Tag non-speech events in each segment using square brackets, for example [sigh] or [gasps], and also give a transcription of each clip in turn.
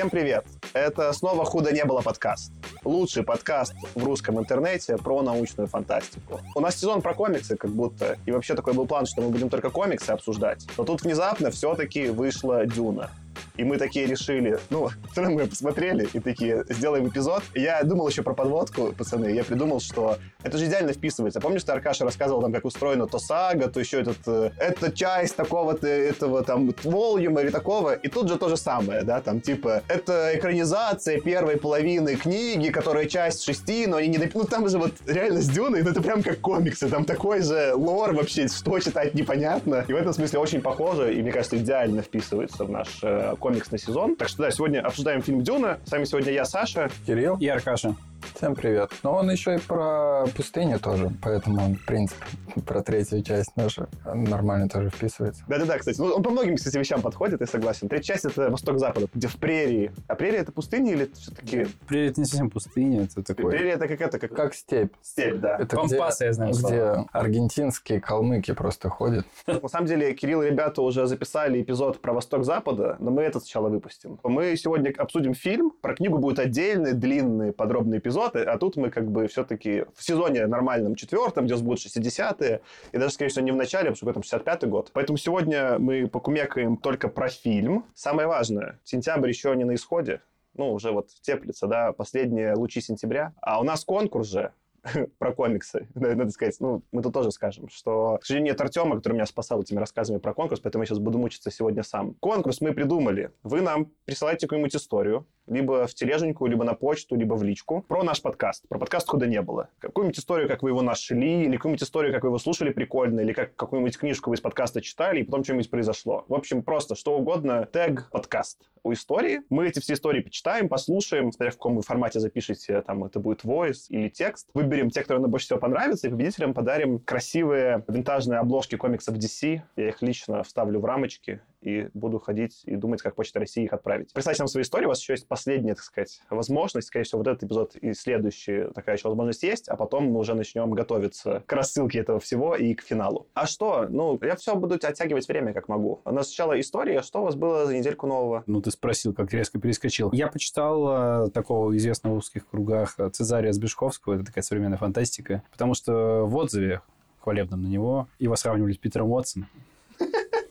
Всем привет! Это снова «Худо не было» подкаст. Лучший подкаст в русском интернете про научную фантастику. У нас сезон про комиксы как будто, и вообще такой был план, что мы будем только комиксы обсуждать. Но тут внезапно все-таки вышла «Дюна». И мы такие решили, ну, [laughs] мы посмотрели и такие, сделаем эпизод. Я думал еще про подводку, пацаны. Я придумал, что это же идеально вписывается. Помнишь, что Аркаша рассказывал там, как устроена то сага, то еще этот, э, это часть такого-то, этого там волюма или такого. И тут же то же самое, да, там типа, это экранизация первой половины книги, которая часть шести, но они не... доп- Ну, там же вот реально с Дюной, ну, это прям как комиксы. Там такой же лор вообще, что читать непонятно. И в этом смысле очень похоже, и, мне кажется, идеально вписывается в наш э, комиксный сезон. Так что, да, сегодня обсуждаем фильм «Дюна». С вами сегодня я, Саша. Кирилл. И Аркаша. Всем привет. Но он еще и про пустыню тоже, поэтому он, в принципе, про третью часть наша нормально тоже вписывается. Да-да-да, кстати. Ну, он по многим, кстати, вещам подходит, я согласен. Третья часть — это Восток-Запада, где в прерии. А прерия — это пустыня или это все-таки... Привет, не совсем пустыня, это такой... Прерия — это как это, как... Как степь. степь, да. Это Пампасы, я знаю где слово. аргентинские калмыки просто ходят. На самом деле, Кирилл и ребята уже записали эпизод про Восток-Запада, но мы этот сначала выпустим. Мы сегодня обсудим фильм, про книгу будет отдельный, длинный, подробный эпизод, а тут мы как бы все-таки в сезоне нормальном четвертом, где будут 60-е, и даже, скорее всего, не в начале, потому что это 65-й год. Поэтому сегодня мы покумекаем только про фильм. Самое важное, сентябрь еще не на исходе, ну, уже вот теплится, да, последние лучи сентября. А у нас конкурс же, [laughs] про комиксы, надо сказать. Ну, мы тут тоже скажем, что, к сожалению, нет Артема, который меня спасал этими рассказами про конкурс, поэтому я сейчас буду мучиться сегодня сам. Конкурс мы придумали. Вы нам присылаете какую-нибудь историю, либо в тележеньку, либо на почту, либо в личку, про наш подкаст. Про подкаст куда не было. Какую-нибудь историю, как вы его нашли, или какую-нибудь историю, как вы его слушали прикольно, или как какую-нибудь книжку вы из подкаста читали, и потом что-нибудь произошло. В общем, просто что угодно, тег подкаст у истории. Мы эти все истории почитаем, послушаем, смотря в каком вы формате запишете, там это будет voice или текст. Выберем те, которые нам больше всего понравятся, и победителям подарим красивые винтажные обложки комиксов DC. Я их лично вставлю в рамочки и буду ходить и думать, как Почта России их отправить. Присылайте нам свои истории, у вас еще есть последняя, так сказать, возможность. Скорее всего, вот этот эпизод и следующий такая еще возможность есть, а потом мы уже начнем готовиться к рассылке этого всего и к финалу. А что? Ну, я все буду оттягивать время, как могу. Нас сначала история. Что у вас было за недельку нового? Ну, ты спросил, как резко перескочил. Я почитал э, такого известного в узких кругах Цезария Збешковского, это такая современная фантастика, потому что в отзыве хвалебном на него его сравнивали с Питером Уотсоном.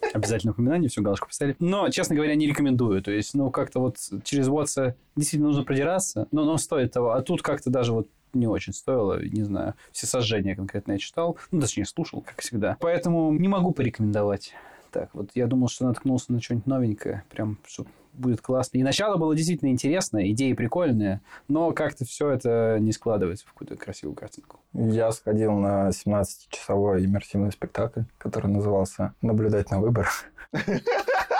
[laughs] Обязательно упоминание, всю галочку поставили. Но, честно говоря, не рекомендую. То есть, ну, как-то вот через Уотса действительно нужно продираться, но, но стоит того. А тут как-то даже вот не очень стоило, не знаю, все сожжения конкретно я читал, ну, точнее, слушал, как всегда. Поэтому не могу порекомендовать. Так, вот я думал, что наткнулся на что-нибудь новенькое, прям, что будет классно. И начало было действительно интересное, идеи прикольные, но как-то все это не складывается в какую-то красивую картинку. Я сходил на 17-часовой иммерсивный спектакль, который назывался «Наблюдать на выборах». [laughs]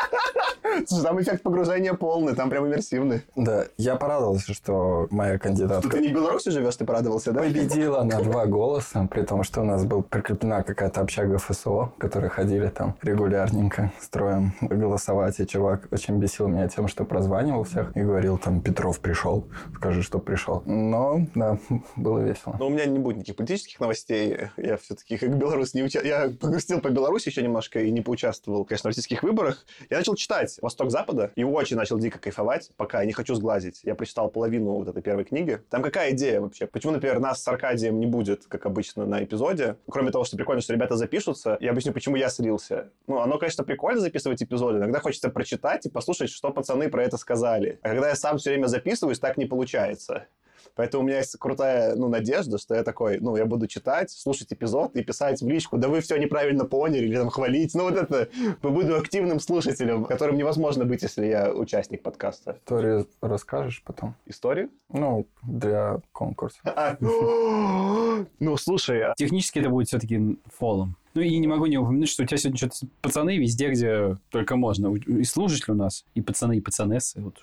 Слушай, там эффект погружения полный, там прям иммерсивный. Да, я порадовался, что моя Ты кандидатка не в Беларуси живешь, ты порадовался, да? победила на [laughs] два голоса, при том, что у нас был прикреплена какая-то общага ФСО, которые ходили там регулярненько строем голосовать, и чувак очень бесил меня тем, что прозванивал всех и говорил там, Петров пришел, скажи, что пришел. Но, да, было весело. Но у меня не будет никаких политических новостей. Я все-таки как белорус не уча... Я погрустил по Беларуси еще немножко и не поучаствовал, конечно, в российских выборах. Я начал читать «Восток-Запада» и очень начал дико кайфовать, пока я не хочу сглазить. Я прочитал половину вот этой первой книги. Там какая идея вообще? Почему, например, нас с Аркадием не будет, как обычно, на эпизоде? Кроме того, что прикольно, что ребята запишутся, я объясню, почему я слился. Ну, оно, конечно, прикольно записывать эпизоды. Иногда хочется прочитать и послушать, что пацаны про это сказали. А когда я сам все время записываюсь, так не получается. Поэтому у меня есть крутая ну, надежда, что я такой, ну, я буду читать, слушать эпизод и писать в личку, да вы все неправильно поняли, или там хвалить. Ну, вот это, буду активным слушателем, которым невозможно быть, если я участник подкаста. Историю расскажешь потом? Историю? Ну, для конкурса. А, [gasps] ну, слушай, а- Технически это будет все-таки фолом. Ну и не могу не упомянуть, что у тебя сегодня что-то пацаны везде, где только можно. И служащие у нас, и пацаны, и пацанессы. Вот,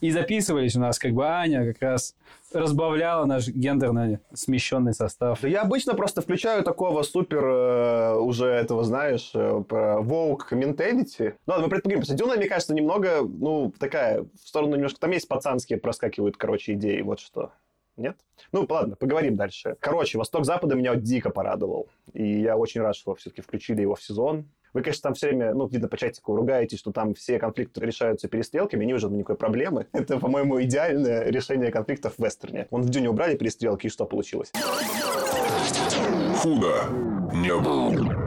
и записывались у нас, как бы Аня как раз разбавляла наш гендерно смещенный состав. Я обычно просто включаю такого супер э, уже этого, знаешь, э, woke mentality. Ну, мы предположим, просто Дюна, мне кажется, немного, ну, такая, в сторону немножко, там есть пацанские проскакивают, короче, идеи, вот что. Нет? Ну, ладно, поговорим дальше. Короче, «Восток Запада» меня дико порадовал. И я очень рад, что все-таки включили его в сезон. Вы, конечно, там все время, ну, видно по чатику, ругаетесь, что там все конфликты решаются перестрелками, не вижу никакой проблемы. [laughs] Это, по-моему, идеальное решение конфликтов в вестерне. Он в Дюне убрали перестрелки, и что получилось? Худо не было.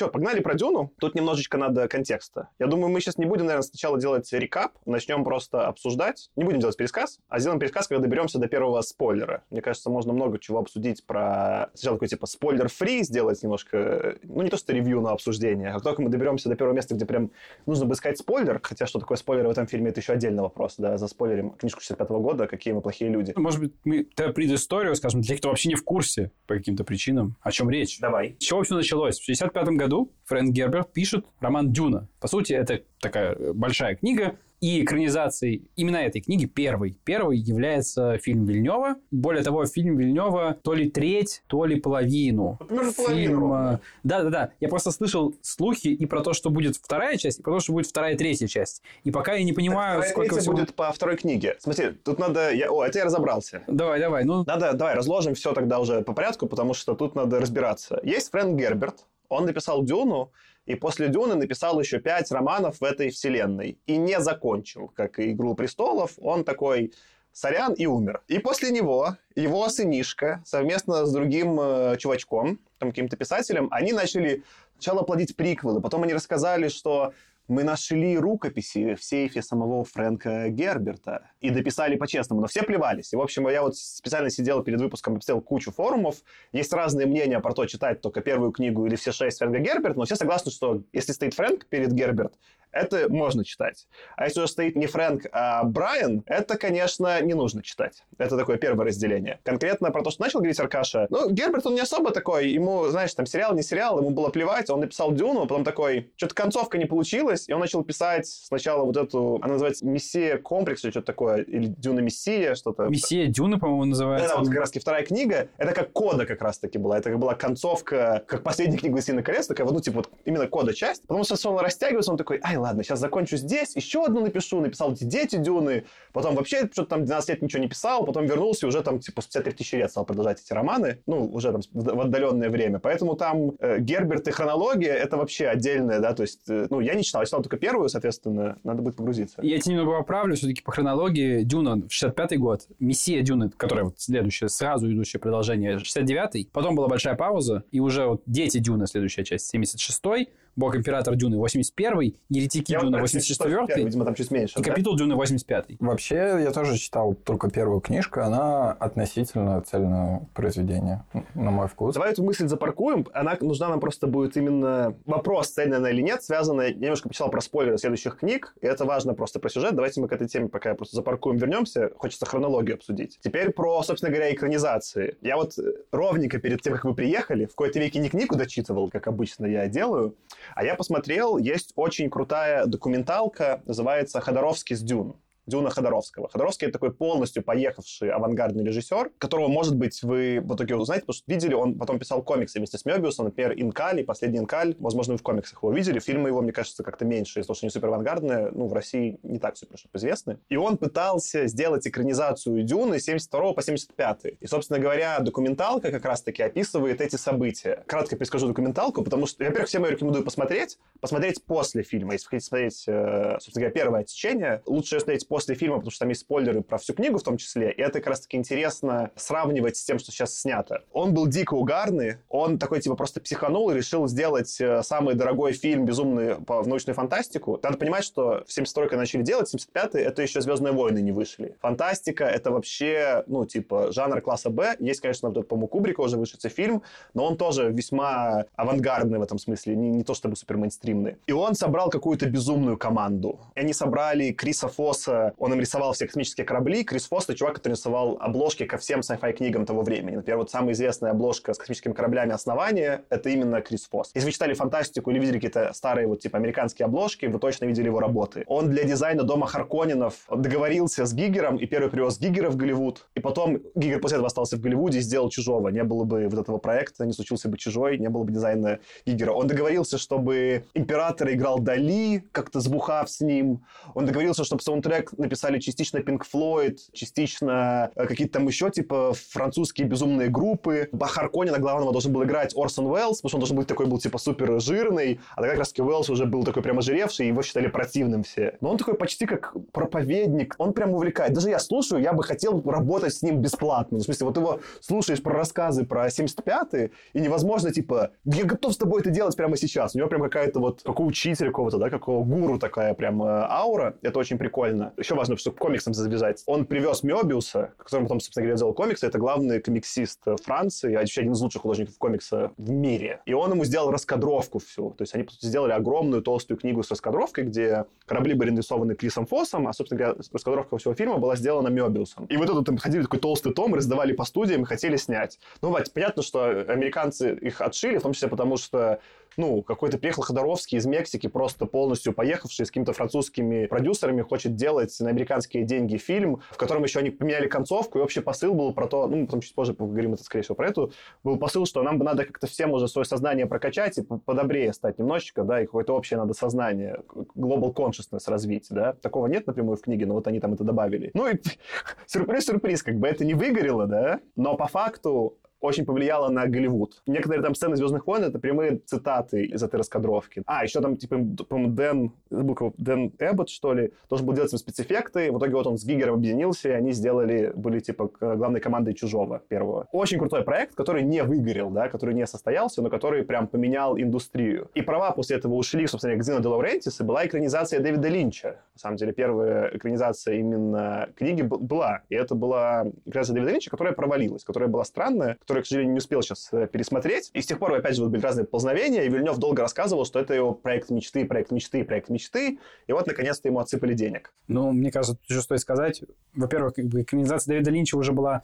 Что, погнали про Дюну? Тут немножечко надо контекста. Я думаю, мы сейчас не будем, наверное, сначала делать рекап, начнем просто обсуждать. Не будем делать пересказ, а сделаем пересказ, когда доберемся до первого спойлера. Мне кажется, можно много чего обсудить про... Сначала такой, типа, спойлер-фри сделать немножко... Ну, не то, что ревью, но обсуждение. А как только мы доберемся до первого места, где прям нужно бы искать спойлер, хотя что такое спойлер в этом фильме, это еще отдельный вопрос, да, за спойлером книжку 65 -го года, какие мы плохие люди. Может быть, мы предысторию скажем, для тех, кто вообще не в курсе по каким-то причинам, о чем речь. Давай. С чего все началось? В 65 году Фрэнк Герберт пишет роман «Дюна». По сути, это такая большая книга, и экранизацией именно этой книги первой. Первой является фильм Вильнева. Более того, фильм Вильнева то ли треть, то ли половину. Может, половину Да-да-да. Я просто слышал слухи и про то, что будет вторая часть, и про то, что будет вторая третья часть. И пока я не понимаю, так, сколько всего... будет по второй книге. Смотри, тут надо... Я... О, это я разобрался. Давай, давай. Ну... Надо, давай, разложим все тогда уже по порядку, потому что тут надо разбираться. Есть Фрэнк Герберт, он написал «Дюну», и после «Дюны» написал еще пять романов в этой вселенной. И не закончил, как и «Игру престолов». Он такой сорян и умер. И после него его сынишка совместно с другим э, чувачком, там каким-то писателем, они начали сначала плодить приквелы, потом они рассказали, что мы нашли рукописи в сейфе самого Фрэнка Герберта и дописали по-честному, но все плевались. И, в общем, я вот специально сидел перед выпуском, посмотрел кучу форумов. Есть разные мнения про то, читать только первую книгу или все шесть Фрэнка Герберта, но все согласны, что если стоит Фрэнк перед Герберт, это можно читать. А если уже стоит не Фрэнк, а Брайан, это, конечно, не нужно читать. Это такое первое разделение. Конкретно про то, что начал говорить Аркаша, ну, Герберт, он не особо такой, ему, знаешь, там сериал, не сериал, ему было плевать, он написал Дюну, потом такой, что-то концовка не получилась, и он начал писать сначала вот эту, она называется Мессия комплекс или что-то такое, или Дюна Мессия, что-то. Мессия Дюна, по-моему, называется. Да, вот как раз вторая книга, это как кода как раз-таки была, это как была концовка, как последняя книга «Властелина колец», такая, вот, ну, типа, вот именно кода часть, потому что он растягивается, он такой, ай, ладно, сейчас закончу здесь, еще одну напишу, написал эти дети Дюны, потом вообще что-то там 12 лет ничего не писал, потом вернулся и уже там типа спустя 3000 лет стал продолжать эти романы, ну, уже там в отдаленное время. Поэтому там э, Герберт и хронология это вообще отдельное, да, то есть, э, ну, я не читал, я читал только первую, соответственно, надо будет погрузиться. Я тебя немного поправлю, все-таки по хронологии. Дюна в 65-й год, Мессия Дюны, которая вот следующее, сразу идущее продолжение, 69-й, потом была большая пауза, и уже вот Дети Дюна, следующая часть, 76-й, Бог Император Дюны 81 Еретики я Дюны 84 видимо, там чуть меньше. И да? Капитул Дюны 85 Вообще, я тоже читал только первую книжку, она относительно цельное произведение, на мой вкус. Давай эту мысль запаркуем, она нужна нам просто будет именно вопрос, цельная она или нет, связанная, я немножко почитал про спойлеры следующих книг, и это важно просто про сюжет, давайте мы к этой теме пока просто запаркуем, вернемся, хочется хронологию обсудить. Теперь про, собственно говоря, экранизации. Я вот ровненько перед тем, как вы приехали, в какой-то веке не книгу дочитывал, как обычно я делаю, а я посмотрел, есть очень крутая документалка, называется «Ходоровский с Дюн». Дюна Ходоровского. Ходоровский это такой полностью поехавший авангардный режиссер, которого, может быть, вы в итоге узнаете, потому что видели, он потом писал комиксы вместе с Мебиусом, например, Инкали, последний Инкаль. Возможно, вы в комиксах его видели. Фильмы его, мне кажется, как-то меньше, из-за того, что они супер авангардные. Ну, в России не так супер известны. И он пытался сделать экранизацию Дюны с 72 по 75. И, собственно говоря, документалка как раз-таки описывает эти события. Кратко перескажу документалку, потому что, во-первых, всем я рекомендую посмотреть. Посмотреть после фильма. Если вы хотите смотреть, э, собственно говоря, первое течение, лучше смотреть после фильма, потому что там есть спойлеры про всю книгу в том числе, и это как раз-таки интересно сравнивать с тем, что сейчас снято. Он был дико угарный, он такой типа просто психанул и решил сделать э, самый дорогой фильм безумный по, в научную фантастику. Надо понимать, что в 72 когда начали делать, 75-й это еще «Звездные войны» не вышли. Фантастика — это вообще, ну, типа, жанр класса Б. Есть, конечно, вот, по-моему, Кубрика уже вышедший фильм, но он тоже весьма авангардный в этом смысле, не, не то чтобы супер мейнстримный. И он собрал какую-то безумную команду. Они собрали Криса Фосса Он им рисовал все космические корабли. Крис это чувак, который рисовал обложки ко всем sci-fi книгам того времени. Например, вот самая известная обложка с космическими кораблями «Основание» — это именно Крис Фосс. Если вы читали фантастику или видели какие-то старые вот типа американские обложки, вы точно видели его работы. Он для дизайна дома Харконинов договорился с Гигером и первый привез Гигера в Голливуд. И потом Гигер после этого остался в Голливуде и сделал «Чужого». Не было бы вот этого проекта, не случился бы «Чужой», не было бы дизайна Гигера. Он договорился, чтобы император играл Дали, как-то сбухав с ним. Он договорился, чтобы саундтрек написали частично Pink Floyd, частично э, какие-то там еще типа французские безумные группы. Бахарконина главного должен был играть Орсон Уэллс, потому что он должен быть такой был типа супер жирный, а тогда как раз Уэллс уже был такой прям ожиревший, его считали противным все. Но он такой почти как проповедник, он прям увлекает. Даже я слушаю, я бы хотел работать с ним бесплатно. В смысле, вот его слушаешь про рассказы про 75-е, и невозможно, типа, я готов с тобой это делать прямо сейчас. У него прям какая-то вот, как у учителя какого-то, да, какого гуру такая прям э, аура. Это очень прикольно. Еще важно, чтобы комиксом забежать. Он привез Мебиуса, которым потом, собственно говоря, делал комиксы. Это главный комиксист Франции, а еще один из лучших художников комикса в мире. И он ему сделал раскадровку всю. То есть они, сделали огромную толстую книгу с раскадровкой, где корабли были нарисованы Крисом Фоссом, а, собственно говоря, раскадровка всего фильма была сделана Мебиусом. И вот этот там ходили такой толстый том, раздавали по студиям и хотели снять. Ну, понятно, что американцы их отшили, в том числе потому, что ну, какой-то приехал Ходоровский из Мексики, просто полностью поехавший с какими-то французскими продюсерами, хочет делать на американские деньги фильм, в котором еще они поменяли концовку, и общий посыл был про то, ну, потом чуть позже поговорим это, скорее всего, про эту, был посыл, что нам бы надо как-то всем уже свое сознание прокачать и подобрее стать немножечко, да, и какое-то общее надо сознание, global consciousness развить, да. Такого нет напрямую в книге, но вот они там это добавили. Ну и [laughs] сюрприз-сюрприз, как бы это не выгорело, да, но по факту очень повлияло на Голливуд. Некоторые там сцены «Звездных войн» — это прямые цитаты из этой раскадровки. А, еще там, типа, по-моему, Дэн, забыл кого, Дэн Эббот, что ли, должен был делать спецэффекты. В итоге вот он с Гигером объединился, и они сделали, были, типа, главной командой «Чужого» первого. Очень крутой проект, который не выгорел, да, который не состоялся, но который прям поменял индустрию. И права после этого ушли, собственно, к Зино де и была экранизация Дэвида Линча. На самом деле, первая экранизация именно книги была. И это была экранизация Дэвида Линча, которая провалилась, которая была странная, который, к сожалению, не успел сейчас э, пересмотреть. И с тех пор, опять же, вот были разные познавения, и Вильнев долго рассказывал, что это его проект мечты, проект мечты, проект мечты, и вот, наконец-то, ему отсыпали денег. Ну, мне кажется, тут еще стоит сказать, во-первых, как бы экранизация Дэвида Линча уже была...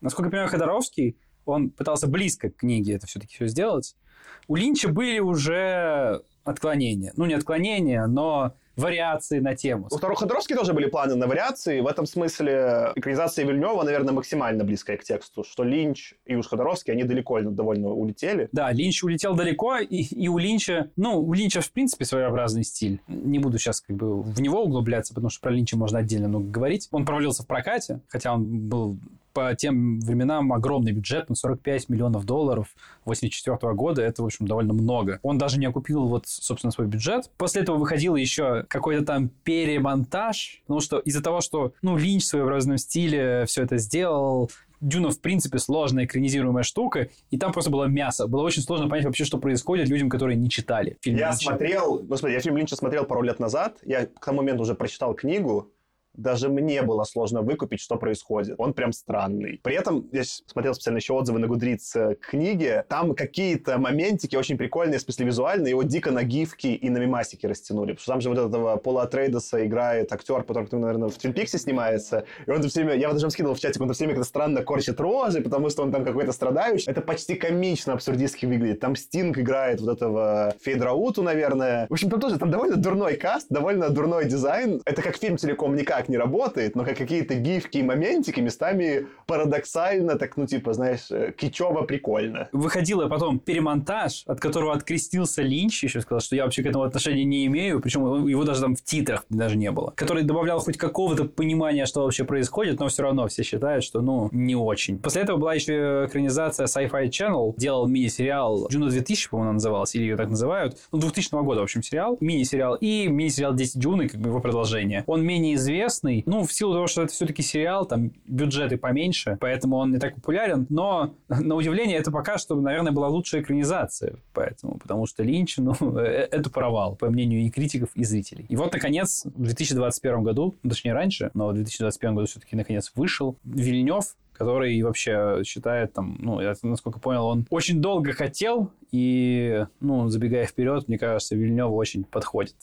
Насколько я понимаю, Ходоровский, он пытался близко к книге это все-таки все сделать. У Линча были уже отклонения. Ну, не отклонения, но вариации на тему. У второго Ходоровски тоже были планы на вариации. В этом смысле экранизация Вильнева, наверное, максимально близкая к тексту. Что Линч и уж Ходоровский, они далеко довольно улетели. Да, Линч улетел далеко, и, и у Линча, ну, у Линча, в принципе, своеобразный стиль. Не буду сейчас как бы в него углубляться, потому что про Линча можно отдельно много говорить. Он провалился в прокате, хотя он был по тем временам огромный бюджет, на 45 миллионов долларов 84 года, это, в общем, довольно много. Он даже не окупил вот, собственно, свой бюджет. После этого выходил еще какой-то там перемонтаж, потому что из-за того, что, ну, Линч в своеобразном стиле все это сделал, Дюна, в принципе, сложная экранизируемая штука, и там просто было мясо. Было очень сложно понять вообще, что происходит людям, которые не читали фильм Я Линча. смотрел, господи, я фильм Линча смотрел пару лет назад, я к тому моменту уже прочитал книгу, даже мне было сложно выкупить, что происходит. Он прям странный. При этом, я смотрел специально еще отзывы на Гудриц книги, там какие-то моментики очень прикольные, в смысле визуально, его дико на гифки и на мимасики растянули. Потому что там же вот этого Пола Атрейдеса играет актер, который, наверное, в Твин снимается, и он все время, я даже скинул в чатик, он все время как-то странно корчит рожи, потому что он там какой-то страдающий. Это почти комично абсурдистски выглядит. Там Стинг играет вот этого Фейдрауту, наверное. В общем, там тоже там довольно дурной каст, довольно дурной дизайн. Это как фильм целиком никак никак не работает, но как какие-то гифки и моментики местами парадоксально, так, ну, типа, знаешь, э, кичево прикольно. Выходил потом перемонтаж, от которого открестился Линч, еще сказал, что я вообще к этому отношения не имею, причем его даже там в титрах даже не было, который добавлял хоть какого-то понимания, что вообще происходит, но все равно все считают, что, ну, не очень. После этого была еще экранизация Sci-Fi Channel, делал мини-сериал Дюна 2000, по-моему, назывался, или ее так называют, ну, 2000 года, в общем, сериал, мини-сериал, и мини-сериал Дети Дюны, как бы его продолжение. Он менее известный, известный. Ну, в силу того, что это все-таки сериал, там бюджеты поменьше, поэтому он не так популярен. Но, [laughs] на удивление, это пока что, наверное, была лучшая экранизация. Поэтому, потому что Линч, ну, [laughs] э, это провал, по мнению и критиков, и зрителей. И вот, наконец, в 2021 году, точнее раньше, но в 2021 году все-таки, наконец, вышел Вильнев который вообще считает там, ну, я, насколько понял, он очень долго хотел, и, ну, забегая вперед, мне кажется, Вильневу очень подходит,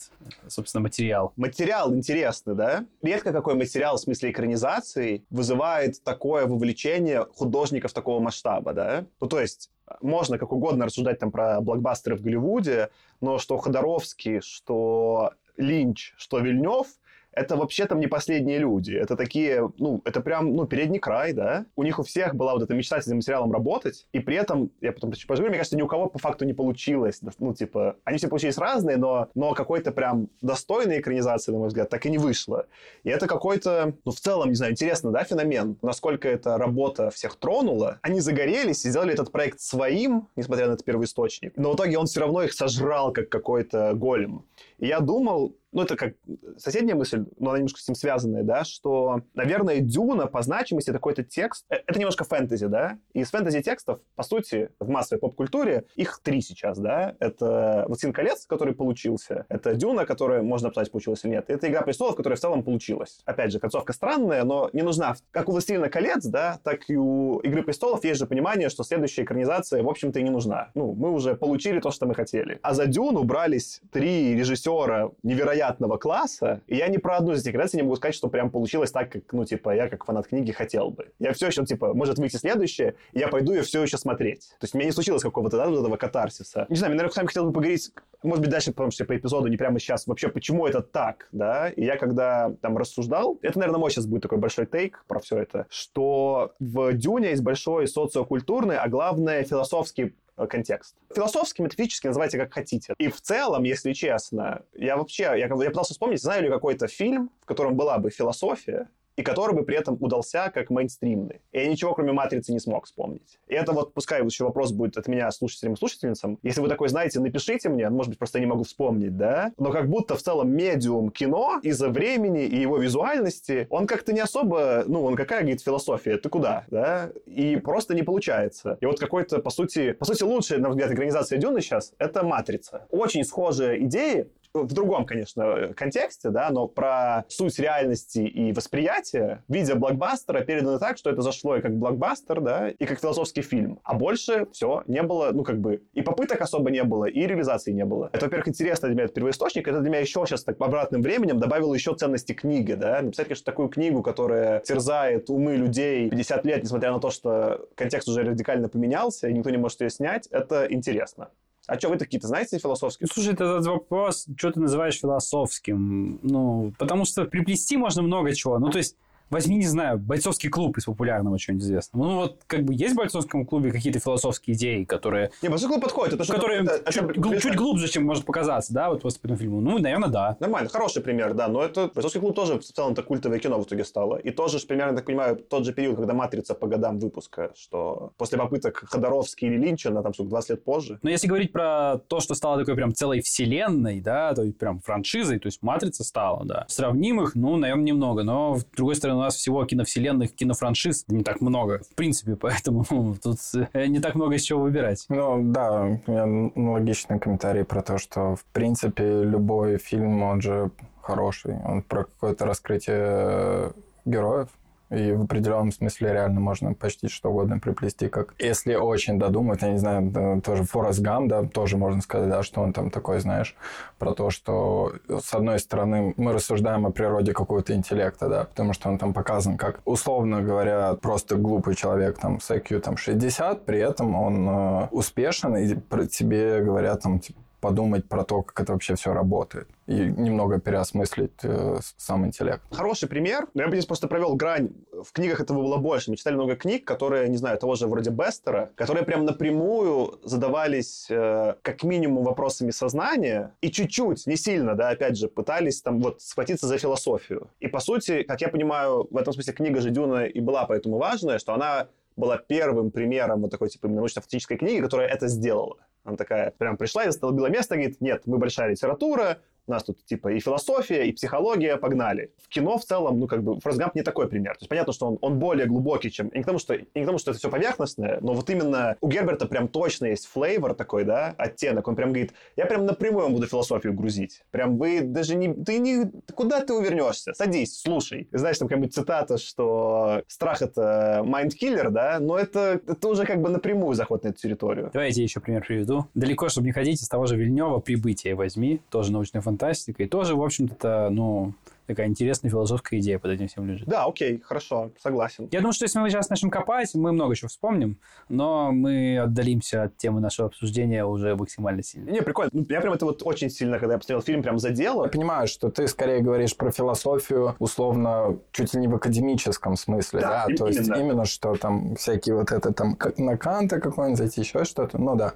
собственно, материал. Материал интересный, да? Редко какой материал в смысле экранизации вызывает такое вовлечение художников такого масштаба, да? Ну, то есть, можно как угодно рассуждать там про блокбастеры в Голливуде, но что Ходоровский, что Линч, что Вильнев — это вообще там не последние люди. Это такие, ну, это прям, ну, передний край, да. У них у всех была вот эта мечта с этим материалом работать, и при этом, я потом поговорю, мне кажется, ни у кого по факту не получилось. Ну, типа, они все получились разные, но, но какой-то прям достойной экранизации, на мой взгляд, так и не вышло. И это какой-то, ну, в целом, не знаю, интересно, да, феномен, насколько эта работа всех тронула. Они загорелись и сделали этот проект своим, несмотря на этот первоисточник. Но в итоге он все равно их сожрал, как какой-то голем. И я думал, ну, это как соседняя мысль, но она немножко с этим связанная, да, что, наверное, Дюна по значимости это какой-то текст, э, это немножко фэнтези, да, из фэнтези-текстов, по сути, в массовой поп-культуре их три сейчас, да, это «Властелин колец», который получился, это «Дюна», которая, можно обсуждать, получилась или нет, это «Игра престолов», которая в целом получилась. Опять же, концовка странная, но не нужна. Как у «Властелина колец», да, так и у «Игры престолов» есть же понимание, что следующая экранизация, в общем-то, и не нужна. Ну, мы уже получили то, что мы хотели. А за «Дюну» брались три режиссера невероятно невероятного класса, и я ни про одну из этих рецензий не могу сказать, что прям получилось так, как, ну, типа, я как фанат книги хотел бы. Я все еще, типа, может выйти следующее, и я пойду ее все еще смотреть. То есть у меня не случилось какого-то, да, вот этого катарсиса. Не знаю, мне, наверное, сами хотел бы поговорить, может быть, дальше, потому что по эпизоду, не прямо сейчас, вообще, почему это так, да, и я когда там рассуждал, это, наверное, мой сейчас будет такой большой тейк про все это, что в Дюне есть большой социокультурный, а главное, философский контекст. Философски, метафизически называйте как хотите. И в целом, если честно, я вообще, я, я пытался вспомнить, знаю ли какой-то фильм, в котором была бы философия, и который бы при этом удался как мейнстримный. И я ничего, кроме «Матрицы», не смог вспомнить. И это вот, пускай еще вопрос будет от меня слушателям и слушательницам. Если вы такой знаете, напишите мне, может быть, просто я не могу вспомнить, да? Но как будто в целом медиум кино из-за времени и его визуальности, он как-то не особо, ну, он какая, говорит, философия, ты куда, да? И просто не получается. И вот какой-то, по сути, по сути, лучшая, на взгляд, экранизация Дюны сейчас — это «Матрица». Очень схожие идеи, в другом, конечно, контексте, да, но про суть реальности и восприятия в виде блокбастера передано так, что это зашло и как блокбастер, да, и как философский фильм. А больше все не было, ну, как бы, и попыток особо не было, и реализации не было. Это, во-первых, интересно для меня, это первоисточник, это для меня еще сейчас так обратным временем добавило еще ценности книги, да. Написать, конечно, такую книгу, которая терзает умы людей 50 лет, несмотря на то, что контекст уже радикально поменялся, и никто не может ее снять, это интересно. А что вы такие-то знаете философские? Слушай, этот вопрос, что ты называешь философским? Ну, потому что приплести можно много чего. Ну, то есть, Возьми, не знаю, бойцовский клуб из популярного чего-нибудь известного. Ну, вот как бы есть в бойцовском клубе какие-то философские идеи, которые... Не, бойцовский клуб подходит. Это которые это, чуть, это, гл- чуть глубже, чем может показаться, да, вот после этого фильма. Ну, наверное, да. Нормально, хороший пример, да. Но это бойцовский клуб тоже в целом-то культовое кино в итоге стало. И тоже, примерно, так понимаю, тот же период, когда «Матрица» по годам выпуска, что после попыток Ходоровски или Линча, на там, сколько, 20 лет позже. Но если говорить про то, что стало такой прям целой вселенной, да, то есть прям франшизой, то есть «Матрица» стала, да. Сравнимых, ну, наверное, немного. Но, с другой стороны, у нас всего киновселенная вселенных кинофраншиз не так много. В принципе, [laughs] поэтому тут э, не так много из чего выбирать. Ну, да, логичный комментарий про то, что, в принципе, любой фильм, он же хороший. Он про какое-то раскрытие героев, и в определенном смысле реально можно почти что угодно приплести, как если очень додумать, я не знаю, тоже Форест Гам, да, тоже можно сказать, да, что он там такой, знаешь, про то, что с одной стороны мы рассуждаем о природе какого-то интеллекта, да, потому что он там показан как, условно говоря, просто глупый человек там с IQ там 60, при этом он э, успешен, и про тебе говорят там, типа, подумать про то, как это вообще все работает. И немного переосмыслить э, сам интеллект. Хороший пример. Но я бы здесь просто провел грань. В книгах этого было больше. Мы читали много книг, которые, не знаю, того же вроде Бестера, которые прям напрямую задавались э, как минимум вопросами сознания и чуть-чуть, не сильно, да, опять же, пытались там вот схватиться за философию. И по сути, как я понимаю, в этом смысле книга же Дюна и была поэтому важная, что она была первым примером вот такой типа научно-фантастической книги, которая это сделала. Она такая прям пришла и застолбила место, говорит, нет, мы большая литература, У нас тут типа и философия, и психология, погнали. В кино в целом, ну как бы, Форест Гамп не такой пример. То есть понятно, что он, он более глубокий, чем... И не к, тому, что, и не к тому, что это все поверхностное, но вот именно у Герберта прям точно есть flavor такой, да, оттенок. Он прям говорит, я прям напрямую буду философию грузить. Прям вы даже не... Ты не... Куда ты увернешься? Садись, слушай. Знаешь, там какая-нибудь цитата, что страх — это mind-killer, да, но это, это уже как бы напрямую заход на эту территорию. Давайте еще пример приведу. Далеко, чтобы не ходить, из того же Вильнева «Прибытие» возьми. Тоже научная фантастика. И тоже, в общем-то, ну, такая интересная философская идея под этим всем лежит. Да, окей, хорошо, согласен. Я думаю, что если мы сейчас начнем копать, мы много чего вспомним, но мы отдалимся от темы нашего обсуждения уже максимально сильно. Не, прикольно. Ну, меня прям это вот очень сильно, когда я посмотрел фильм, прям задело. Я понимаю, что ты скорее говоришь про философию, условно, чуть ли не в академическом смысле, Да, да? То есть именно. именно, что там всякие вот это там, как на Канта какой-нибудь зайти, еще что-то, ну да.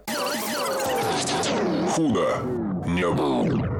Худо не было.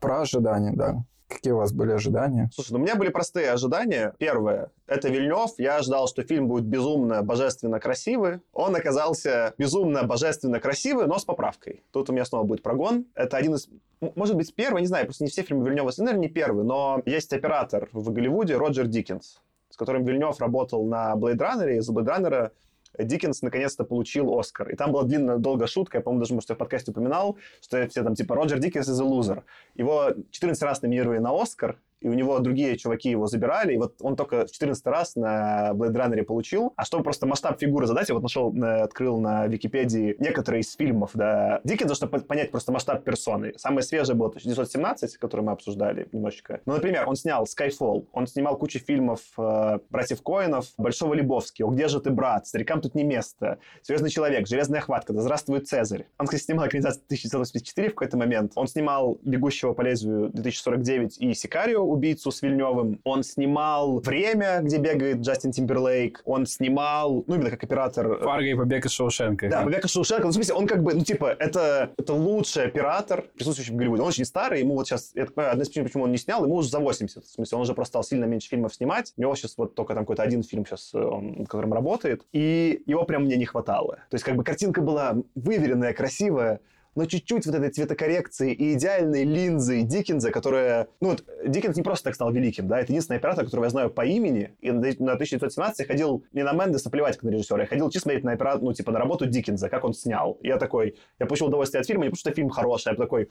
Про ожидания, да. Какие у вас были ожидания? Слушай, ну у меня были простые ожидания. Первое, это Вильнев. Я ожидал, что фильм будет безумно, божественно красивый. Он оказался безумно, божественно красивый, но с поправкой. Тут у меня снова будет прогон. Это один из... Может быть, первый, не знаю, просто не все фильмы Вильнева, наверное, не первый, но есть оператор в Голливуде Роджер Диккенс, с которым Вильнев работал на Blade Runner, и из Blade Runner Диккенс наконец-то получил Оскар. И там была длинная, долгая шутка, я, по-моему, даже, может, я в подкасте упоминал, что все там, типа, Роджер Диккенс is a loser. Его 14 раз номинировали на Оскар, и у него другие чуваки его забирали, и вот он только в 14 раз на Blade Runner получил. А чтобы просто масштаб фигуры задать, я вот нашел, э, открыл на Википедии некоторые из фильмов, да, Диккенса, чтобы по- понять просто масштаб персоны. Самое свежее было 1917, который мы обсуждали немножечко. Ну, например, он снял Skyfall, он снимал кучу фильмов э, братьев Коинов, Большого Лебовски, «О, где же ты, брат?», «Старикам тут не место», «Звездный человек», «Железная хватка», «Да здравствует Цезарь». Он, кстати, снимал экранизацию 1984 в какой-то момент. Он снимал «Бегущего по лезвию 2049» и «Сикарио», убийцу с Вильневым. Он снимал «Время», где бегает Джастин Тимберлейк. Он снимал, ну, именно как оператор... э, Фарго и побег из Шоушенка. Да, «Побег из Шоушенка». Ну, в смысле, он как бы, ну, типа, это, это лучший оператор, присутствующий в Голливуде. Он очень старый, ему вот сейчас, я так понимаю, одна из причин, почему он не снял, ему уже за 80. В смысле, он уже просто стал сильно меньше фильмов снимать. У него сейчас вот только там какой-то один фильм сейчас, э, он, над которым работает. И его прям мне не хватало. То есть, как бы, картинка была выверенная, красивая, но чуть-чуть вот этой цветокоррекции и идеальной линзы Диккенса, которая... Ну, вот Диккенс не просто так стал великим, да, это единственный оператор, которого я знаю по имени, и на на 1917 я ходил не на Мендеса плевать как на режиссера, я ходил чисто смотреть на оператор, ну, типа, на работу Диккенса, как он снял. Я такой, я получил удовольствие от фильма, не потому что фильм хороший, а такой,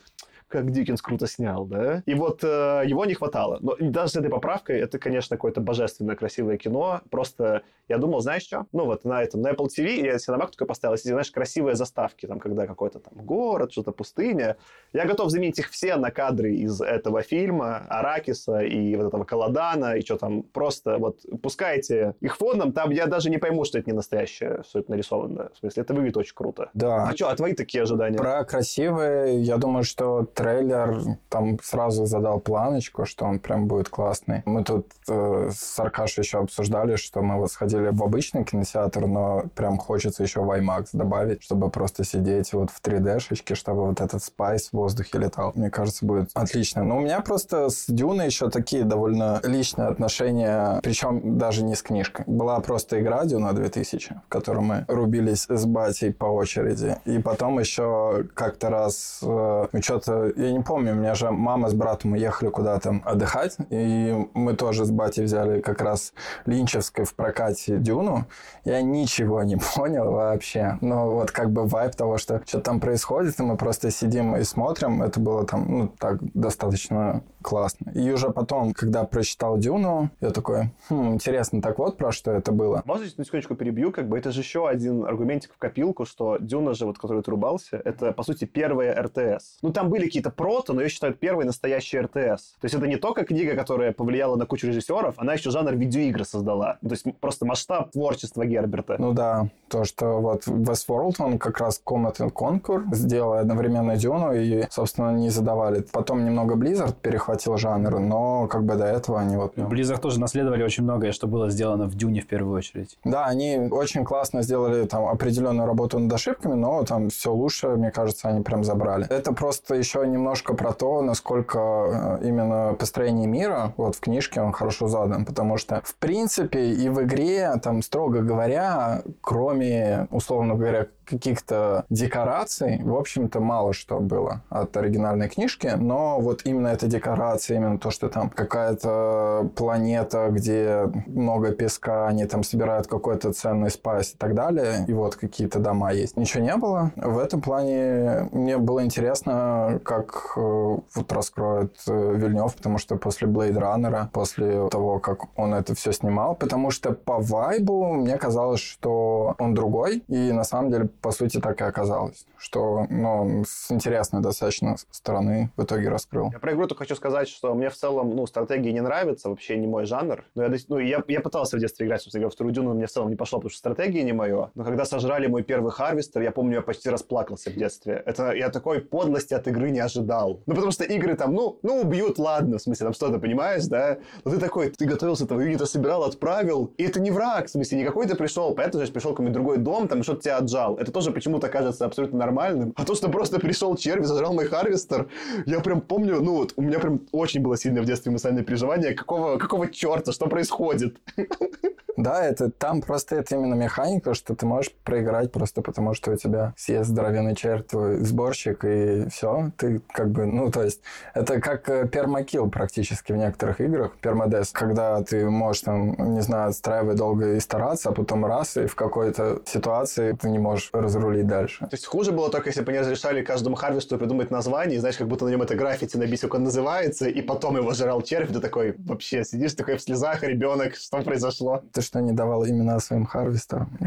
как Диккенс круто снял, да? И вот э, его не хватало. Но даже с этой поправкой, это, конечно, какое-то божественно красивое кино. Просто я думал, знаешь что? Ну вот на этом, на Apple TV я Mac только поставил, эти, знаешь, красивые заставки, там, когда какой-то там город, что-то пустыня. Я готов заменить их все на кадры из этого фильма, Аракиса и вот этого Каладана, и что там, просто вот пускайте их фоном, там я даже не пойму, что это не настоящее, что это нарисовано. В смысле, это выглядит очень круто. Да. А что, а твои такие ожидания? Про красивые, я думаю, что трейлер там сразу задал планочку, что он прям будет классный. Мы тут э, с Аркашей еще обсуждали, что мы вот сходили в обычный кинотеатр, но прям хочется еще в IMAX добавить, чтобы просто сидеть вот в 3D-шечке, чтобы вот этот спайс в воздухе летал. Мне кажется, будет отлично. Но у меня просто с Дюной еще такие довольно личные отношения, причем даже не с книжкой. Была просто игра Дюна 2000, в которой мы рубились с батей по очереди. И потом еще как-то раз, э, ну, что-то, я не помню, у меня же мама с братом уехали куда-то отдыхать, и мы тоже с батей взяли как раз Линчевской в прокате Дюну. Я ничего не [laughs] понял вообще. Но вот как бы вайб того, что что там происходит, и мы просто сидим и смотрим, это было там, ну, так, достаточно классно. И уже потом, когда прочитал Дюну, я такой, хм, интересно, так вот про что это было. Можно я на секундочку перебью? Как бы это же еще один аргументик в копилку, что Дюна же, вот, который ты рубался, это, по сути, первая РТС. Ну, там были какие-то прото, но ее считают первой настоящей РТС. То есть это не только книга, которая повлияла на кучу режиссеров, она еще жанр видеоигры создала. То есть просто масштаб творчества Герберта. Ну да, то, что вот Westworld, он как раз комнатный конкур сделал одновременно Дюну и, собственно, не задавали. Потом немного Blizzard перехватил жанр, но как бы до этого они вот... прям- Blizzard тоже наследовали очень многое, что было сделано в Дюне в первую очередь. Да, они очень классно сделали там определенную работу над ошибками, но там все лучше, мне кажется, они прям забрали. Это просто еще немножко про то, насколько э, именно построение мира вот в книжке он хорошо задан, потому что в принципе и в игре там строго говоря, кроме условно говоря каких-то декораций, в общем-то, мало что было от оригинальной книжки, но вот именно эта декорация, именно то, что там какая-то планета, где много песка, они там собирают какой-то ценный спайс и так далее, и вот какие-то дома есть. Ничего не было. В этом плане мне было интересно, как э, вот раскроет э, Вильнев, потому что после Blade Runner, после того, как он это все снимал, потому что по вайбу мне казалось, что он другой, и на самом деле, по сути, так и оказалось, что ну, с интересной достаточно стороны в итоге раскрыл. Я про игру только хочу сказать, что мне в целом, ну, стратегии не нравятся, вообще не мой жанр. Но я, ну, я, я пытался в детстве играть, собственно, в вторую Дюну, но мне в целом не пошло, потому что стратегии не мое. Но когда сожрали мой первый Харвестер, я помню, я почти расплакался в детстве. Это я такой подлости от игры не ожидал. Ну, потому что игры там, ну, ну, убьют, ладно, в смысле, там что-то, понимаешь, да? Но ты такой, ты готовился, этого юнита собирал, отправил, и это не враг, в смысле, не какой-то пришел, понятно, что пришел какой-нибудь другой дом, там что-то тебя отжал. Это тоже почему-то кажется абсолютно нормальным. А то, что просто пришел червь, зажрал мой Харвестер, я прям помню, ну вот, у меня прям очень было сильное в детстве эмоциональное переживание, какого, какого черта, что происходит? Да, это там просто это именно механика, что ты можешь проиграть просто потому, что у тебя съест здоровенный червь твой сборщик, и все. Ты как бы, ну, то есть, это как э, пермакил практически в некоторых играх, пермодес, когда ты можешь там, не знаю, отстраивать долго и стараться, а потом раз, и в какой-то ситуации ты не можешь разрулить дальше. То есть хуже было только, если бы они разрешали каждому Харвесту придумать название, знаешь, как будто на нем это граффити набить, как он называется, и потом его жрал червь, ты такой вообще сидишь такой в слезах, ребенок, что произошло? Ты что, не давал имена своим Харвестерам?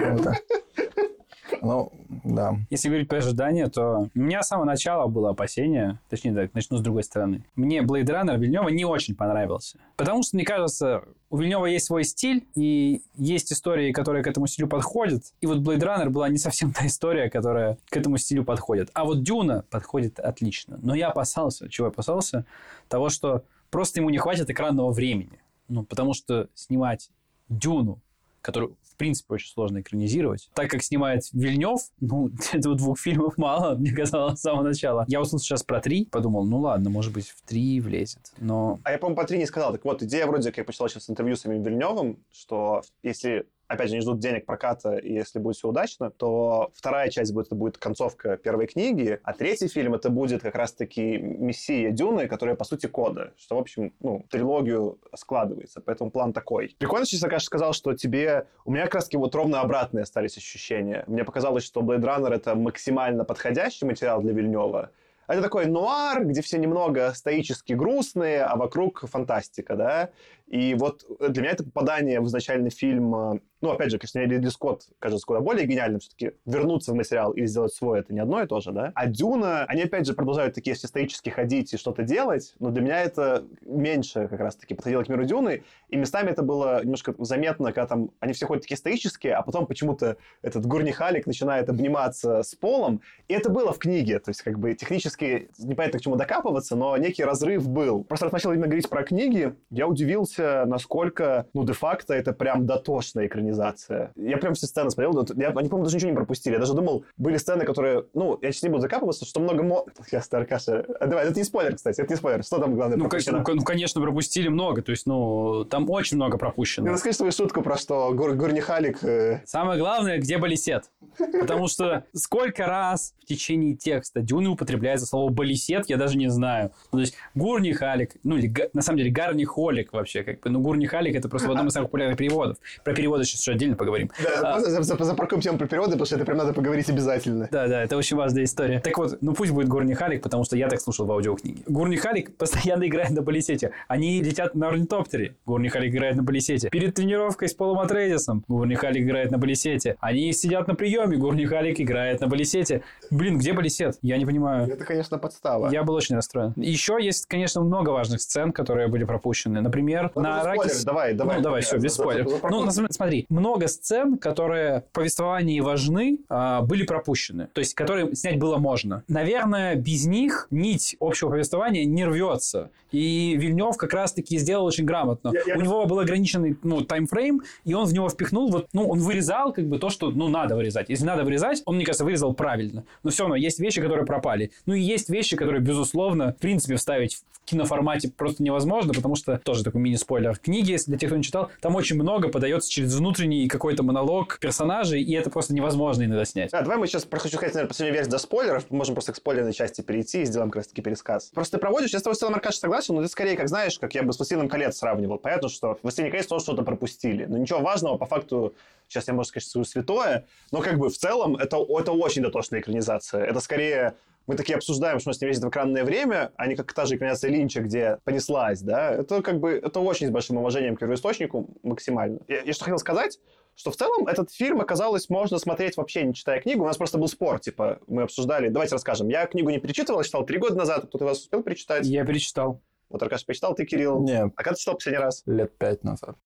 Ну, да. Если говорить про ожидания, то у меня с самого начала было опасение, точнее, так, начну с другой стороны. Мне Blade Runner Вильнева не очень понравился. Потому что, мне кажется, у Вильнева есть свой стиль, и есть истории, которые к этому стилю подходят. И вот Blade Runner была не совсем та история, которая к этому стилю подходит. А вот Дюна подходит отлично. Но я опасался, чего я опасался? Того, что просто ему не хватит экранного времени. Ну, потому что снимать Дюну которую, в принципе, очень сложно экранизировать. Так как снимает Вильнев, ну, [laughs] этого двух фильмов мало, [laughs] мне казалось, с самого начала. Я услышал сейчас про три, подумал, ну ладно, может быть, в три влезет, но... А я, по-моему, по три не сказал. Так вот, идея вроде, как я почитал сейчас интервью с самим Вильневым, что если опять же, не ждут денег проката, и если будет все удачно, то вторая часть будет, это будет концовка первой книги, а третий фильм это будет как раз-таки «Мессия Дюны», которая, по сути, кода, что, в общем, ну, трилогию складывается, поэтому план такой. Прикольно, что Сакаш сказал, что тебе... У меня как раз-таки вот ровно обратные остались ощущения. Мне показалось, что Blade Runner — это максимально подходящий материал для Вильнева, это такой нуар, где все немного стоически грустные, а вокруг фантастика, да. И вот для меня это попадание в изначальный фильм э, ну, опять же, конечно, Ридли Скотт кажется куда более гениальным, все-таки вернуться в материал и сделать свой, это не одно и то же, да? А Дюна, они, опять же, продолжают такие систематически ходить и что-то делать, но для меня это меньше как раз-таки подходило к миру Дюны, и местами это было немножко заметно, когда там они все ходят такие стоические, а потом почему-то этот Гурнихалик начинает обниматься с полом, и это было в книге, то есть как бы технически непонятно к чему докапываться, но некий разрыв был. Просто раз начал именно говорить про книги, я удивился, насколько, ну, де-факто это прям дотошная экранизация. Я прям все сцены смотрел, я, они, по-моему, даже ничего не пропустили. Я даже думал, были сцены, которые, ну, я сейчас не буду закапываться, что много... Мо... [laughs] Я Старкаша. А, давай, это не спойлер, кстати, это не спойлер. Что там главное ну, пропущено? Конечно, ну, конечно, пропустили много. То есть, ну, там очень много пропущено. Ну, расскажи свою шутку про что Гур, Гурнихалик... Э... Самое главное, где балисет. Потому что сколько раз в течение текста Дюны употребляется слово балисет, я даже не знаю. То есть, Гурнихалик, ну, или, на самом деле, Гарнихолик вообще, как бы, ну, Гурнихалик это просто в одном из самых популярных переводов. Про переводы сейчас еще отдельно поговорим. Да, а, запаркуем тему про переводы, потому что это прям надо поговорить обязательно. Да, да, это очень важная история. Так вот, ну пусть будет Гурни Халик, потому что я так слушал в аудиокниге. Гурни Халик постоянно играет на полисете. Они летят на орнитоптере. Гурни Халик играет на полисете. Перед тренировкой с Полом Атрейдисом Гурни Халик играет на полисете. Они сидят на приеме. Гурни Халик играет на полисете. Блин, где полисет? Я не понимаю. Это, конечно, подстава. Я был очень расстроен. Еще есть, конечно, много важных сцен, которые были пропущены. Например, ну, на Аракис... Давай, давай. Ну, давай, все, без спойлеров. Ну, смотри, много сцен, которые в повествовании важны, а, были пропущены. То есть, которые снять было можно. Наверное, без них нить общего повествования не рвется. И Вильнев как раз-таки сделал очень грамотно. Я, я... У него был ограниченный ну, таймфрейм, и он в него впихнул, вот, ну, он вырезал как бы то, что, ну, надо вырезать. Если надо вырезать, он, мне кажется, вырезал правильно. Но все равно есть вещи, которые пропали. Ну, и есть вещи, которые, безусловно, в принципе, вставить в киноформате просто невозможно, потому что, тоже такой мини-спойлер, в книге, для тех, кто не читал, там очень много подается через внутренний какой-то монолог персонажей, и это просто невозможно иногда снять. Да, давай мы сейчас, хочу сказать, наверное, последнюю версию до спойлеров, можем просто к спойлерной части перейти и сделаем как раз-таки пересказ. Просто ты проводишь, я с тобой в целом, Аркаш, согласен, но ты скорее, как знаешь, как я бы с «Властелином колец» сравнивал. Понятно, что в «Властелине колец» тоже что-то пропустили, но ничего важного, по факту, сейчас я, можно сказать, святое, но как бы в целом это, это очень дотошная экранизация. Это скорее мы такие обсуждаем, что мы с ним ездим в экранное время, а не как та же экранизация Линча, где понеслась, да, это как бы, это очень с большим уважением к первоисточнику максимально. Я, я что хотел сказать, что в целом этот фильм оказалось можно смотреть вообще не читая книгу. У нас просто был спор, типа, мы обсуждали. Давайте расскажем. Я книгу не перечитывал, я читал три года назад. Кто-то вас успел перечитать? Я перечитал. Вот Аркаш перечитал, ты, Кирилл. Нет, А когда ты читал последний раз? лет пять назад.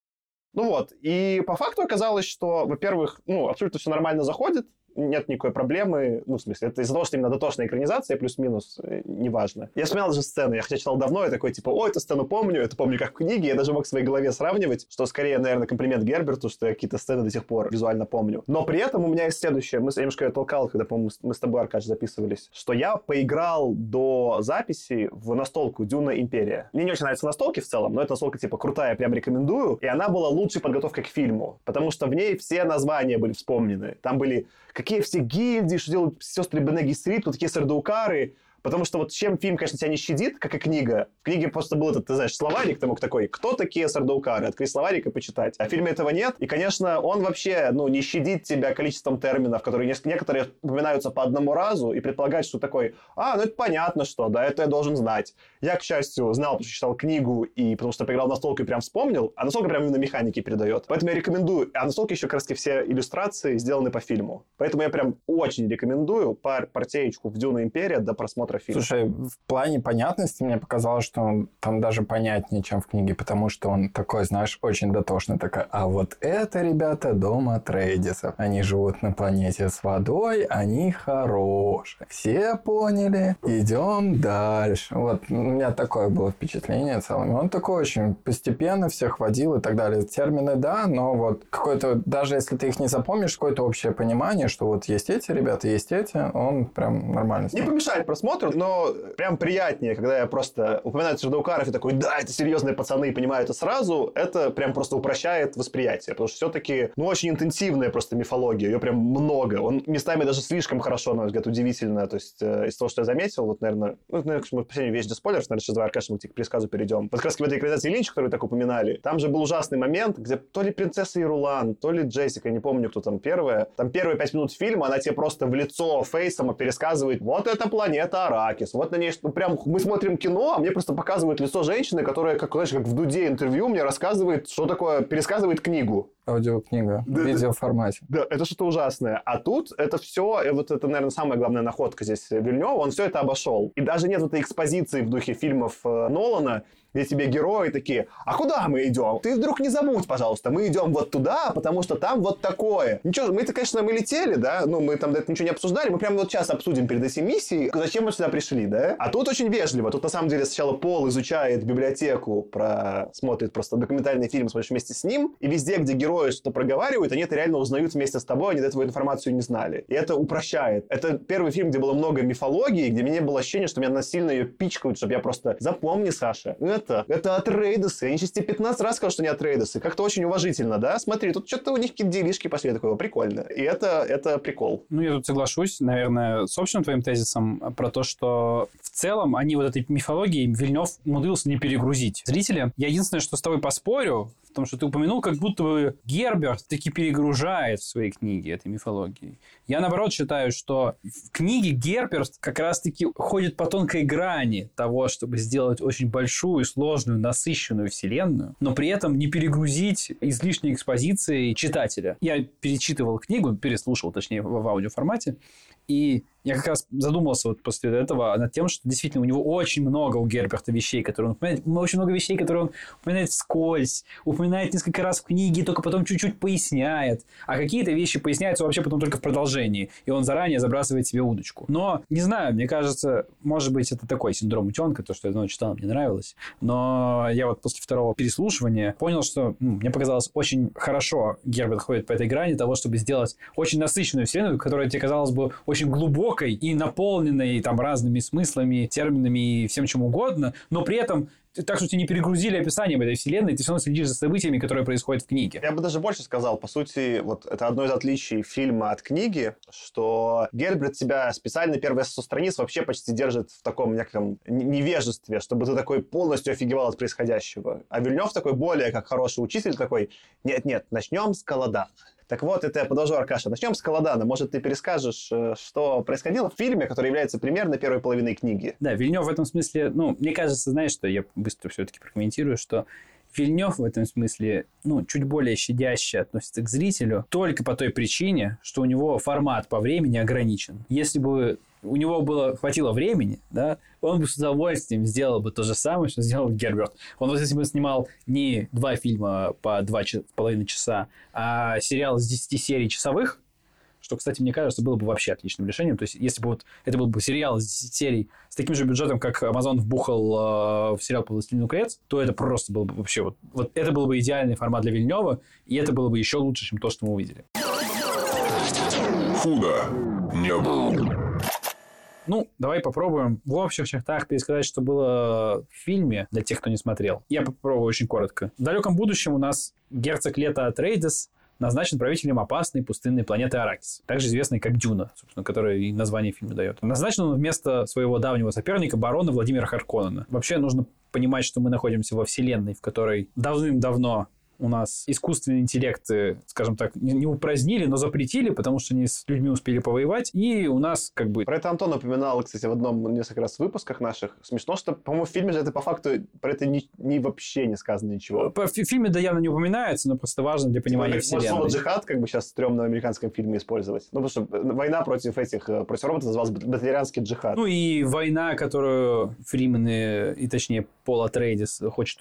Ну вот, и по факту оказалось, что, во-первых, ну, абсолютно все нормально заходит, нет никакой проблемы, ну, в смысле, это из-за того, что именно дотошная экранизация, плюс-минус, э, неважно. Я вспоминал даже сцены, я хотя читал давно, и такой, типа, о, эту сцену помню, это помню как в книге, я даже мог в своей голове сравнивать, что скорее, наверное, комплимент Герберту, что я какие-то сцены до сих пор визуально помню. Но при этом у меня есть следующее, мы, я немножко ее толкал, когда, по-моему, мы с тобой, Аркаш, записывались, что я поиграл до записи в настолку Дюна Империя. Мне не очень нравятся настолки в целом, но эта настолка, типа, крутая, прям рекомендую, и она была лучшей подготовкой к фильму, потому что в ней все названия были вспомнены. Там были какие все гильдии, что делают сестры Бенеги Стрит, вот такие сардаукары. Потому что вот чем фильм, конечно, тебя не щадит, как и книга. В книге просто был этот, ты знаешь, словарик, ты мог такой, кто такие сардаукары? Открыть словарик и почитать. А в фильме этого нет. И, конечно, он вообще, ну, не щадит тебя количеством терминов, которые некоторые упоминаются по одному разу, и предполагает, что такой, а, ну это понятно, что, да, это я должен знать. Я, к счастью, знал, потому что читал книгу, и потому что поиграл в настолку и прям вспомнил, а настолка прям именно механики передает. Поэтому я рекомендую. А настолки еще как все иллюстрации сделаны по фильму. Поэтому я прям очень рекомендую пар партеечку в Дюна Империя до просмотра фильма. Слушай, в плане понятности мне показалось, что он там даже понятнее, чем в книге, потому что он такой, знаешь, очень дотошный. Такой, а вот это, ребята, дом Атрейдисов. Они живут на планете с водой, они хорошие. Все поняли? Идем дальше. Вот, у меня такое было впечатление целым. Он такой очень постепенно всех водил и так далее. Термины, да, но вот какое-то, даже если ты их не запомнишь, какое-то общее понимание, что вот есть эти ребята, есть эти, он прям нормально. Не помешает просмотру, но прям приятнее, когда я просто упоминаю Сердоукаров и такой, да, это серьезные пацаны, и понимаю это сразу, это прям просто упрощает восприятие, потому что все-таки, ну, очень интенсивная просто мифология, ее прям много, он местами даже слишком хорошо, на мой взгляд, удивительно, то есть э, из того, что я заметил, вот, наверное, ну, наверное, мы последнюю вещь для спойлеров, наверное, сейчас давай, Аркаша, мы к пересказу перейдем. Вот как раз в этой экранизации Линч, которую так упоминали, там же был ужасный момент, где то ли принцесса Ирулан, то ли Джессика, не помню, кто там первая, там первые пять минут фильма, она тебе просто в лицо фейсом пересказывает, вот это планета Аракис, вот на ней, ну, прям мы смотрим кино, а мне просто показывают лицо женщины, которая, как, знаешь, как в дуде интервью мне рассказывает, что такое, пересказывает книгу. Аудиокнига Да, в видеоформате. Да, это что-то ужасное. А тут это все, вот это, наверное, самая главная находка здесь Вильнева, он все это обошел. И даже нет этой экспозиции в духе фильмов э, Нолана, где тебе герои такие, а куда мы идем? Ты вдруг не забудь, пожалуйста, мы идем вот туда, потому что там вот такое. Ничего, мы-то, конечно, мы летели, да, ну, мы там это ничего не обсуждали, мы прямо вот сейчас обсудим перед этим миссией, зачем мы сюда пришли, да? А тут очень вежливо, тут на самом деле сначала Пол изучает библиотеку, про... смотрит просто документальный фильм, смотришь вместе с ним, и везде, где герои что-то проговаривают, они это реально узнают вместе с тобой, они до этого информацию не знали. И это упрощает. Это первый фильм, где было много мифологии, где мне не было ощущения, что меня насильно ее пичкают, чтобы я просто запомни, Саша, это, это от Рейдесы. Сейчас тебе 15 раз сказал, что не от Рейдесы. Как-то очень уважительно, да? Смотри, тут что-то у них какие-то делишки пошли такого. Прикольно. И это, это прикол. Ну, я тут соглашусь, наверное, с общим твоим тезисом про то, что в целом они вот этой мифологией Вильнев умудрился не перегрузить зрителя. Я единственное, что с тобой поспорю, в том, что ты упомянул, как будто бы Герберт таки перегружает в своей книге этой мифологии. Я, наоборот, считаю, что в книге Герберт как раз-таки ходит по тонкой грани того, чтобы сделать очень большую, сложную, насыщенную вселенную, но при этом не перегрузить излишней экспозицией читателя. Я перечитывал книгу, переслушал, точнее, в, аудиоформате, и я как раз задумался вот после этого над тем, что действительно у него очень много у Герберта вещей, которые он упоминает. Очень много вещей, которые он упоминает вскользь, упоминает несколько раз в книге, только потом чуть-чуть поясняет. А какие-то вещи поясняются вообще потом только в продолжении. И он заранее забрасывает себе удочку. Но, не знаю, мне кажется, может быть, это такой синдром утенка, то, что я давно читал, мне нравилось. Но я вот после второго переслушивания понял, что ну, мне показалось очень хорошо Герберт ходит по этой грани того, чтобы сделать очень насыщенную вселенную, которая тебе казалось бы очень очень глубокой и наполненной там разными смыслами, терминами и всем чем угодно, но при этом так что тебе не перегрузили описанием этой вселенной, ты все равно следишь за событиями, которые происходят в книге. Я бы даже больше сказал, по сути, вот это одно из отличий фильма от книги, что Герберт тебя специально первые 100 страниц вообще почти держит в таком неком невежестве, чтобы ты такой полностью офигевал от происходящего. А Вильнев такой более как хороший учитель такой, нет-нет, начнем с Колода. Так вот, это я подожду, Аркаша. Начнем с Колодана. Может, ты перескажешь, э, что происходило в фильме, который является примерно первой половиной книги? Да, Вильнев в этом смысле, ну, мне кажется, знаешь, что я быстро все-таки прокомментирую, что Вильнев в этом смысле, ну, чуть более щадяще относится к зрителю только по той причине, что у него формат по времени ограничен. Если бы у него было, хватило времени, да, он бы с удовольствием сделал бы то же самое, что сделал Герберт. Он вот если бы снимал не два фильма по два с половиной часа, а сериал с 10 серий часовых, что, кстати, мне кажется, было бы вообще отличным решением. То есть, если бы вот это был бы сериал с 10 серий с таким же бюджетом, как Amazon вбухал э, в сериал «Властелин колец», то это просто было бы вообще вот, вот это был бы идеальный формат для Вильнева, и это было бы еще лучше, чем то, что мы увидели. Худо не было. Ну, давай попробуем в общих чертах пересказать, что было в фильме для тех, кто не смотрел. Я попробую очень коротко. В далеком будущем у нас герцог Лета Атрейдес назначен правителем опасной пустынной планеты Аракис, также известной как Дюна, собственно, которая и название фильма дает. Назначен он вместо своего давнего соперника, барона Владимира Харконнена. Вообще нужно понимать, что мы находимся во вселенной, в которой давным-давно у нас искусственный интеллект, скажем так, не упразднили, но запретили, потому что они с людьми успели повоевать, и у нас как бы... Про это Антон упоминал, кстати, в одном несколько раз в выпусках наших. Смешно, что, по-моему, в фильме же это по факту про это не, не вообще не сказано ничего. В фильме, да, явно не упоминается, но просто важно для понимания вселенной. Слово «джихад» как бы сейчас стрёмно в американском фильме использовать. Ну, потому что война против этих, э, против роботов называлась батарианский джихад. Ну, и война, которую Фримены, и точнее Пол Атрейдис хочет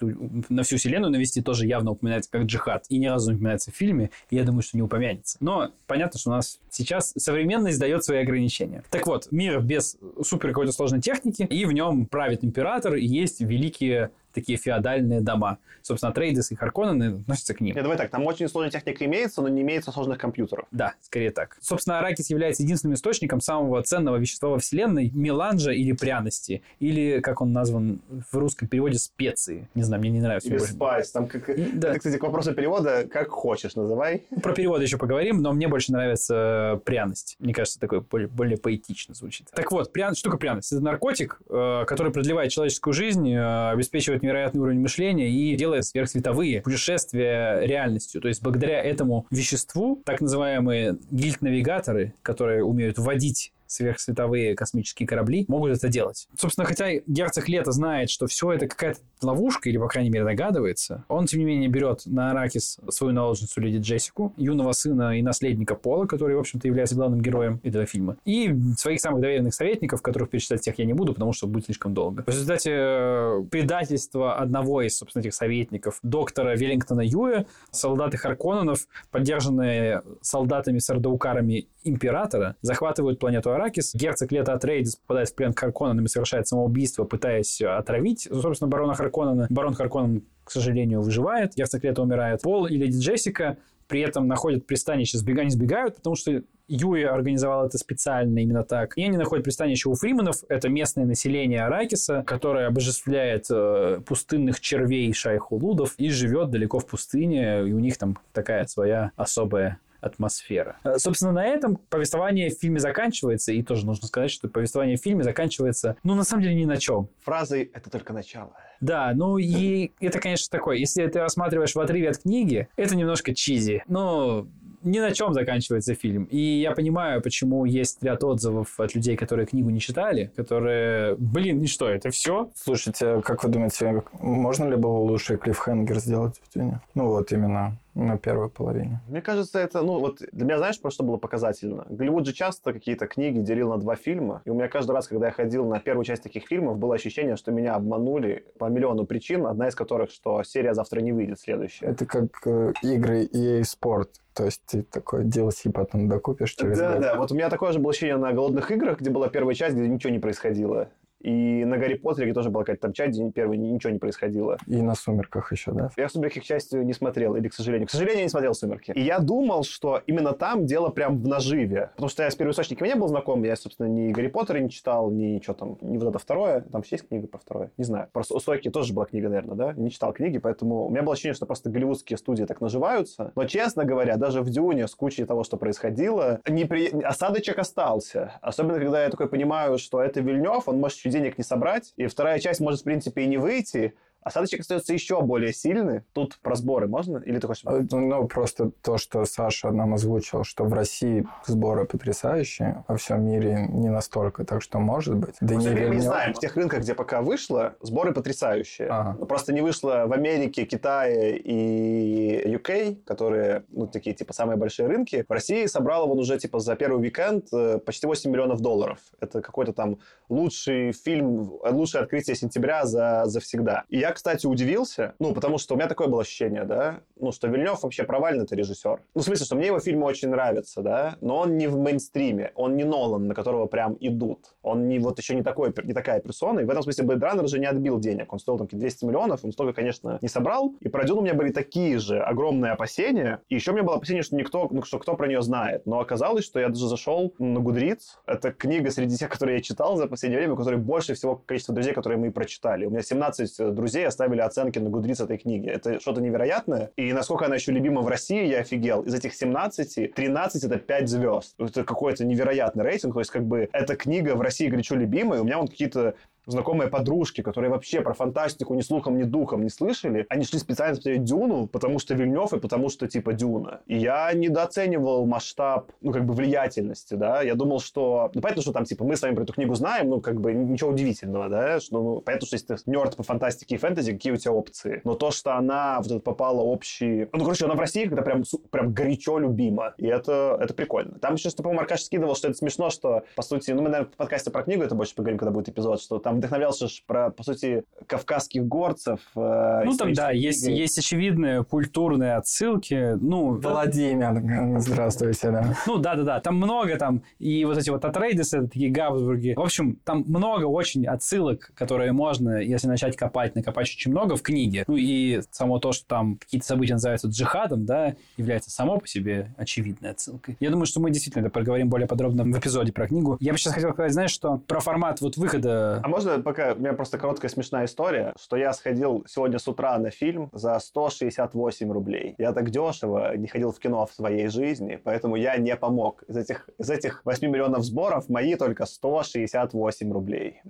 на всю вселенную навести, тоже явно упоминается как джихад. И ни разу не упоминается в фильме, и я думаю, что не упомянется. Но понятно, что у нас сейчас современность дает свои ограничения. Так вот, мир без супер какой-то сложной техники, и в нем правит император, и есть великие такие феодальные дома. Собственно, Трейдес и Харконнены относятся к ним. Нет, давай так, там очень сложная техника имеется, но не имеется сложных компьютеров. Да, скорее так. Собственно, Аракис является единственным источником самого ценного вещества во Вселенной, меланжа или пряности, или, как он назван в русском переводе, специи. Не знаю, мне не нравится. Или спайс. Там как... да. Это, кстати, к вопросу перевода, как хочешь, называй. Про перевод еще поговорим, но мне больше нравится пряность. Мне кажется, такое более, более поэтично звучит. Так вот, пря... штука пряность. Это наркотик, э, который продлевает человеческую жизнь, э, обеспечивает невероятный уровень мышления и делает сверхсветовые путешествия реальностью. То есть благодаря этому веществу так называемые гильд-навигаторы, которые умеют вводить сверхсветовые космические корабли могут это делать. Собственно, хотя герцог Лето знает, что все это какая-то ловушка, или, по крайней мере, догадывается, он, тем не менее, берет на Аракис свою наложницу Леди Джессику, юного сына и наследника Пола, который, в общем-то, является главным героем этого фильма, и своих самых доверенных советников, которых перечислять всех я не буду, потому что будет слишком долго. В результате э, предательства одного из, собственно, этих советников, доктора Веллингтона Юэ, солдаты Харконненов, поддержанные солдатами-сардаукарами императора, захватывают планету Аракис. Герцог Лето Атрейдис попадает в плен к Харконненам и совершает самоубийство, пытаясь отравить, собственно, барона Харконнена. Барон Харконнен, к сожалению, выживает. Герцог Лето умирает. Пол и леди Джессика при этом находят пристанище, сбегать, не сбегают, потому что Юи организовал это специально именно так. И они находят пристанище у фриманов. Это местное население Аракиса, которое обожествляет э, пустынных червей шайхулудов и живет далеко в пустыне. И у них там такая своя особая атмосфера. Э, собственно, на этом повествование в фильме заканчивается, и тоже нужно сказать, что повествование в фильме заканчивается, ну, на самом деле, ни на чем. Фразой «это только начало». Да, ну и это, конечно, такое. Если ты рассматриваешь в отрыве от книги, это немножко чизи. Но ни на чем заканчивается фильм. И я понимаю, почему есть ряд отзывов от людей, которые книгу не читали, которые, блин, и что, это все? Слушайте, как вы думаете, можно ли было лучше клиффхенгер сделать в Дюне? Ну вот именно на первой половине. Мне кажется, это, ну, вот для меня, знаешь, просто было показательно? Голливуд же часто какие-то книги делил на два фильма, и у меня каждый раз, когда я ходил на первую часть таких фильмов, было ощущение, что меня обманули по миллиону причин, одна из которых, что серия завтра не выйдет следующая. Это как э, игры EA Sport. То есть ты такой DLC потом докупишь через Да, год. да. Вот у меня такое же было ощущение на «Голодных играх», где была первая часть, где ничего не происходило. И на Гарри Поттере тоже была какая-то там часть, день первый, ничего не происходило. И на «Сумерках» еще, да? Я «Сумерки», к счастью, не смотрел, или, к сожалению. К сожалению, я не смотрел «Сумерки». И я думал, что именно там дело прям в наживе. Потому что я с первоисточниками не был знаком. Я, собственно, ни Гарри Поттера не читал, ни ничего там, ни вот это второе. Там вообще есть книга про второе? Не знаю. Просто у Сойки тоже была книга, наверное, да? Не читал книги, поэтому у меня было ощущение, что просто голливудские студии так наживаются. Но, честно говоря, даже в «Дюне» с кучей того, что происходило, непри... осадочек остался. Особенно, когда я такой понимаю, что это Вильнев, он может еще денег не собрать, и вторая часть может, в принципе, и не выйти, Осадочек остается еще более сильный. Тут про сборы можно? Или ты хочешь... Ну, просто то, что Саша нам озвучил, что в России сборы потрясающие, во всем мире не настолько, так что может быть. Да не, мы не знаем, в тех рынках, где пока вышло, сборы потрясающие. Ага. Просто не вышло в Америке, Китае и UK, которые, ну, такие, типа, самые большие рынки. В России собрал он уже, типа, за первый уикенд э, почти 8 миллионов долларов. Это какой-то там лучший фильм, лучшее открытие сентября за, за всегда. И я кстати, удивился, ну, потому что у меня такое было ощущение, да, ну, что Вильнев вообще провальный-то режиссер. Ну, в смысле, что мне его фильмы очень нравятся, да, но он не в мейнстриме, он не Нолан, на которого прям идут. Он не вот еще не, такой, не такая персона, и в этом смысле Blade Runner же не отбил денег. Он стоил там 200 миллионов, он столько, конечно, не собрал. И про Дюну у меня были такие же огромные опасения. И еще у меня было опасение, что никто, ну, что кто про нее знает. Но оказалось, что я даже зашел на Гудриц. Это книга среди тех, которые я читал за последнее время, у которой больше всего количество друзей, которые мы прочитали. У меня 17 друзей оставили оценки на Гудриц этой книги. Это что-то невероятное. И насколько она еще любима в России, я офигел. Из этих 17, 13 это 5 звезд. Это какой-то невероятный рейтинг. То есть, как бы, эта книга в России горячо любимая. У меня вот какие-то знакомые подружки, которые вообще про фантастику ни слухом, ни духом не слышали, они шли специально смотреть Дюну, потому что Вильнев и потому что типа Дюна. И я недооценивал масштаб, ну, как бы влиятельности, да. Я думал, что... Ну, понятно, что там, типа, мы с вами про эту книгу знаем, ну, как бы ничего удивительного, да, что, ну, понятно, что если ты нерд по фантастике и фэнтези, какие у тебя опции. Но то, что она вот это попала общий... Ну, короче, она в России когда прям, прям горячо любима. И это, это прикольно. Там еще, что, по-моему, Аркаш скидывал, что это смешно, что, по сути, ну, мы, наверное, в подкасте про книгу это больше поговорим, когда будет эпизод, что там вдохновлялся про, по сути, кавказских горцев. Э, ну, там, да, есть, есть очевидные культурные отсылки. Ну, Владимир, здравствуйте, да. Ну, да-да-да, там много там, и вот эти вот Атрейдесы, такие Габсбурги. В общем, там много очень отсылок, которые можно, если начать копать, накопать очень много в книге. Ну, и само то, что там какие-то события называются джихадом, да, является само по себе очевидной отсылкой. Я думаю, что мы действительно это проговорим более подробно в эпизоде про книгу. Я бы сейчас хотел сказать, знаешь, что про формат вот выхода... А можно пока у меня просто короткая смешная история, что я сходил сегодня с утра на фильм за 168 рублей. Я так дешево не ходил в кино в своей жизни, поэтому я не помог. Из этих, из этих 8 миллионов сборов мои только 168 рублей.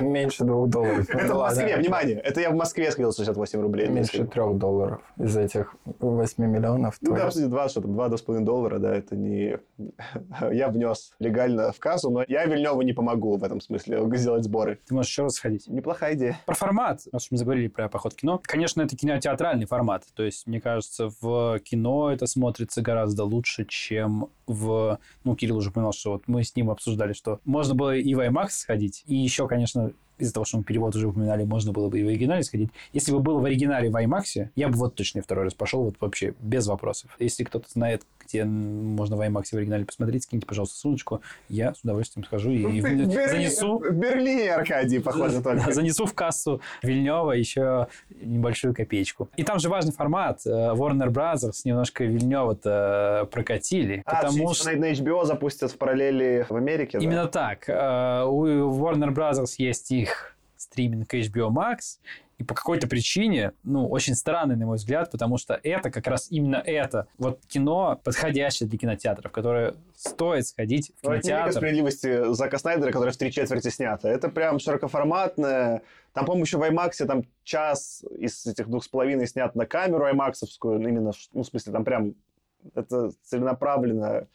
Меньше двух долларов. Это в Москве, внимание, это я в Москве сходил 68 рублей. Меньше трех долларов из этих 8 миллионов. Ну, да, два, что там, два, два с половиной доллара, да, это не... [laughs] Я внес легально в кассу, но я Вильневу не помогу в этом смысле сделать сбор горы. Ты можешь еще раз сходить. Неплохая идея. Про формат, раз мы заговорили про поход в кино. Конечно, это кинотеатральный формат. То есть, мне кажется, в кино это смотрится гораздо лучше, чем в... Ну, Кирилл уже понял, что вот мы с ним обсуждали, что можно было и в IMAX сходить, и еще, конечно, из-за того, что мы перевод уже упоминали, можно было бы и в оригинале сходить. Если бы было в оригинале в IMAX, я бы вот точно второй раз пошел, вот вообще без вопросов. Если кто-то знает, где можно в IMAX в оригинале посмотреть, скиньте, пожалуйста, ссылочку. Я с удовольствием схожу и, и Берлин, занесу... В Берлине, Аркадий, похоже, только. Занесу в кассу Вильнева еще небольшую копеечку. И там же важный формат. Э, Warner Brothers немножко Вильнева-то прокатили. А, потому что... на HBO запустят в параллели в Америке, Именно да? так. Э, у Warner Brothers есть их стриминг HBO Max, и по какой-то причине, ну, очень странный, на мой взгляд, потому что это как раз именно это. Вот кино, подходящее для кинотеатров, которое стоит сходить в кинотеатр. Это справедливости Зака Снайдера, которое в три четверти снято. Это прям широкоформатное. Там, по-моему, еще в IMAX там час из этих двух с половиной снят на камеру IMAX-овскую. Именно, ну, в смысле, там прям это целенаправленно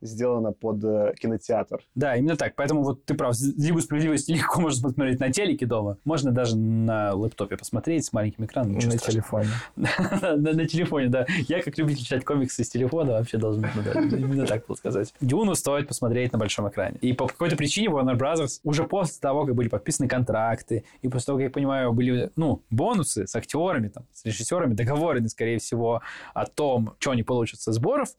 сделано под э, кинотеатр. Да, именно так. Поэтому вот ты прав. Лигу справедливости [laughs] легко можно посмотреть на телеке дома. Можно даже на лэптопе посмотреть с маленьким экраном. На страшного. телефоне. [laughs] на, телефоне, да. Я, как любитель читать комиксы с телефона, вообще должен ну, да, именно так было сказать. Дюну стоит посмотреть на большом экране. И по какой-то причине Warner Brothers уже после того, как были подписаны контракты, и после того, как я понимаю, были, ну, бонусы с актерами, там, с режиссерами, договорены, скорее всего, о том, что они получат со сборов,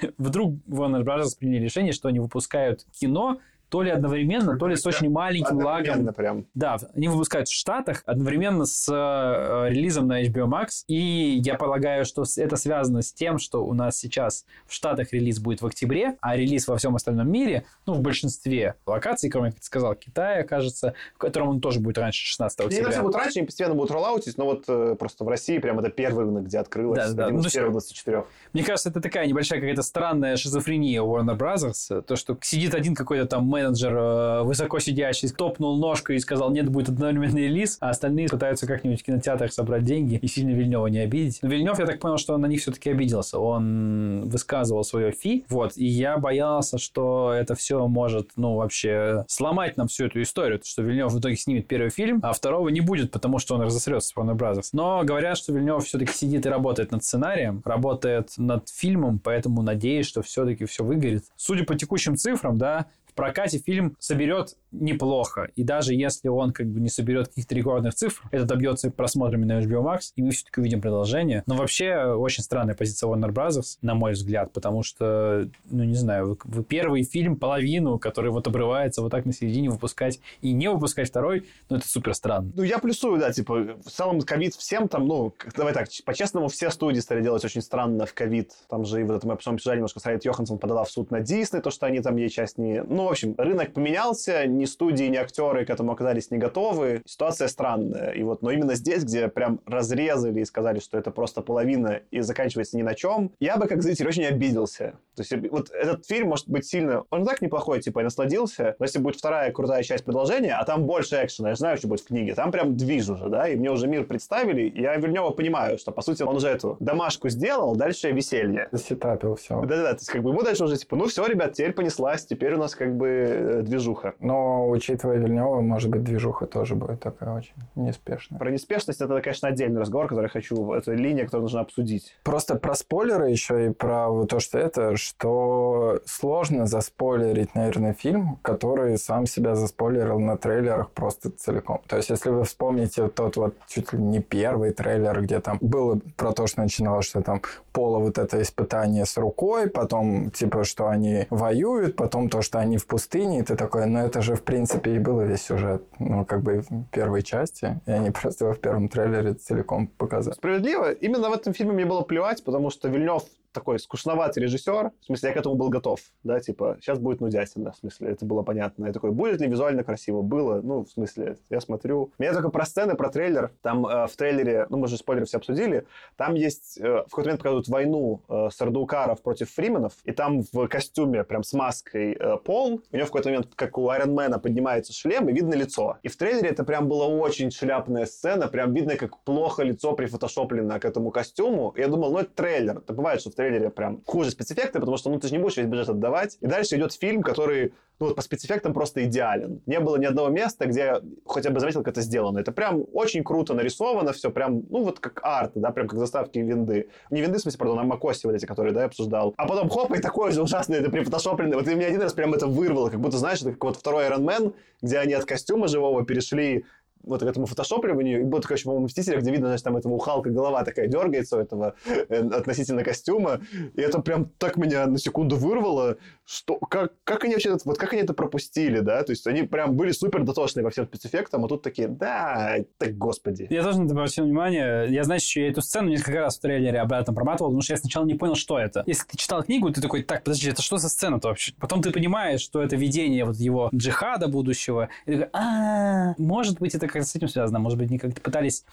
[laughs] вдруг Warner Bros. приняли решение, что они выпускают кино то ли одновременно, то ли с очень маленьким лагом. Прям. Да, они выпускают в Штатах одновременно с э, релизом на HBO Max. И я полагаю, что это связано с тем, что у нас сейчас в Штатах релиз будет в октябре, а релиз во всем остальном мире, ну, в большинстве локаций, кроме, как ты сказал, Китая, кажется, в котором он тоже будет раньше 16 Они на октября. все будут раньше, они постепенно будут роллаутить, но вот э, просто в России прям это первый рынок, где открылось. Да, да. Один Ну, из первых 24. Мне кажется, это такая небольшая какая-то странная шизофрения у Warner Brothers. То, что сидит один какой-то там менеджер э, высоко сидящий, топнул ножкой и сказал, нет, будет одновременный релиз, а остальные пытаются как-нибудь в кинотеатрах собрать деньги и сильно Вильнева не обидеть. Но Вильнев, я так понял, что на них все-таки обиделся. Он высказывал свое фи, вот, и я боялся, что это все может, ну, вообще сломать нам всю эту историю, то, что Вильнев в итоге снимет первый фильм, а второго не будет, потому что он разосрется с Warner Brothers. Но говорят, что Вильнев все-таки сидит и работает над сценарием, работает над фильмом, поэтому надеюсь, что все-таки все выгорит. Судя по текущим цифрам, да, прокате фильм соберет неплохо. И даже если он как бы не соберет каких-то рекордных цифр, это добьется просмотрами на HBO Max, и мы все-таки увидим продолжение. Но вообще очень странная позиция Warner Brothers, на мой взгляд, потому что, ну не знаю, вы, вы первый фильм, половину, который вот обрывается вот так на середине, выпускать и не выпускать второй, ну это супер странно. Ну, я плюсую, да, типа, в целом ковид всем там, ну, давай так, по-честному, все студии стали делать очень странно в ковид. Там же и вот это мы обсуждали немножко, Скарлетт Йоханссон подала в суд на Дисней, то, что они там ей часть не... Ну, в общем, рынок поменялся, ни студии, ни актеры к этому оказались не готовы. Ситуация странная. И вот, но именно здесь, где прям разрезали и сказали, что это просто половина и заканчивается ни на чем, я бы как зритель очень обиделся. То есть вот этот фильм может быть сильно... Он так неплохой, типа, я насладился, но если будет вторая крутая часть продолжения, а там больше экшена, я знаю, что будет в книге, там прям движ уже, да, и мне уже мир представили, и я Вильнева понимаю, что, по сути, он уже эту домашку сделал, дальше веселье. Засетапил все. Да-да-да, то есть как бы ему дальше уже типа, ну все, ребят, теперь понеслась, теперь у нас как бы э, движуха. Но, учитывая Вильнева, может быть, движуха тоже будет такая очень неспешная. Про неспешность это, конечно, отдельный разговор, который я хочу, это линия, которую нужно обсудить. Просто про спойлеры еще и про вот то, что это, что сложно заспойлерить, наверное, фильм, который сам себя заспойлерил на трейлерах просто целиком. То есть, если вы вспомните тот вот чуть ли не первый трейлер, где там было про то, что начиналось, что там Пола вот это испытание с рукой, потом типа, что они воюют, потом то, что они в пустыне, и ты такой, ну это же в принципе и было весь сюжет, ну как бы в первой части, и они просто его в первом трейлере целиком показали. Справедливо, именно в этом фильме мне было плевать, потому что Вильнев такой скучноватый режиссер, в смысле, я к этому был готов, да, типа, сейчас будет нудятина, в смысле, это было понятно. Я такой, будет ли визуально красиво? Было, ну, в смысле, я смотрю. Меня только про сцены, про трейлер, там э, в трейлере, ну, мы же спойлеры все обсудили, там есть, э, в какой-то момент показывают войну э, Сардаукаров против Фрименов, и там в костюме, прям с маской э, Пол, у него в какой-то момент, как у Айронмена, поднимается шлем, и видно лицо. И в трейлере это прям была очень шляпная сцена, прям видно, как плохо лицо прифотошоплено к этому костюму. И я думал, ну, это трейлер. Это бывает, что в трейлере прям хуже спецэффекты, потому что, ну, ты же не будешь весь бюджет отдавать. И дальше идет фильм, который, ну, по спецэффектам просто идеален. Не было ни одного места, где хотя бы заметил, как это сделано. Это прям очень круто нарисовано все, прям, ну, вот как арт, да, прям как заставки винды. Не винды, в смысле, пардон, а Макоси вот эти, которые, да, я обсуждал. А потом, хоп, и такой же ужасный, это прифотошопленный. Вот и меня один раз прям это вырвало, как будто, знаешь, это как вот второй Iron Man, где они от костюма живого перешли вот к этому фотошопливанию, и было такое еще, по-моему, где видно, знаешь, там этого у Халка голова такая дергается этого э, относительно костюма, и это прям так меня на секунду вырвало, что, как, как они вообще, это- вот как они это пропустили, да, то есть они прям были супер дотошные во всем спецэффектам, а тут такие, да, так господи. Я тоже на это обратил внимание. Я, знаешь, еще я эту сцену несколько раз в трейлере обратно проматывал, потому что я сначала не понял, что это. Если ты читал книгу, ты такой, так, подожди, это что за сцена-то вообще? Потом ты понимаешь, что это видение вот его джихада будущего. И ты такой, а может быть, это как-то с этим связано. Может быть, они как-то пытались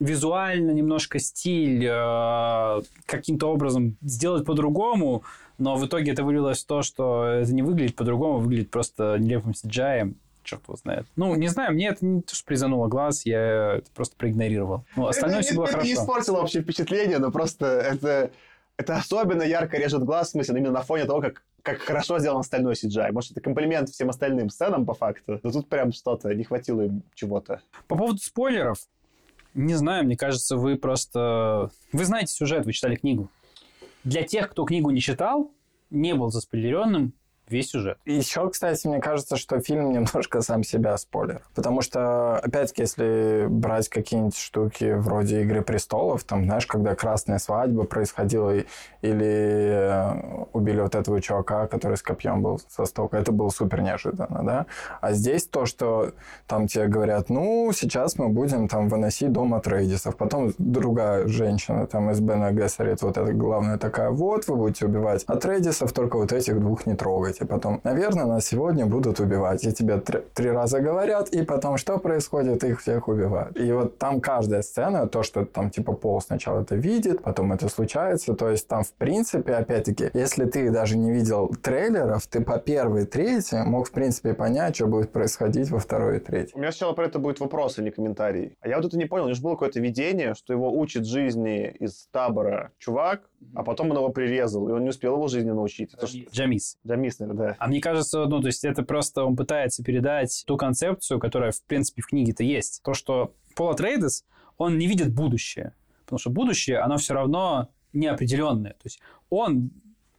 визуально немножко стиль э, каким-то образом сделать по-другому, но в итоге это вылилось в то, что это не выглядит по-другому, выглядит просто нелепым CGI. Черт его знает. Ну, не знаю, мне это не то, что призануло глаз, я это просто проигнорировал. Ну, остальное это, все было это не хорошо. испортило вообще впечатление, но просто это, это особенно ярко режет глаз, в смысле, именно на фоне того, как как хорошо сделан остальной CGI. Может, это комплимент всем остальным сценам, по факту. Но тут прям что-то, не хватило им чего-то. По поводу спойлеров, не знаю, мне кажется, вы просто... Вы знаете сюжет, вы читали книгу. Для тех, кто книгу не читал, не был заспойлеренным, весь сюжет. Еще, кстати, мне кажется, что фильм немножко сам себя спойлер. Потому что, опять-таки, если брать какие-нибудь штуки вроде «Игры престолов», там, знаешь, когда красная свадьба происходила, или э, убили вот этого чувака, который с копьем был со стока, это было супер неожиданно, да? А здесь то, что там тебе говорят, ну, сейчас мы будем там выносить дом от Рейдисов. Потом другая женщина там из Бена Гессерит, вот эта главная такая, вот, вы будете убивать от Рейдисов, только вот этих двух не трогайте. Потом, наверное, нас сегодня будут убивать. И тебе три, три раза говорят, и потом что происходит? Их всех убивают. И вот там каждая сцена, то, что там типа Пол сначала это видит, потом это случается, то есть там в принципе, опять-таки, если ты даже не видел трейлеров, ты по первой и третьей мог в принципе понять, что будет происходить во второй и третьей. У меня сначала про это будет вопрос, а не комментарий. А я вот это не понял. У него же было какое-то видение, что его учит жизни из табора чувак, а потом он его прирезал, и он не успел его жизни научить. Это ж... Джамис. Наверное, да. А мне кажется, ну, то есть это просто он пытается передать ту концепцию, которая, в принципе, в книге-то есть. То, что Пол Атрейдес, он не видит будущее. Потому что будущее, оно все равно неопределенное. То есть он,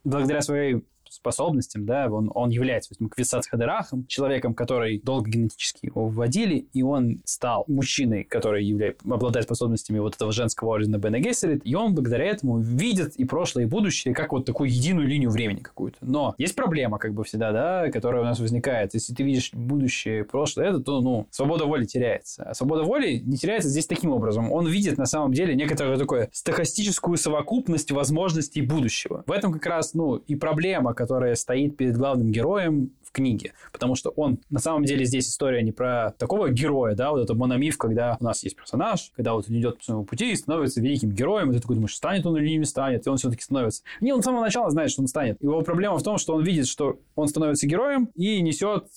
благодаря своей способностям, да, он, он является этим Квисац Хадерахом, человеком, который долго генетически его вводили, и он стал мужчиной, который являет, обладает способностями вот этого женского ордена Гессерит, и он благодаря этому видит и прошлое, и будущее, как вот такую единую линию времени какую-то. Но есть проблема, как бы всегда, да, которая у нас возникает. Если ты видишь будущее, прошлое, это, то, ну, свобода воли теряется. А свобода воли не теряется здесь таким образом. Он видит, на самом деле, некоторую такую стахастическую совокупность возможностей будущего. В этом как раз, ну, и проблема, которая стоит перед главным героем в книге. Потому что он, на самом деле, здесь история не про такого героя, да, вот это мономиф, когда у нас есть персонаж, когда вот он идет по своему пути и становится великим героем, и ты такой думаешь, станет он или не станет, и он все-таки становится. Не, он с самого начала знает, что он станет. Его проблема в том, что он видит, что он становится героем и несет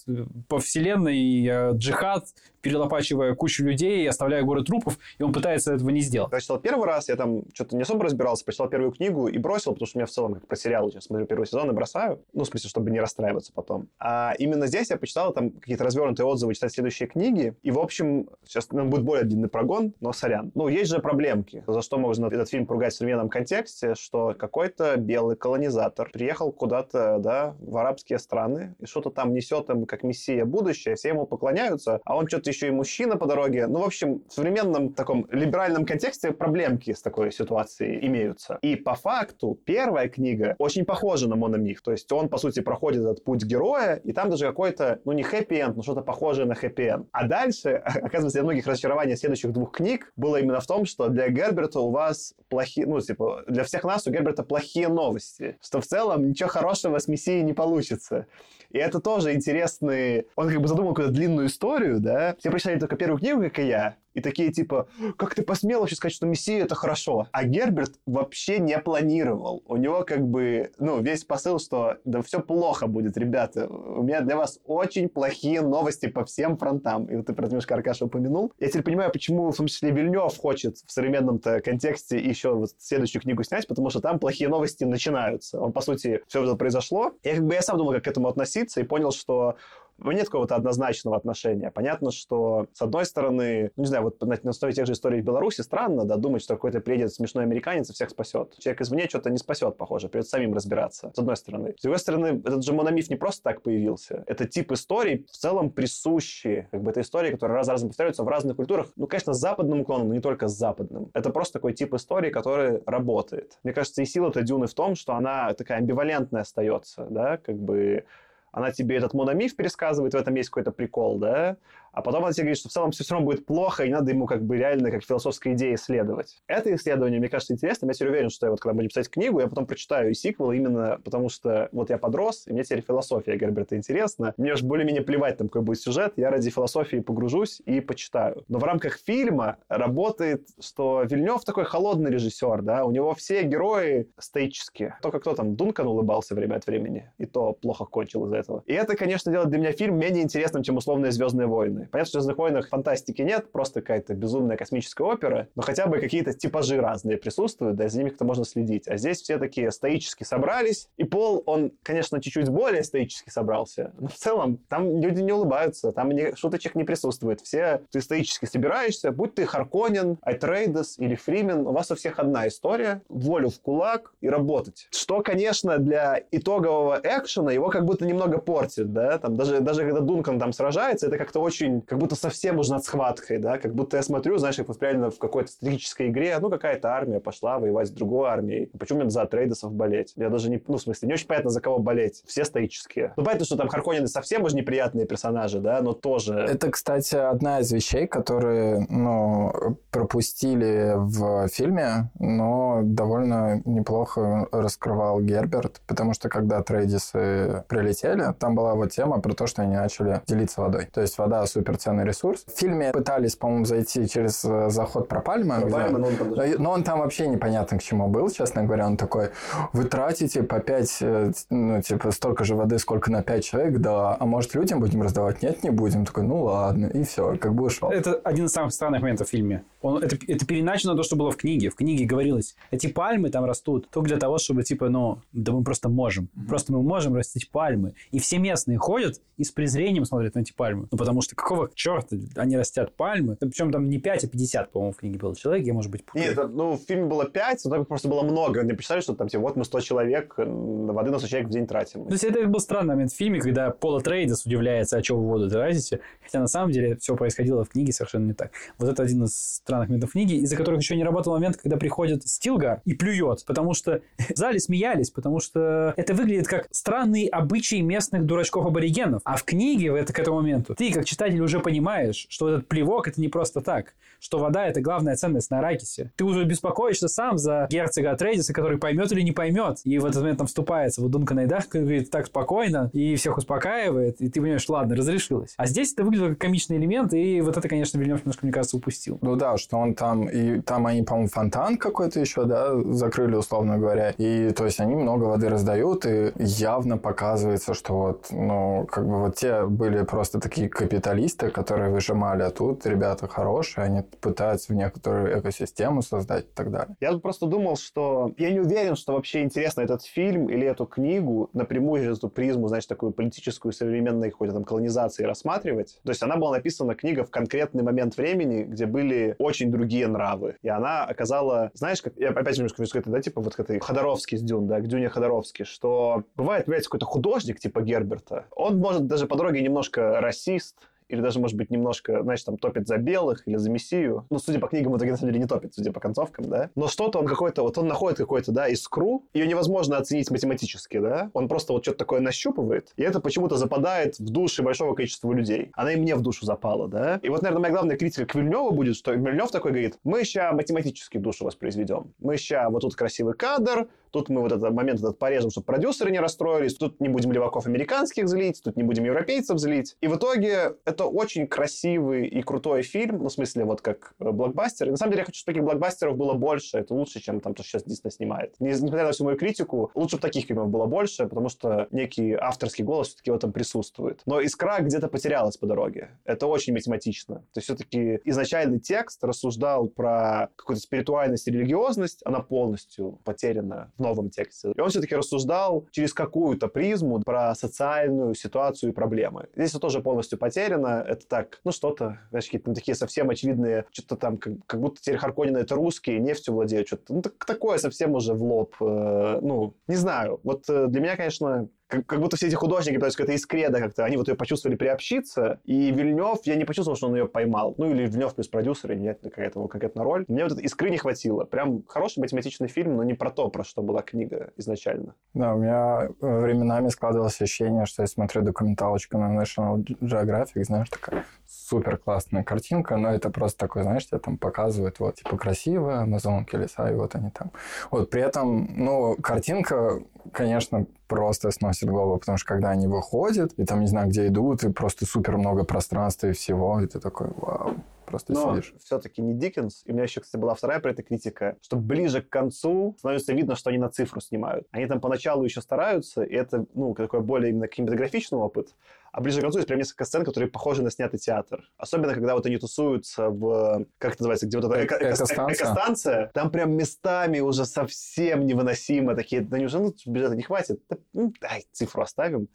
по вселенной э, джихад, перелопачивая кучу людей, оставляя горы трупов, и он пытается этого не сделать. Когда читал первый раз, я там что-то не особо разбирался, прочитал первую книгу и бросил, потому что у меня в целом, как про сериал, я смотрю первый сезон и бросаю, ну, в смысле, чтобы не расстраиваться потом. А именно здесь я почитал там какие-то развернутые отзывы, читать следующие книги, и, в общем, сейчас ну, будет более длинный прогон, но сорян. Ну, есть же проблемки, за что можно этот фильм поругать в современном контексте, что какой-то белый колонизатор приехал куда-то, да, в арабские страны, и что-то там несет им как мессия будущее, все ему поклоняются, а он что-то еще и мужчина по дороге. Ну, в общем, в современном таком либеральном контексте проблемки с такой ситуацией имеются. И по факту первая книга очень похожа на мономиф. То есть он, по сути, проходит этот путь героя, и там даже какой-то, ну, не хэппи-энд, но что-то похожее на хэппи-энд. А дальше, [laughs] оказывается, для многих разочарование следующих двух книг было именно в том, что для Герберта у вас плохие, ну, типа, для всех нас у Герберта плохие новости, что в целом ничего хорошего с Мессией не получится. И это тоже интересный... Он как бы задумал какую-то длинную историю, да? Все прочитали только первую книгу, как и я, и такие типа, как ты посмел вообще сказать, что Мессия это хорошо? А Герберт вообще не планировал. У него как бы, ну, весь посыл, что да все плохо будет, ребята. У меня для вас очень плохие новости по всем фронтам. И вот ты про немножко Аркаша упомянул. Я теперь понимаю, почему в том числе Вильнев хочет в современном-то контексте еще вот следующую книгу снять, потому что там плохие новости начинаются. Он, по сути, все это произошло. Я как бы я сам думал, как к этому относиться, и понял, что нет какого-то однозначного отношения. Понятно, что, с одной стороны, ну, не знаю, вот на, основе тех же историй в Беларуси странно, да, думать, что какой-то приедет смешной американец и всех спасет. Человек извне что-то не спасет, похоже, придется самим разбираться, с одной стороны. С другой стороны, этот же мономиф не просто так появился. Это тип историй в целом присущие. Как бы это истории, которые раз-разом повторяются в разных культурах. Ну, конечно, с западным уклоном, но не только с западным. Это просто такой тип истории, который работает. Мне кажется, и сила этой Дюны в том, что она такая амбивалентная остается, да, как бы она тебе этот мономиф пересказывает, в этом есть какой-то прикол, да, а потом она тебе говорит, что в целом все равно будет плохо, и надо ему как бы реально как философской идеи исследовать. Это исследование, мне кажется, интересным. Я теперь уверен, что я вот когда будем писать книгу, я потом прочитаю и сиквел именно потому, что вот я подрос, и мне теперь философия Герберта интересна. Мне же более-менее плевать, там, какой будет сюжет, я ради философии погружусь и почитаю. Но в рамках фильма работает, что Вильнев такой холодный режиссер, да, у него все герои стоические. Только кто там, Дункан улыбался время от времени, и то плохо кончил из-за этого. И это, конечно, делает для меня фильм менее интересным, чем условные «Звездные войны». Понятно, что в «Звездных войнах» фантастики нет, просто какая-то безумная космическая опера, но хотя бы какие-то типажи разные присутствуют, да, за ними как-то можно следить. А здесь все такие стоически собрались, и Пол, он, конечно, чуть-чуть более стоически собрался, но в целом там люди не улыбаются, там не, шуточек не присутствует. Все, ты стоически собираешься, будь ты Харконин, Айтрейдес или Фримен, у вас у всех одна история, волю в кулак и работать. Что, конечно, для итогового экшена его как будто немного портит, да, там даже, даже когда Дункан там сражается, это как-то очень, как будто совсем уж над схваткой, да, как будто я смотрю, знаешь, как вот реально в какой-то стратегической игре, ну, какая-то армия пошла воевать с другой армией. Почему мне за Трейдесов болеть? Я даже не, ну, в смысле, не очень понятно, за кого болеть. Все стоические. Ну, понятно, что там Харконины совсем уж неприятные персонажи, да, но тоже... Это, кстати, одна из вещей, которые, ну, пропустили в фильме, но довольно неплохо раскрывал Герберт, потому что когда Трейдисы прилетели, там была вот тема про то, что они начали делиться водой. То есть вода суперценный ресурс. В фильме пытались, по-моему, зайти через э, заход про Пальмы. Про Пальмы, но он там даже- но он там вообще непонятно к чему был, честно говоря. Он такой, вы тратите по 5, ну, типа, столько же воды, сколько на 5 человек, да, а может, людям будем раздавать? Нет, не будем. Такой, ну ладно, и все, как бы ушел. Это один из самых странных моментов в фильме. Он, это, это переначено то, что было в книге. В книге говорилось, эти пальмы там растут только для того, чтобы, типа, ну, да мы просто можем. Просто мы можем растить пальмы. И все местные ходят и с презрением смотрят на эти пальмы. Ну, потому что какого черта они растят пальмы? Причем там не 5, а 50, по-моему, в книге было человек. Я, может быть, путаю. Нет, ну, в фильме было 5, но там их просто было много. Мне представляли, что там, типа, вот мы 100 человек, воды на 100 человек в день тратим. То есть это был странный момент в фильме, когда Пола Трейдес удивляется, а что вы воду тратите, хотя на самом деле все происходило в книге совершенно не так. Вот это один из странных моментов книги, из-за которых еще не работал момент, когда приходит Стилгар и плюет, потому что [laughs] в зале смеялись, потому что это выглядит как странные обычаи местных дурачков-аборигенов. А в книге в это, к этому моменту ты, как читатель, уже понимаешь, что этот плевок это не просто так, что вода это главная ценность на Аракисе. Ты уже беспокоишься сам за герцога Трейдиса, который поймет или не поймет. И в этот момент там вступается вот Дункан Айдах, говорит так спокойно и всех успокаивает, и ты понимаешь, ладно, разрешилось. А здесь это выглядело как комичный элемент, и вот это, конечно, Вильнев немножко, мне кажется, упустил. Ну да, что он там, и там они, по-моему, фонтан какой-то еще, да, закрыли, условно говоря. И то есть они много воды раздают, и явно показывается, что вот, ну, как бы вот те были просто такие капиталисты, которые выжимали, а тут ребята хорошие, они пытаются в некоторую экосистему создать и так далее. Я просто думал, что... Я не уверен, что вообще интересно этот фильм или эту книгу напрямую через эту призму, значит, такую политическую современной какой-то там колонизации рассматривать. То есть она была написана, книга, в конкретный момент времени, где были очень другие нравы. И она оказала... Знаешь, как... Я опять немножко вернусь к этой, да, типа вот к этой Ходоровский с Дюн, да, к Дюне Ходоровский, что бывает, появляется какой-то художник типа Герберта. Он может даже по дороге немножко расист, или даже, может быть, немножко, знаешь, там, топит за белых или за Мессию. Ну, судя по книгам, в итоге, на самом деле, не топит, судя по концовкам, да. Но что-то он какой-то, вот он находит какой-то, да, искру, ее невозможно оценить математически, да. Он просто вот что-то такое нащупывает, и это почему-то западает в души большого количества людей. Она и мне в душу запала, да. И вот, наверное, моя главная критика к Вильневу будет, что Вильнев такой говорит, мы сейчас математически душу воспроизведем. Мы сейчас вот тут красивый кадр, тут мы вот этот момент этот порежем, чтобы продюсеры не расстроились, тут не будем леваков американских злить, тут не будем европейцев злить. И в итоге это очень красивый и крутой фильм, ну, в смысле, вот как э, блокбастер. И на самом деле я хочу, чтобы таких блокбастеров было больше, это лучше, чем там, то, что сейчас Дисней снимает. Не- Несмотря на всю мою критику, лучше бы таких фильмов было больше, потому что некий авторский голос все-таки в этом присутствует. Но искра где-то потерялась по дороге. Это очень математично. То есть все-таки изначальный текст рассуждал про какую-то спиритуальность и религиозность, она полностью потеряна в новом тексте. И он все-таки рассуждал через какую-то призму про социальную ситуацию и проблемы. Здесь это тоже полностью потеряно. Это так, ну что-то, знаешь, какие-то такие совсем очевидные, что-то там, как, как будто теперь Харконины это русские, нефтью владеют, что-то. Ну, так- такое совсем уже в лоб. э, ну, не знаю. Вот э, для меня, конечно, как, как будто все эти художники, то есть какая-то да, как-то, они вот ее почувствовали приобщиться, и Вильнев, я не почувствовал, что он ее поймал. Ну, или Вильнев плюс продюсер, или нет, какая-то конкретно роль. Мне вот этой искры не хватило. Прям хороший математичный фильм, но не про то, про что была книга изначально. Да, у меня э, временами складывалось ощущение, что я смотрю документалочку на National Geographic, знаешь, такая супер классная картинка, но это просто такой, знаешь, тебе там показывают, вот, типа, красиво, амазонки, леса, и вот они там. Вот, при этом, ну, картинка, конечно, просто сносит голову, потому что когда они выходят, и там, не знаю, где идут, и просто супер много пространства и всего, и ты такой, вау, просто Но сидишь. все-таки не Диккенс. И у меня еще, кстати, была вторая про это критика, что ближе к концу становится видно, что они на цифру снимают. Они там поначалу еще стараются, и это, ну, такой более именно кинематографичный опыт. А ближе к концу есть прям несколько сцен, которые похожи на снятый театр. Особенно, когда вот они тусуются в... Как это называется? Где вот эта эко- эко- Экостанция. экостанция. Там прям местами уже совсем невыносимо. Такие, да неужели ну, бюджета не хватит? Да, ну, дай, цифру оставим.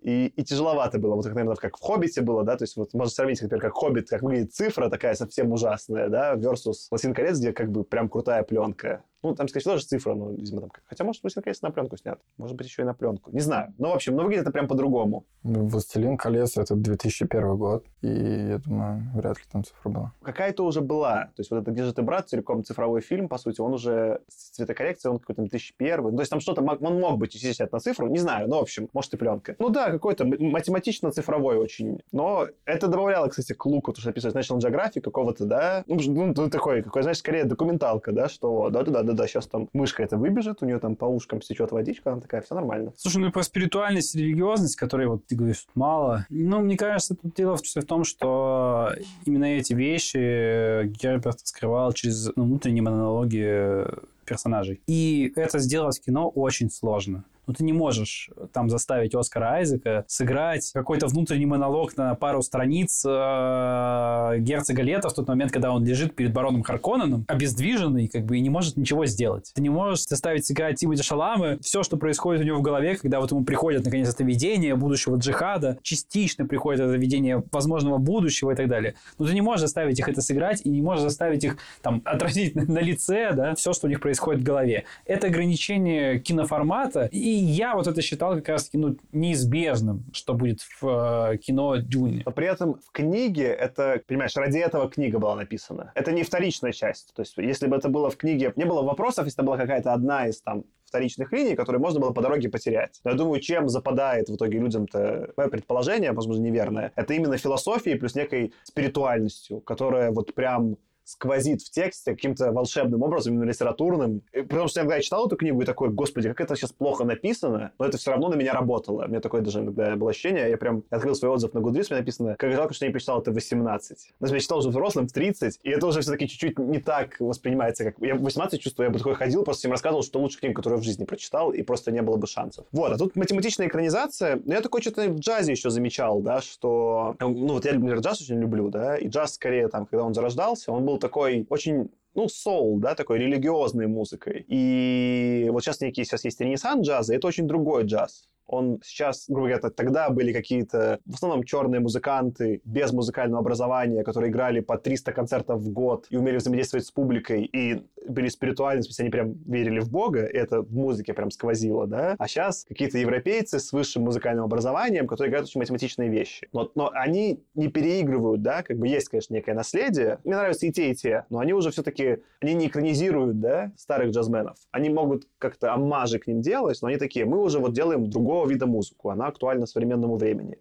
И, и тяжеловато было. Вот как, наверное, как в «Хоббите» было, да? То есть вот можно сравнить, например, как «Хоббит», как выглядит цифра такая совсем ужасная, да, versus «Лосин колец», где как бы прям крутая пленка. Ну, там, скорее всего, тоже цифра, но, видимо, там... Хотя, может, «Лосин колец» на пленку снят. Может быть, еще и на пленку. Не знаю. Ну, в общем, но выглядит это прям по-другому. «Властелин колец» — это 2001 год, и я думаю, вряд ли там цифра была. Какая-то уже была. То есть вот это «Где же ты, брат?» целиком цифровой фильм, по сути, он уже с цветокоррекцией, он какой-то 2001. Ну, то есть там что-то, он мог быть, взять на цифру, не знаю, но, в общем, может, и пленка. Ну да, какой-то математично-цифровой очень. Но это добавляло, кстати, к луку, то, что описывает National Geographic какого-то, да, ну, ну, ну, такой, какой, знаешь, скорее документалка, да, что да-да-да-да, сейчас там мышка это выбежит, у нее там по ушкам стечет водичка, она такая, все нормально. Слушай, ну и про спиритуальность и религиозность, которые вот ты говоришь мало. Ну, мне кажется, тут дело в в том, что именно эти вещи Герберт скрывал через ну, внутренние монологи персонажей. И это сделать в кино очень сложно. Ну, ты не можешь там заставить Оскара Айзека сыграть какой-то внутренний монолог на пару страниц э, герцога Лета в тот момент, когда он лежит перед бароном Харконненом, обездвиженный, как бы, и не может ничего сделать. Ты не можешь заставить сыграть Тимоти Шаламы все, что происходит у него в голове, когда вот ему приходит, наконец, это видение будущего джихада, частично приходит это видение возможного будущего и так далее. Но ты не можешь заставить их это сыграть и не можешь заставить их там [laughs] отразить на, на лице, да, все, что у них происходит в голове. Это ограничение киноформата, и я вот это считал как раз-таки ну, неизбежным, что будет в э, кино Дюне. Но при этом в книге это, понимаешь, ради этого книга была написана. Это не вторичная часть. То есть, если бы это было в книге, не было вопросов, если это была какая-то одна из там вторичных линий, которые можно было по дороге потерять. Но я думаю, чем западает в итоге людям-то мое предположение, возможно, неверное, это именно философией плюс некой спиритуальностью, которая вот прям сквозит в тексте каким-то волшебным образом, именно литературным. И Потому что я читал эту книгу и такой, господи, как это сейчас плохо написано, но это все равно на меня работало. У меня такое даже иногда было ощущение, я прям открыл свой отзыв на Goodreads, мне написано, как жалко, что я не прочитал это в 18. Но я читал уже взрослым в 30, и это уже все-таки чуть-чуть не так воспринимается, как... Я в 18 чувствую, я бы такой ходил, просто всем рассказывал, что лучшая книга, которую я в жизни прочитал, и просто не было бы шансов. Вот, а тут математичная экранизация, но я такой что-то в джазе еще замечал, да, что... Ну, вот я, например, джаз очень люблю, да, и джаз скорее там, когда он зарождался, он был такой очень ну, соул, да, такой религиозной музыкой. И вот сейчас некий, сейчас есть ренессанс джаза, это очень другой джаз. Он сейчас, грубо говоря, тогда были какие-то, в основном, черные музыканты без музыкального образования, которые играли по 300 концертов в год и умели взаимодействовать с публикой, и были спиритуальны, в смысле, они прям верили в Бога, и это в музыке прям сквозило, да. А сейчас какие-то европейцы с высшим музыкальным образованием, которые играют очень математичные вещи. Но, но они не переигрывают, да, как бы есть, конечно, некое наследие. Мне нравятся и те, и те, но они уже все-таки, они не экранизируют, да, старых джазменов. Они могут как-то аммажи к ним делать, но они такие, мы уже вот делаем другого вида музыку, она актуальна современному времени.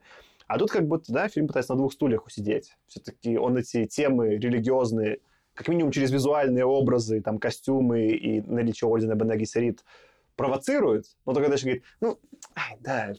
А тут как будто, да, фильм пытается на двух стульях усидеть. Все-таки он эти темы религиозные, как минимум через визуальные образы, там, костюмы и наличие ордена Бен Гессерит провоцирует, но только дальше говорит, ну, ай, да,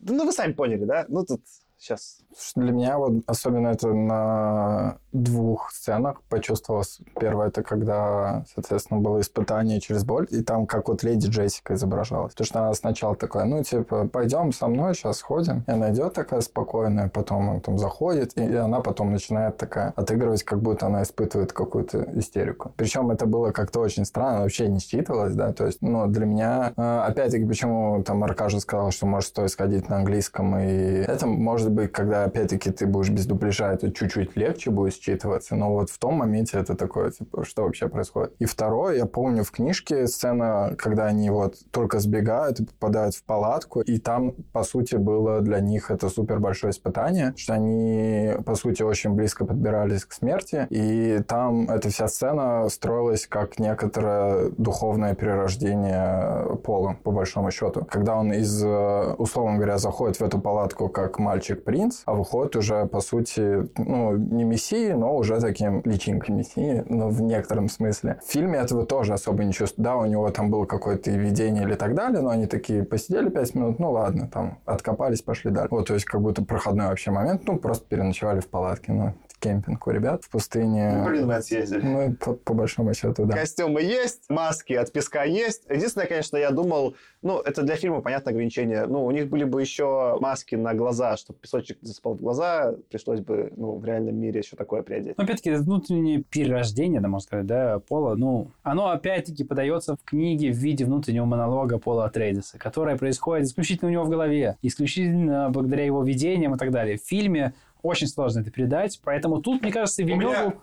ну вы сами поняли, да, ну тут сейчас Для меня вот особенно это на двух сценах почувствовалось. Первое, это когда, соответственно, было испытание через боль, и там как вот леди Джессика изображалась. Потому что она сначала такая, ну, типа, пойдем со мной, сейчас ходим. И она идет такая спокойная, потом он там заходит, и она потом начинает такая отыгрывать, как будто она испытывает какую-то истерику. Причем это было как-то очень странно, вообще не считывалось, да, то есть, ну, для меня, э, опять-таки, почему там Аркаша сказал, что может стоит сходить на английском, и это может быть, когда опять-таки ты будешь без дубляжа, это чуть-чуть легче будет считываться, но вот в том моменте это такое, типа, что вообще происходит. И второе, я помню в книжке сцена, когда они вот только сбегают и попадают в палатку, и там, по сути, было для них это супер большое испытание, что они, по сути, очень близко подбирались к смерти, и там эта вся сцена строилась как некоторое духовное перерождение Пола, по большому счету. Когда он из, э, условно говоря, заходит в эту палатку как мальчик-принц, а выходит уже, по сути, ну, не мессии, но уже таким личинкой мессии, но в некотором смысле. В фильме этого тоже особо не чувствую. Да, у него там было какое-то видение или так далее, но они такие посидели пять минут, ну ладно, там, откопались, пошли дальше. Вот, то есть, как будто проходной вообще момент, ну, просто переночевали в палатке, ну, кемпинг у ребят в пустыне. Ну, блин, мы съездили. Ну, по, по большому счету, да. Костюмы есть, маски от песка есть. Единственное, конечно, я думал, ну, это для фильма, понятно, ограничение. Ну, у них были бы еще маски на глаза, чтобы песочек засыпал в глаза. Пришлось бы, ну, в реальном мире еще такое приодеть. Но, опять-таки, это внутреннее перерождение, да, можно сказать, да, Пола, ну, оно, опять-таки, подается в книге в виде внутреннего монолога Пола Атрейдиса, которое происходит исключительно у него в голове, исключительно благодаря его видениям и так далее. В фильме очень сложно это передать, поэтому тут, мне кажется, Вильнёву...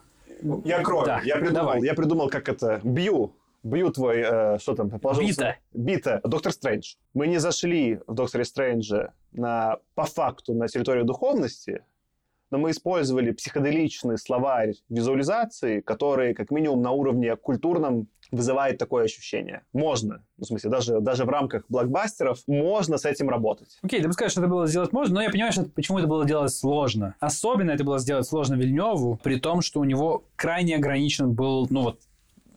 Я крою. Да, я, придумал, давай. я придумал, как это... Бью. Бью твой... э, что там? положил- Бита. Бита. Доктор Стрэндж. Мы не зашли в Докторе Стрэндже на, по факту на территорию духовности, но мы использовали психоделичный словарь визуализации, который, как минимум, на уровне культурном вызывает такое ощущение. Можно. Ну, в смысле, даже, даже в рамках блокбастеров можно с этим работать. Окей, ты бы сказал, что это было сделать можно, но я понимаю, что почему это было делать сложно. Особенно это было сделать сложно Вильневу, при том, что у него крайне ограничен был, ну вот,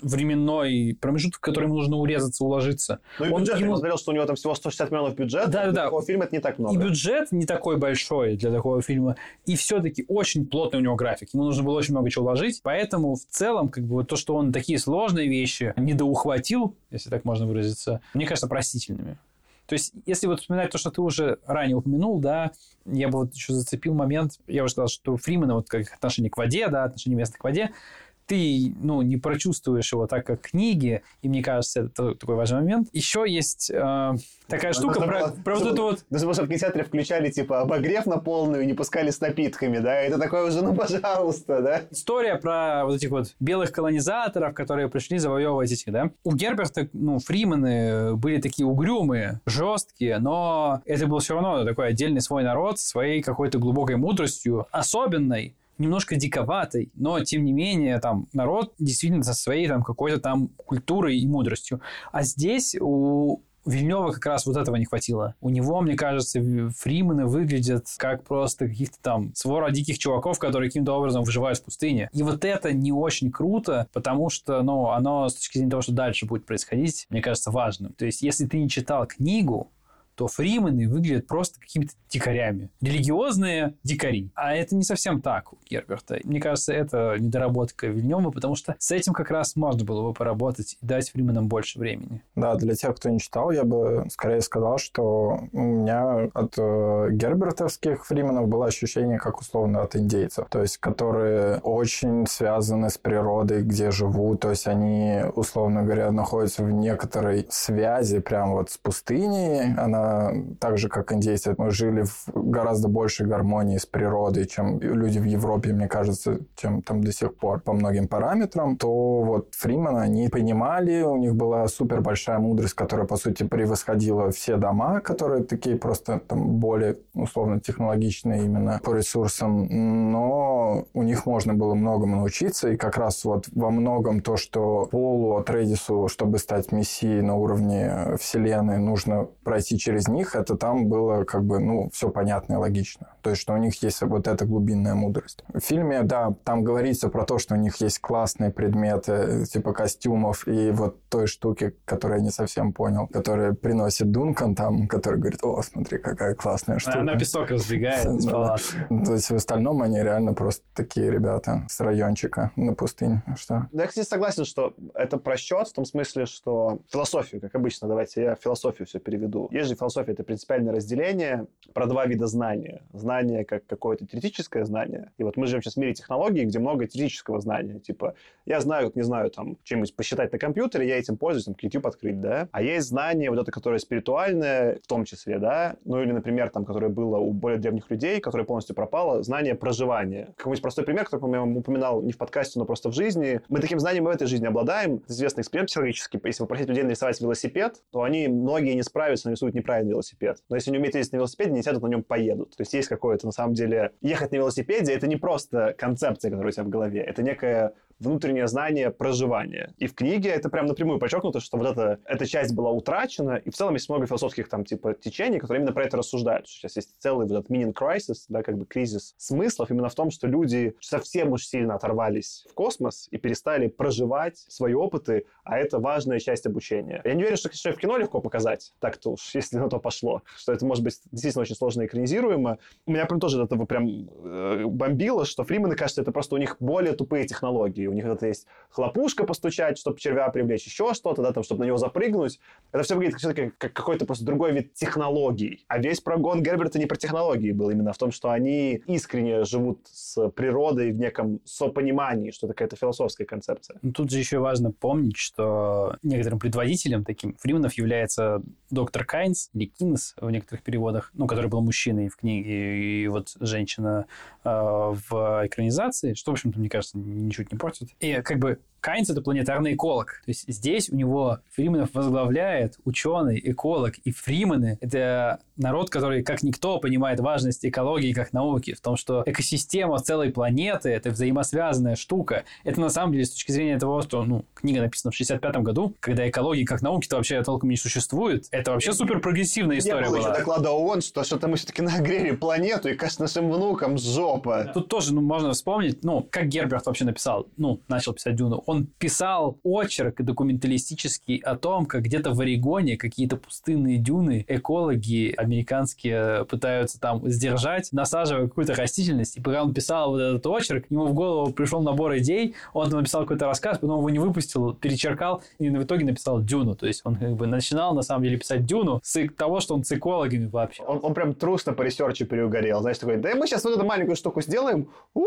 временной промежуток, в который ему нужно урезаться, уложиться. Ну и Он бюджет, я ему- посмотрел, что у него там всего 160 миллионов бюджет. Да-да-да. Для такого фильма это не так много. И бюджет не такой большой для такого фильма, и все-таки очень плотный у него график. Ему нужно было очень много чего вложить, поэтому в целом, как бы, то, что он такие сложные вещи недоухватил, если так можно выразиться, мне кажется, простительными. То есть, если вот вспоминать то, что ты уже ранее упомянул, да, я бы вот еще зацепил момент, я уже сказал, что Фримена вот как отношение к воде, да, отношение места к воде, ты, ну, не прочувствуешь его так, как книги, и мне кажется, это то- такой важный момент. Еще есть э, такая штука Нужно про, было- про вот эту вот было, чтобы в кинотеатре включали, типа, обогрев на полную и не пускали с напитками, да? Это такое уже, ну, пожалуйста, да? история про вот этих вот белых колонизаторов, которые пришли завоевывать этих, да. У Герберта, ну, Фримены были такие угрюмые, жесткие, но это был все равно такой отдельный свой народ, своей какой-то глубокой мудростью, особенной, немножко диковатой, но тем не менее там народ действительно со своей там какой-то там культурой и мудростью. А здесь у Вильнева как раз вот этого не хватило. У него, мне кажется, фримены выглядят как просто каких-то там свора диких чуваков, которые каким-то образом выживают в пустыне. И вот это не очень круто, потому что, ну, оно с точки зрения того, что дальше будет происходить, мне кажется, важным. То есть, если ты не читал книгу, то фримены выглядят просто какими-то дикарями. Религиозные дикари. А это не совсем так у Герберта. Мне кажется, это недоработка Вильнева, потому что с этим как раз можно было бы поработать и дать фрименам больше времени. Да, для тех, кто не читал, я бы скорее сказал, что у меня от э, гербертовских фрименов было ощущение, как условно от индейцев, то есть которые очень связаны с природой, где живут, то есть они, условно говоря, находятся в некоторой связи прям вот с пустыней, она так же, как индейцы, мы жили в гораздо большей гармонии с природой, чем люди в Европе, мне кажется, чем там до сих пор. По многим параметрам, то вот Фримена они понимали, у них была супер большая мудрость, которая, по сути, превосходила все дома, которые такие просто там более условно технологичные именно по ресурсам, но у них можно было многому научиться, и как раз вот во многом то, что Полу Атрейдису, чтобы стать мессией на уровне вселенной, нужно пройти через них, это там было как бы, ну, все понятно и логично. То есть, что у них есть вот эта глубинная мудрость. В фильме, да, там говорится про то, что у них есть классные предметы, типа костюмов и вот той штуки, которую я не совсем понял, которые приносит Дункан там, который говорит, о, смотри, какая классная штука. Она песок разбегает [laughs] из. То есть, в остальном они реально просто такие ребята с райончика на пустыне. Что? Да, я, кстати, согласен, что это просчет в том смысле, что философию, как обычно, давайте я философию все переведу. Есть же философия, это принципиальное разделение про два вида знания. Знание как какое-то теоретическое знание. И вот мы живем сейчас в мире технологий, где много теоретического знания. Типа, я знаю, как не знаю, там, чем-нибудь посчитать на компьютере, я этим пользуюсь, там, YouTube открыть, да. А есть знание вот это, которое спиритуальное, в том числе, да. Ну или, например, там, которое было у более древних людей, которое полностью пропало, знание проживания. Какой-нибудь простой пример, который, по-моему, упоминал не в подкасте, но просто в жизни. Мы таким знанием в этой жизни обладаем. Известный эксперимент психологический. Если попросить людей нарисовать велосипед, то они, многие не справятся, нарисуют неправильный велосипед. Но если не умеют ездить на велосипеде, не сядут на нем, поедут. То есть есть какое-то, на самом деле, ехать на велосипеде, это не просто концепция, которая у тебя в голове, это некое внутреннее знание проживания. И в книге это прям напрямую подчеркнуто, что вот эта, эта часть была утрачена, и в целом есть много философских там типа течений, которые именно про это рассуждают. Сейчас есть целый вот этот meaning crisis, да, как бы кризис смыслов именно в том, что люди совсем уж сильно оторвались в космос и перестали проживать свои опыты, а это важная часть обучения. Я не верю, что, что в кино легко показать, так-то уж, [laughs] если на то пошло, что это может быть действительно очень сложно экранизируемо. У меня прям тоже от этого прям э, бомбило, что Фримены, кажется, это просто у них более тупые технологии. У них это есть хлопушка постучать, чтобы червя привлечь, еще что-то, да, там, чтобы на него запрыгнуть. Это все выглядит как, как какой-то просто другой вид технологий. А весь прогон Герберта не про технологии был, именно в том, что они искренне живут с природой в неком сопонимании, что это какая-то философская концепция. Ну, тут же еще важно помнить, что некоторым предводителем таким Фрименов является доктор Кайнс, или Кинс в некоторых переводах, ну, который был мужчиной в книге, и вот женщина э, в экранизации, что, в общем-то, мне кажется, ничуть не портит. И как бы Кайнс – это планетарный эколог. То есть здесь у него Фрименов возглавляет ученый, эколог. И Фримены – это народ, который как никто понимает важность экологии как науки. В том, что экосистема целой планеты – это взаимосвязанная штука. Это на самом деле с точки зрения того, что ну, книга написана в 65 году, когда экологии как науки-то вообще толком не существует. Это вообще супер прогрессивная история была. еще доклада ООН, что что-то мы все-таки нагрели планету, и, кажется, нашим внукам жопа. Тут тоже ну, можно вспомнить, ну, как Герберт вообще написал, ну, начал писать Дюну. Он писал очерк документалистический о том, как где-то в Орегоне какие-то пустынные дюны экологи американские пытаются там сдержать, насаживая какую-то растительность. И пока он писал вот этот очерк, ему в голову пришел набор идей, он написал какой-то рассказ, потом его не выпустил, перечеркал, и в итоге написал Дюну. То есть он как бы начинал, на самом деле, писать Дюну с того, что он с экологами вообще. Он, он прям трудно по research у переугорел. Знаешь, такой, да мы сейчас вот эту маленькую штуку сделаем, у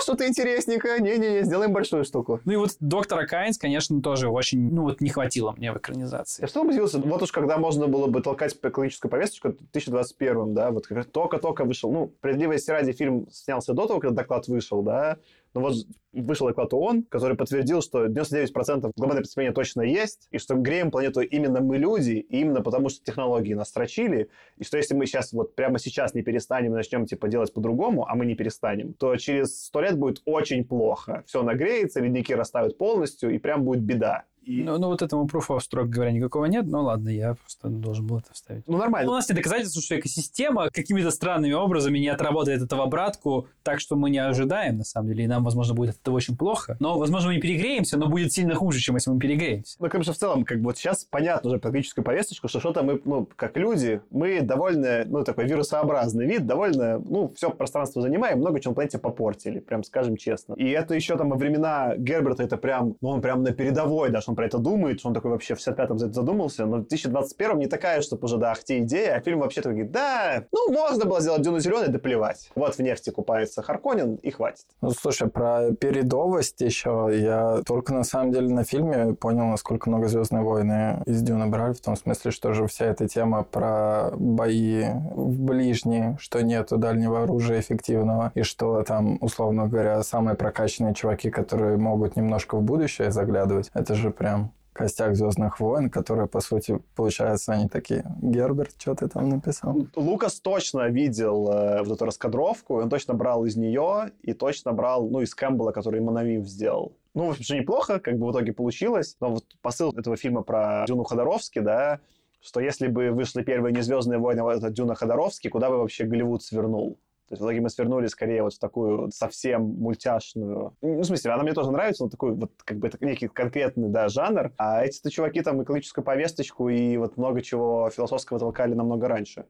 что-то интересненькое, не-не-не, сделаем большую штуку. Ну и вот доктора Кайнс, конечно, тоже очень, ну вот не хватило мне в экранизации. Я что удивился, вот уж когда можно было бы толкать экологическую повесточку, в 2021, да, вот только-только вышел, ну, справедливости ради фильм снялся до того, когда доклад вышел, да, но вот вышел доклад ООН, который подтвердил, что 99% глобальное потепление точно есть, и что греем планету именно мы люди, и именно потому, что технологии нас строчили, и что если мы сейчас, вот прямо сейчас не перестанем и начнем, типа, делать по-другому, а мы не перестанем, то через сто лет будет очень плохо. Все нагреется, ледники растают полностью, и прям будет беда. И... Ну, ну, вот этому пруфа, строго говоря, никакого нет. Ну, ладно, я просто должен был это вставить. Ну, нормально. У нас нет доказательств, что экосистема какими-то странными образами не отработает это в обратку, так что мы не ожидаем, на самом деле, и нам, возможно, будет от этого очень плохо. Но, возможно, мы не перегреемся, но будет сильно хуже, чем если мы перегреемся. Ну, конечно, в целом, как бы вот сейчас понятно уже практическую повесточку, что что-то мы, ну, как люди, мы довольно, ну, такой вирусообразный вид, довольно, ну, все пространство занимаем, много чего на планете попортили, прям скажем честно. И это еще там во времена Герберта, это прям, ну, он прям на передовой даже, он про это думает, что он такой вообще в 65-м за это задумался, но в 2021-м не такая, чтобы уже, да, ахте идея, а фильм вообще такой, да, ну, можно было сделать Дюну зеленый, да плевать. Вот в нефти купается Харконин, и хватит. Ну, слушай, про передовость еще я только на самом деле на фильме понял, насколько много «Звездные войны» из Дюна брали, в том смысле, что же вся эта тема про бои в ближние, что нету дальнего оружия эффективного, и что там, условно говоря, самые прокачанные чуваки, которые могут немножко в будущее заглядывать, это же прям костяк Звездных войн, которые, по сути, получается, они такие, Герберт, что ты там написал? Лукас точно видел э, вот эту раскадровку, он точно брал из нее и точно брал, ну, из Кэмпбелла, который Монавив сделал. Ну, в общем, неплохо, как бы в итоге получилось. Но вот посыл этого фильма про Дюну Ходоровски, да, что если бы вышли первые не «Звездные войны», а вот этот Дюна Ходоровский, куда бы вообще Голливуд свернул? То есть в итоге мы свернули скорее вот в такую совсем мультяшную... Ну, в смысле, она мне тоже нравится, но такой вот как бы это некий конкретный, да, жанр. А эти-то чуваки там экологическую повесточку и вот много чего философского толкали намного раньше.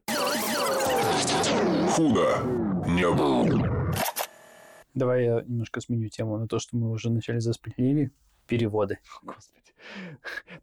Худо не было. Давай я немножко сменю тему на то, что мы уже вначале заспойлерили. Переводы. Господи.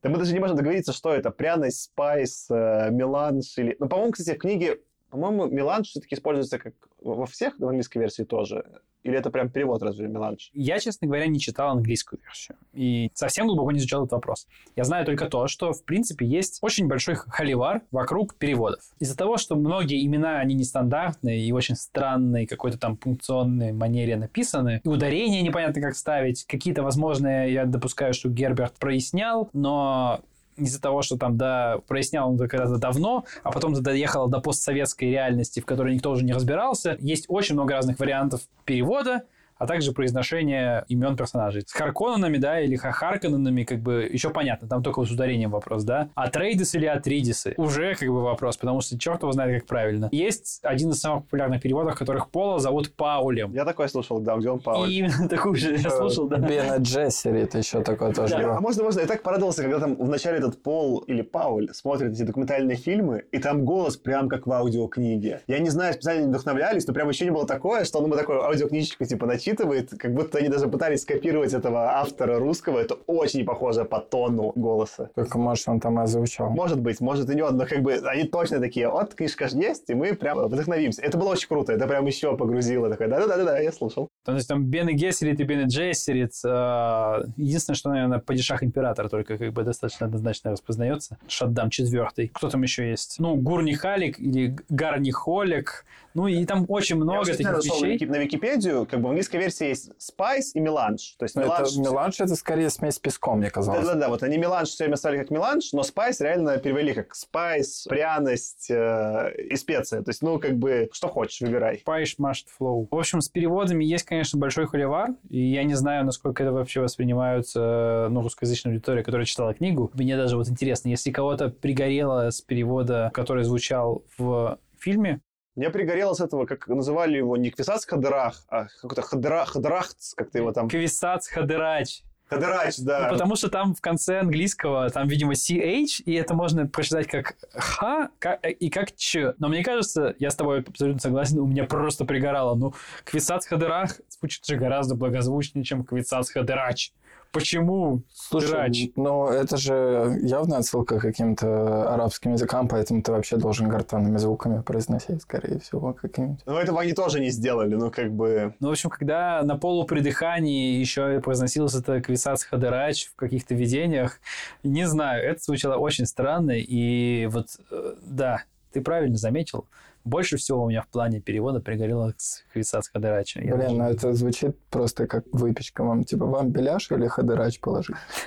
Да мы даже не можем договориться, что это. Пряность, спайс, э, меланж или... Ну, по-моему, кстати, в книге по-моему, меланж все-таки используется как во всех, в английской версии тоже. Или это прям перевод разве меланж? Я, честно говоря, не читал английскую версию. И совсем глубоко не изучал этот вопрос. Я знаю только то, что, в принципе, есть очень большой холивар вокруг переводов. Из-за того, что многие имена, они нестандартные и очень странные, какой-то там пункционной манере написаны, и ударения непонятно как ставить, какие-то, возможно, я допускаю, что Герберт прояснял, но из-за того, что там, да, прояснял он когда-то давно, а потом это доехало до постсоветской реальности, в которой никто уже не разбирался. Есть очень много разных вариантов перевода, а также произношение имен персонажей. С Харконненами, да, или Хахарконненами, как бы, еще понятно, там только с ударением вопрос, да. Атрейдис или Атридисы? Уже, как бы, вопрос, потому что черт его знает, как правильно. Есть один из самых популярных переводов, которых Пола зовут Паулем. Я такой слушал, да, где он Пауль. И именно такую же я слушал, да. Бена Джессерит еще такое тоже было. а можно, можно, я так порадовался, когда там вначале этот Пол или Пауль смотрит эти документальные фильмы, и там голос прям как в аудиокниге. Я не знаю, специально не вдохновлялись, но прям ощущение было такое, что он ему такую аудиокнижечку типа начитывает, как будто они даже пытались скопировать этого автора русского. Это очень похоже по тону голоса. Только, может, он там озвучал. Может быть, может и не он, но как бы они точно такие, вот книжка же есть, и мы прям вдохновимся. Это было очень круто, это прям еще погрузило. Такой, да-да-да, я слушал. То есть там Бене Гессерит и Бене Джессерит. э, Единственное, что, наверное, падишах император только как бы достаточно однозначно распознается. Шаддам четвертый. Кто там еще есть? Ну, Гурни Халик или Гарни Холик. Ну, и там очень Я много очень таких зашел на вещей. На Википедию, как бы в английской версии есть Spice и Меланж. То есть меланж... это меланж, это скорее смесь с песком, мне казалось. Да-да-да, вот они меланж все время ставили как меланж, но spice реально перевели как spice, пряность э, и специя. То есть, ну, как бы, что хочешь, выбирай. Spice must flow. В общем, с переводами есть, конечно, большой холивар, и я не знаю, насколько это вообще воспринимаются, ну, русскоязычная аудитория, которая читала книгу. Мне даже вот интересно, если кого-то пригорело с перевода, который звучал в фильме, Мне пригорело с этого, как называли его не Квисац Хадырах, а какой-то Хадра, Хадрахц, как-то его там... Квисац Хадырач. Хадырач, да. Ну, потому что там в конце английского, там, видимо, CH, и это можно прочитать как Х ка- и как Ч. Но мне кажется, я с тобой абсолютно согласен, у меня просто пригорало. Ну, Квисац Хадырах звучит же гораздо благозвучнее, чем Квисац Хадырач. Почему? Слушай, Драч. ну это же явная отсылка к каким-то арабским языкам, поэтому ты вообще должен гортанными звуками произносить, скорее всего, какими-нибудь. Но этого они тоже не сделали, ну, как бы... Ну, в общем, когда на полупридыхании еще и произносился это Квисац Хадырач в каких-то видениях, не знаю, это звучало очень странно, и вот, э, да, ты правильно заметил, больше всего у меня в плане перевода пригорело с Квисац Хадырача. Блин, ну даже- это звучит просто как выпечка вам. Типа, вам беляш или хадырач положить? [laughs]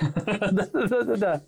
Да-да-да-да.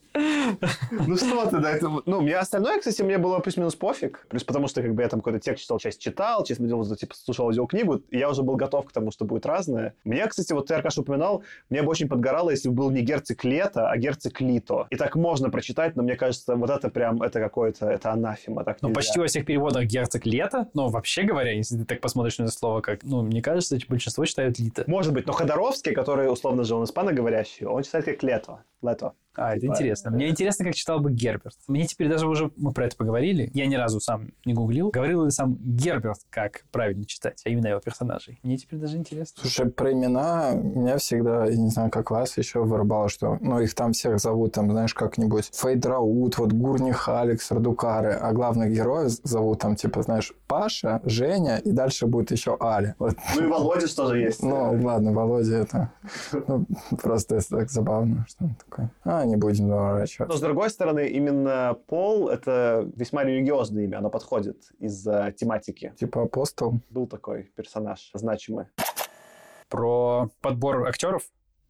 Ну что ты, да, это... Ну, мне остальное, кстати, мне было плюс-минус пофиг. Плюс потому что, как бы, я там какой-то текст читал, часть читал, часть смотрел, типа, слушал аудиокнигу, и я уже был готов к тому, что будет разное. Мне, кстати, вот ты, Аркаш, упоминал, мне бы очень подгорало, если бы был не герцог Лето, а герцог Лито. И так можно прочитать, но мне кажется, вот это прям, это какое-то, это анафема. Так Ну, почти во всех переводах герцог лето, но вообще говоря, если ты так посмотришь на это слово, как, ну, мне кажется, большинство читают лито. Может быть, но Ходоровский, который, условно он испаноговорящий, он читает как Лето. Лето. А, это Типа, интересно. э, Мне интересно, как читал бы Герберт. Мне теперь даже уже, мы про это поговорили, я ни разу сам не гуглил, говорил ли сам Герберт, как правильно читать, а именно его персонажей. Мне теперь даже интересно. Слушай, про имена меня всегда, я не знаю, как вас еще вырубало, что, ну, их там всех зовут, там, знаешь, как-нибудь Фейдраут, вот Гурних, Алекс, Радукары, а главных героев зовут там, типа, знаешь, Паша, Женя, и дальше будет еще Аля. Вот. Ну и Володя тоже есть. Ну, ладно, Володя, это ну, просто это так забавно, что он такой. А, не будем Но, заворачиваться. с другой стороны, именно Пол — это весьма религиозное имя, оно подходит из-за тематики. Типа апостол. Был такой персонаж значимый. Про подбор актеров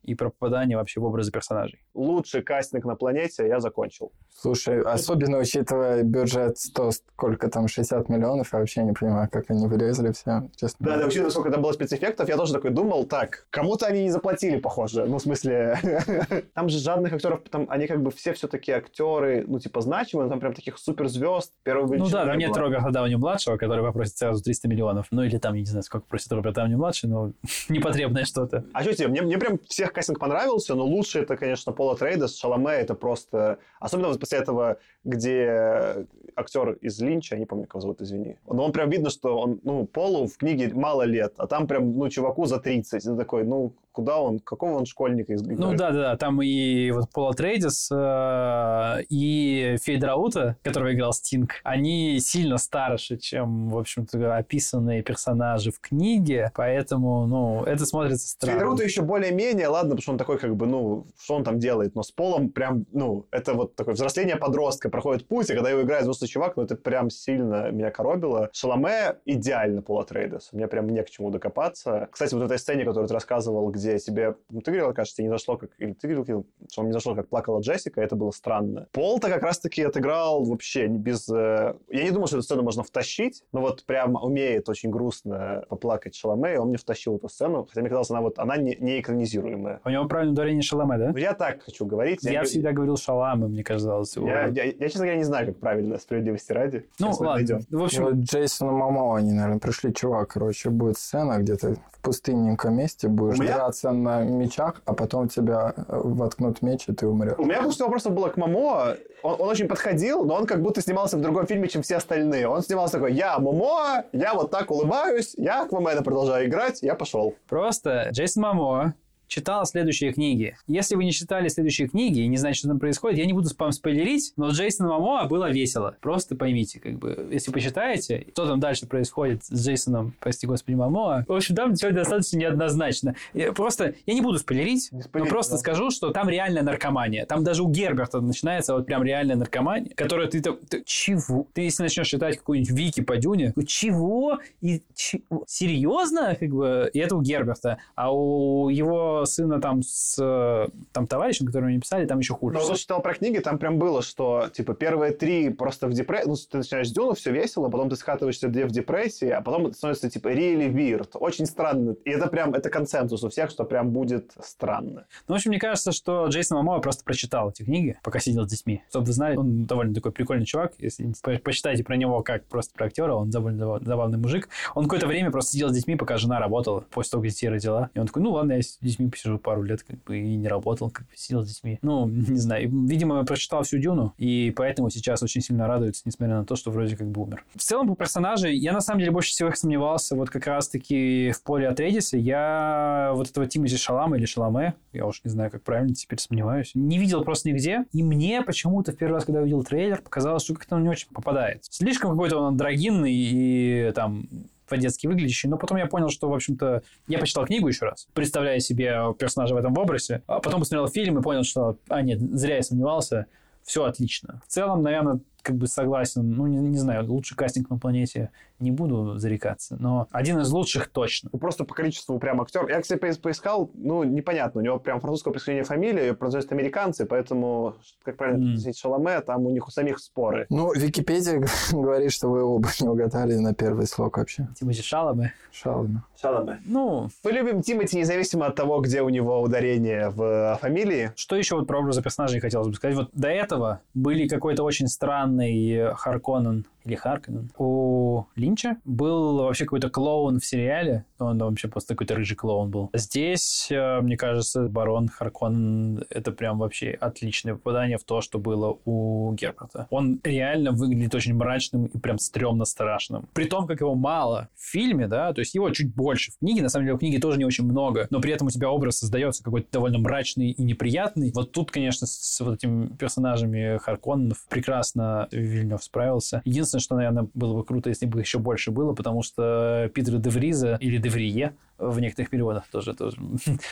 и про попадание вообще в образы персонажей. Лучший кастинг на планете я закончил. Слушай, особенно учитывая бюджет 100, сколько там, 60 миллионов, я вообще не понимаю, как они вылезли все, честно. Да, да, учитывая, сколько там было спецэффектов, я тоже такой думал, так, кому-то они не заплатили, похоже. Ну, в смысле, [laughs] там же жадных актеров, там, они как бы все все-таки актеры, ну, типа, значимые, там прям таких суперзвезд первого Ну да, нет. Роберта Дауни-младшего, который попросит сразу 300 миллионов. Ну или там, я не знаю, сколько просит Роберт Дауни-младший, но [laughs] непотребное что-то. А что тебе? Мне, мне прям всех кастинг понравился, но лучше это, конечно, Пола Трейдес, Шаломе, это просто... Особенно вот после этого, где актер из Линча, я не помню, кого зовут, извини. Но он прям видно, что он, ну, Полу в книге мало лет, а там прям, ну, чуваку за 30. И ты такой, ну, куда он, какого он школьника из Ну да, да, да, там и вот Пола Трейдис, э, и Фейдраута, которого играл Стинг, они сильно старше, чем, в общем-то, описанные персонажи в книге, поэтому, ну, это смотрится странно. Федоруту еще более-менее, ладно, потому что он такой, как бы, ну, что он там делает, но с Полом прям, ну, это вот такое взросление подростка, проходит путь, и когда его играет взрослый чувак, ну, это прям сильно меня коробило. Шаломе идеально Пола Трейдес. Мне прям не к чему докопаться. Кстати, вот в этой сцене, которую ты рассказывал, где тебе, ну, ты говорил, кажется, не зашло, как, или ты говорил, что он не зашло, как плакала Джессика, это было странно. Пол-то как раз-таки отыграл вообще не без... э, Я не думал, что эту сцену можно втащить, но вот прям умеет очень грустно поплакать Шаломе, и он мне втащил эту сцену, хотя мне казалось, она вот, она не, не экранизируемая. У него правильное ударение Шаломе, да? Ну, я так хочу говорить. Я не- всегда говорил Шаламе, мне казалось. его. Я, я, я, честно говоря, не знаю, как правильно, справедливости ради. Ну, Сейчас ладно. найдем. В общем, Вот Джейсону Мамоа они, наверное, пришли, чувак, короче, будет сцена, где ты в пустынненьком месте будешь меня- драться на мечах, а потом тебя э, воткнут меч, и ты умрешь. У меня больше всего вопросов было к Мамо. Он, он очень подходил, но он как будто снимался в другом фильме, чем все остальные. Он снимался такой, я Мамо, я вот так улыбаюсь, я Аквамена продолжаю играть, я пошел. Просто Джейсон Мамо читал следующие книги. Если вы не читали следующие книги и не знаете, что там происходит, я не буду спам спойлерить, но Джейсона Мамоа было весело. Просто поймите, как бы, если почитаете, что там дальше происходит с Джейсоном, прости господи, Мамоа. В общем, там все достаточно неоднозначно. Я просто, я не буду спойлерить, Не но спойлерить, просто да. скажу, что там реальная наркомания. Там даже у Герберта начинается вот прям реальная наркомания, которая ты, так- ты чего? Ты если начнешь читать какую-нибудь Вики по Дюне, чего? И чи- серьезно? Как бы, и это у Герберта. А у его сына там с э, там товарищем, которого они писали, там еще хуже. Вот я читал про книги, там прям было, что, типа, первые три просто в депрессии, ну, ты начинаешь с Дюну, все весело, потом ты скатываешься две в депрессии, а потом это становится, типа, really weird, очень странно. И это прям, это консенсус у всех, что прям будет странно. Ну, в общем, мне кажется, что Джейсон Мамоа просто прочитал эти книги, пока сидел с детьми. Чтобы вы знали, он довольно такой прикольный чувак. Если по- почитайте про него как просто про актера, он довольно забавный мужик. Он какое-то время просто сидел с детьми, пока жена работала, после того, как детей родила. И он такой, ну ладно, я с детьми посижу пару лет, как бы, и не работал, как бы сидел с детьми. Ну, [laughs] не знаю. Видимо, прочитал всю Дюну, и поэтому сейчас очень сильно радуется, несмотря на то, что вроде как бы умер. В целом, по персонажей, я на самом деле больше всего сомневался вот как раз-таки в поле Атрейдиса. Я вот этого Тимати Шалама или Шаламе, я уж не знаю, как правильно, теперь сомневаюсь, не видел просто нигде. И мне почему-то в первый раз, когда я увидел трейлер, показалось, что как-то он не очень попадает. Слишком какой-то он андрогинный и там по-детски выглядящий, но потом я понял, что, в общем-то, я почитал книгу еще раз, представляя себе персонажа в этом образе, а потом посмотрел фильм и понял, что, а, нет, зря я сомневался, все отлично. В целом, наверное, как бы согласен, ну, не, не знаю, лучший кастинг на планете не буду зарекаться, но один из лучших точно. Ну, просто по количеству прям актеров. Я, кстати, поис- поискал, ну, непонятно. У него прям французского происхождения фамилия, ее произносят американцы, поэтому, как правильно Мгм. произносить Шаломе, там у них у самих споры. Ну, Википедия [laughs] говорит, что вы оба не угадали на первый слог вообще. Тимати Шаламе. Шалами. Шаломе. Ну, Мы любим Тимати независимо от того, где у него ударение в э, фамилии. Что еще вот про образы персонажей хотелось бы сказать? Вот до этого были какой-то очень странный э, Харконнен или Харконнен. У Линча был вообще какой-то клоун в сериале. Он вообще просто какой-то рыжий клоун был. Здесь, э, мне кажется, барон Харконнен это прям вообще отличное попадание в то, что было у Герберта. Он реально выглядит очень мрачным и прям стрёмно страшным. При том, как его мало в фильме, да, то есть его чуть больше. В книге, на самом деле, в книге тоже не очень много, но при этом у тебя образ создается какой-то довольно мрачный и неприятный. Вот тут, конечно, с вот этими персонажами Харконненов прекрасно Вильнев справился. Единственное, что, наверное, было бы круто, если бы еще больше было, потому что Питера Девриза или Деврие в некоторых переводах тоже, тоже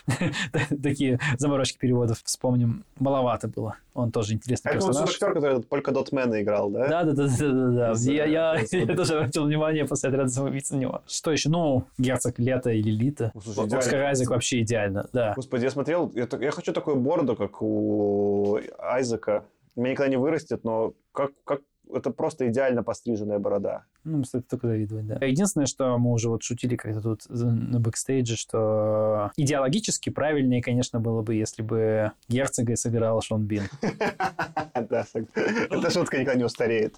[laughs] такие заморочки переводов вспомним. Маловато было. Он тоже интересный Это персонаж. актер, который Polka-Dot Man -а играл, да? Да, да, да, да, да, да. Я, я, [laughs] я тоже обратил внимание после отряда самоубийц на него. Что еще? Ну, герцог Лето или Лита. Слушай. Оскар Айзек вообще идеально, да. Господи, я смотрел, я, я хочу такую бороду, как у Айзека. Меня никогда не вырастет, но как, как это просто идеально постриженная борода. Ну, стоит только завидовать, да. Единственное, что мы уже вот шутили как-то тут на бэкстейдже, что идеологически правильнее, конечно, было бы, если бы герцога сыграл Шон Бин. [laughs] Да, эта шутка никогда не устареет.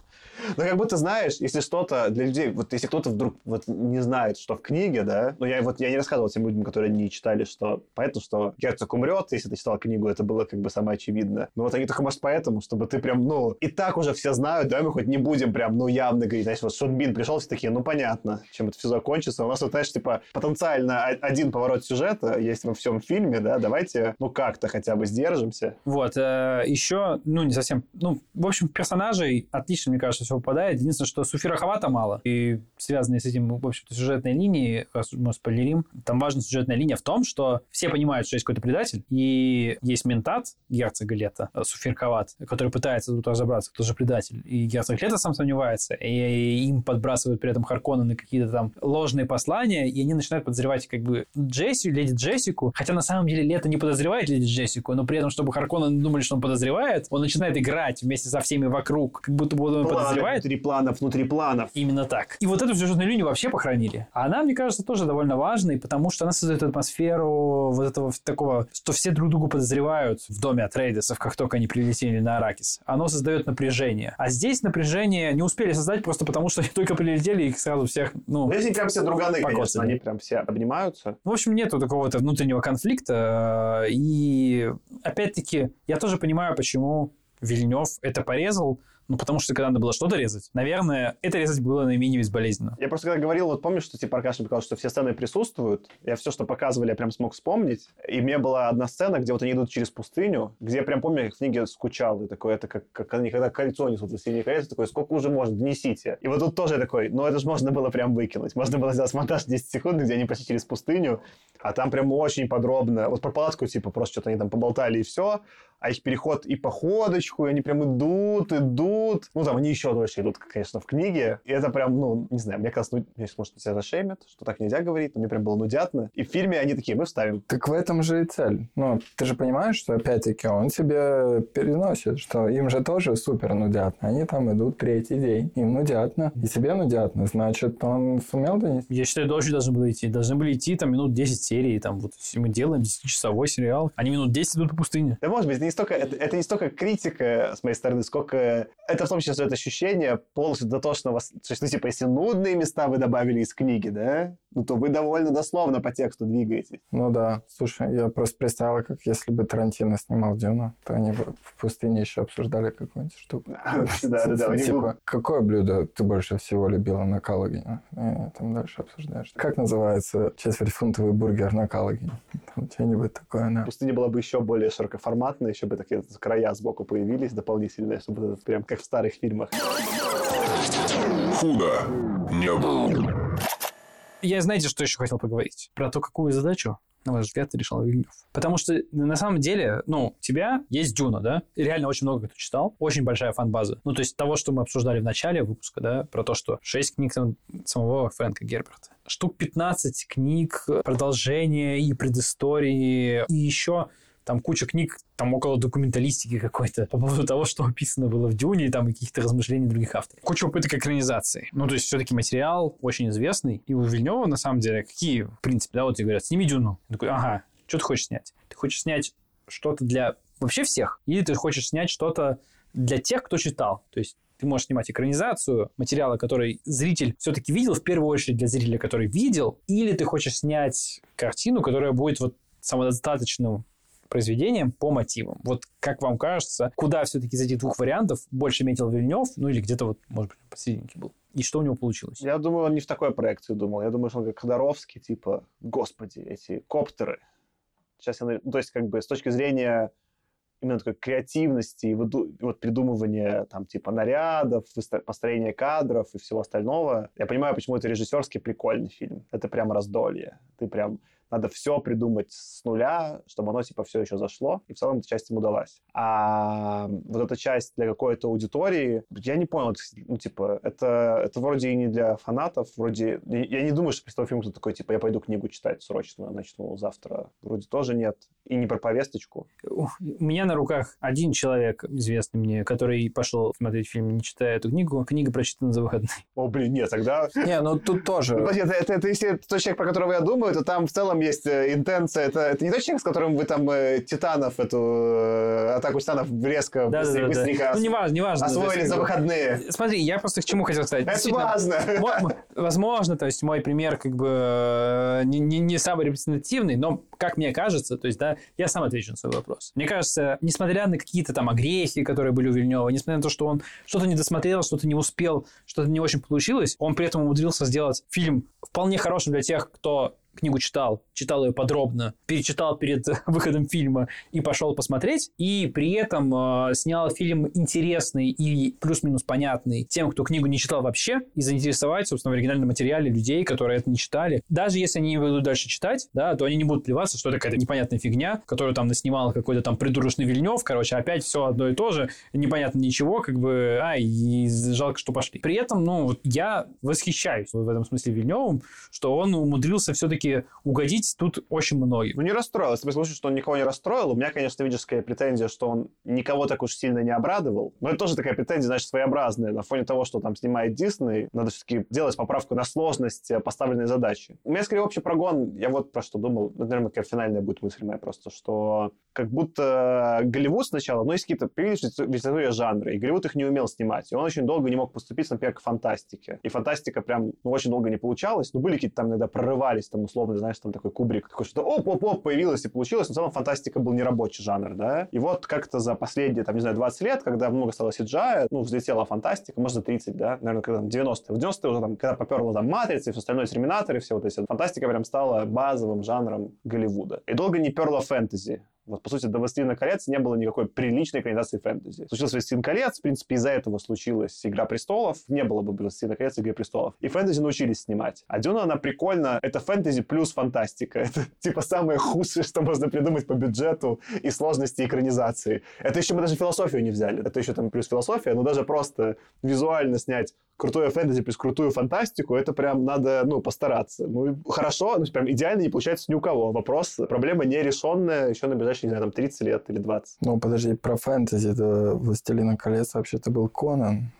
Но как будто знаешь, если что-то для людей, вот если кто-то вдруг вот не знает, что в книге, да, ну я вот я не рассказывал тем людям, которые не читали, что понятно, что герцог умрет, если ты читал книгу, это было как бы самое очевидное. Но вот они только, может, поэтому, чтобы ты прям, ну, и так уже все знают, давай мы хоть не будем прям, ну, явно говорить, знаешь, вот Шотбин пришел, все такие, ну, понятно, чем это все закончится. У нас вот, знаешь, типа, потенциально один поворот сюжета есть во всем фильме, да, давайте, ну, как-то хотя бы сдержимся. Вот, э, еще, ну, не совсем, ну, в общем, персонажей отлично, мне кажется, все попадает. Единственное, что Суфира мало, и связанные с этим, в общем-то, сюжетные линии, раз мы спойлерим, там важная сюжетная линия в том, что все понимают, что есть какой-то предатель, и есть ментат герцога Лета, э, Суфир который пытается тут разобраться, кто же предатель. И герцог Лето сам сомневается, и им подбрасывают при этом Харкона на какие-то там ложные послания, и они начинают подозревать как бы Джесси, леди Джессику, хотя на самом деле Лето не подозревает леди Джессику, но при этом, чтобы Харкона думали, что он подозревает, он начинает играть вместе со всеми вокруг, как будто бы он Планы подозревает. Внутри планов, внутри планов. Именно так. И вот эту сюжетную линию вообще похоронили. А она, мне кажется, тоже довольно важной, потому что она создает атмосферу вот этого такого, что все друг другу подозревают в доме от Рейдесов, как только они прилетели на Аракис. Оно создает напряжение. А здесь напряжение не успели создать просто потому, что они только прилетели и их сразу всех, ну... Ну, если прям все друганы, конечно, Покоцали. они прям все обнимаются. В общем, нету такого-то внутреннего конфликта. э, И, опять-таки, я тоже понимаю, почему Вильнев это порезал, ну, потому что когда надо было что-то резать, наверное, это резать было наименее безболезненно. Я просто когда говорил, вот помнишь, что типа Аркаша показал, что все сцены присутствуют, я все, что показывали, я прям смог вспомнить. И мне была одна сцена, где вот они идут через пустыню, где я прям помню, я в книге скучал, и такой, это как, как они когда кольцо несут, и синее колец, такой, сколько уже можно, несите. И вот тут тоже такой, ну это же можно было прям выкинуть. Можно было сделать монтаж 10 секунд, где они пошли через пустыню, а там прям очень подробно, вот про палатку, типа, просто что-то они там поболтали и все, а их переход и походочку, и они прям идут, идут. Ну, там они еще дольше идут, конечно, в книге. И это прям, ну, не знаю, мне кажется, ну, меня, может, тебя зашемят, что так нельзя говорить, но мне прям было нудятно. И в фильме они такие, мы вставим. Так в этом же и цель. Ну, ты же понимаешь, что опять-таки он тебе переносит, что им же тоже супер нудятно. Они там идут третий день, им нудятно, и тебе нудятно. Значит, он сумел донести. Я считаю, дольше должны были идти. Должны были идти там минут 10 серий. Там, вот, мы делаем 10-часовой сериал, они минут 10 идут по пустыне. Да, может быть, не столько, это, это не столько критика с моей стороны, сколько это в том числе создает ощущение полностью дотошного... То есть, ну, типа, если нудные места вы добавили из книги, да, ну, то вы довольно дословно по тексту двигаетесь. Ну да, слушай, я просто представил, как если бы Тарантино снимал Дюну, то они бы в пустыне еще обсуждали какую-нибудь штуку. [laughs] Да-да-да, у них был- Типа, какое блюдо ты больше всего любила на Калугине? И там дальше обсуждаешь. Как называется четвертьфунтовый бургер на Калугине? [laughs] Там что-нибудь такое, да. Пустыня была бы еще более широкоформатная, еще бы такие края сбоку появились дополнительные, чтобы это прям как в старых фильмах. Худо не было. Я знаете, что еще хотел поговорить? Про то, какую задачу на ваш взгляд, решал Вильнюс. Потому что на самом деле, ну, у тебя есть Дюна, да? И реально очень много кто читал. Очень большая фан-база. Ну, то есть того, что мы обсуждали в начале выпуска, да, про то, что 6 книг сам- самого Фрэнка Герберта. Штук 15 книг, продолжения и предыстории, и еще там куча книг, там около документалистики какой-то по поводу того, что описано было в Дюне, и там каких-то размышлений других авторов. Куча попыток экранизации. Ну, то есть, все-таки материал очень известный. И у Вильнева, на самом деле, какие, в принципе, да, вот тебе говорят, сними Дюну. Я такой, ага, что ты хочешь снять? Ты хочешь снять что-то для вообще всех? Или ты хочешь снять что-то для тех, кто читал? То есть, ты можешь снимать экранизацию материала, который зритель все-таки видел, в первую очередь для зрителя, который видел, или ты хочешь снять картину, которая будет вот самодостаточным произведением по мотивам. Вот как вам кажется, куда все-таки из этих двух вариантов больше метил Вильнев, ну или где-то вот, может быть, посерединке был? И что у него получилось? Я думаю, он не в такой проекции думал. Я думаю, что он как Ходоровский, типа, господи, эти коптеры. Сейчас я... То есть, как бы, с точки зрения именно такой креативности и вот придумывания там типа нарядов, построения кадров и всего остального, я понимаю, почему это режиссерский прикольный фильм. Это прям раздолье. Ты прям надо все придумать с нуля, чтобы оно типа все еще зашло, и в целом эта часть им удалась. А вот эта часть для какой-то аудитории, я не понял, ну типа это это вроде и не для фанатов, вроде я не думаю, что после того фильма кто такой типа я пойду книгу читать срочно, начну завтра. Вроде тоже нет. И не про повесточку. У меня на руках один человек, известный мне, который пошел смотреть фильм, не читая эту книгу. Книга прочитана за выходные. О, блин, нет, тогда... Не, ну тут Ну, тоже... подожди, Это, это, это если это тот человек, про которого я думаю, то там в целом есть э, интенция. Это, это не тот человек, с которым вы там э, Титанов, эту э, атаку Титанов резко Да-да-да. быстренько Ну, неважно, неважно. освоили То есть, за выходные. Смотри, я просто к чему хотел сказать. Это важно. [laughs] Возможно, то есть мой пример как бы не, не, не самый репрезентативный, но как мне кажется, то есть, да, я, я сам отвечу на свой вопрос. Мне кажется, несмотря на какие-то там агрессии, которые были у Вильнева, несмотря на то, что он что-то не досмотрел, что-то не успел, что-то не очень получилось, он при этом умудрился сделать фильм вполне хорошим для тех, кто книгу читал, читал ее подробно, перечитал перед [laughs] выходом фильма и пошел посмотреть, и при этом э, снял фильм интересный и плюс-минус понятный тем, кто книгу не читал вообще, и заинтересовать, собственно, в оригинальном материале людей, которые это не читали. Даже если они будут дальше читать, да, то они не будут плеваться, что это какая-то непонятная фигня, которую там наснимал какой-то там придурочный Вильнев, короче, опять все одно и то же, непонятно ничего, как бы, ай, и жалко, что пошли. При этом, ну, вот я восхищаюсь в этом смысле Вильневым, что он умудрился все-таки все-таки угодить тут очень многим. Ну, не расстроил. Если слушаешь, что он никого не расстроил, у меня, конечно, видишь, такая претензия, что он никого так уж сильно не обрадовал. Но это тоже такая претензия, значит, своеобразная. На фоне того, что там снимает Дисней, надо все-таки делать поправку на сложность э, поставленной задачи. У меня, скорее, общий прогон, я вот про что думал, ну, наверное, какая финальная будет мысль моя просто, что как будто Голливуд сначала, ну, есть какие-то появились жанры, и Голливуд их не умел снимать. И он очень долго не мог поступить, например, к фантастике. И фантастика прям ну, очень долго не получалась. Ну, были какие-то там иногда прорывались, там, условно, знаешь, там такой кубрик, такой что оп-оп-оп, появилось и получилось. Но целом фантастика был не рабочий жанр, да. И вот как-то за последние, там, не знаю, 20 лет, когда много стало CGI, ну, взлетела фантастика, может, за 30, да, наверное, когда там 90-е. В 90-е уже там, когда поперла там Матрица и все остальное, Терминаторы, все вот эти. Фантастика прям стала базовым жанром Голливуда. И долго не перла фэнтези. Вот, по сути, до «Властелина колец» не было никакой приличной экранизации фэнтези. Случился «Властелин колец», в принципе, из-за этого случилась «Игра престолов». Не было бы «Властелина колец» и «Игры престолов». И фэнтези научились снимать. А Дюна, она прикольно. Это фэнтези плюс фантастика. [laughs] Это, типа, самое худшее, что можно придумать по бюджету и сложности экранизации. Это еще мы даже философию не взяли. Это еще там плюс философия, но даже просто визуально снять крутое фэнтези плюс крутую фантастику, это прям надо, ну, постараться. Ну, хорошо, ну, прям идеально не получается ни у кого. Вопрос, проблема нерешенная еще на ближайшие, не знаю, там, 30 лет или 20. Ну, подожди, про фэнтези, это «Властелина колец» вообще-то был Конан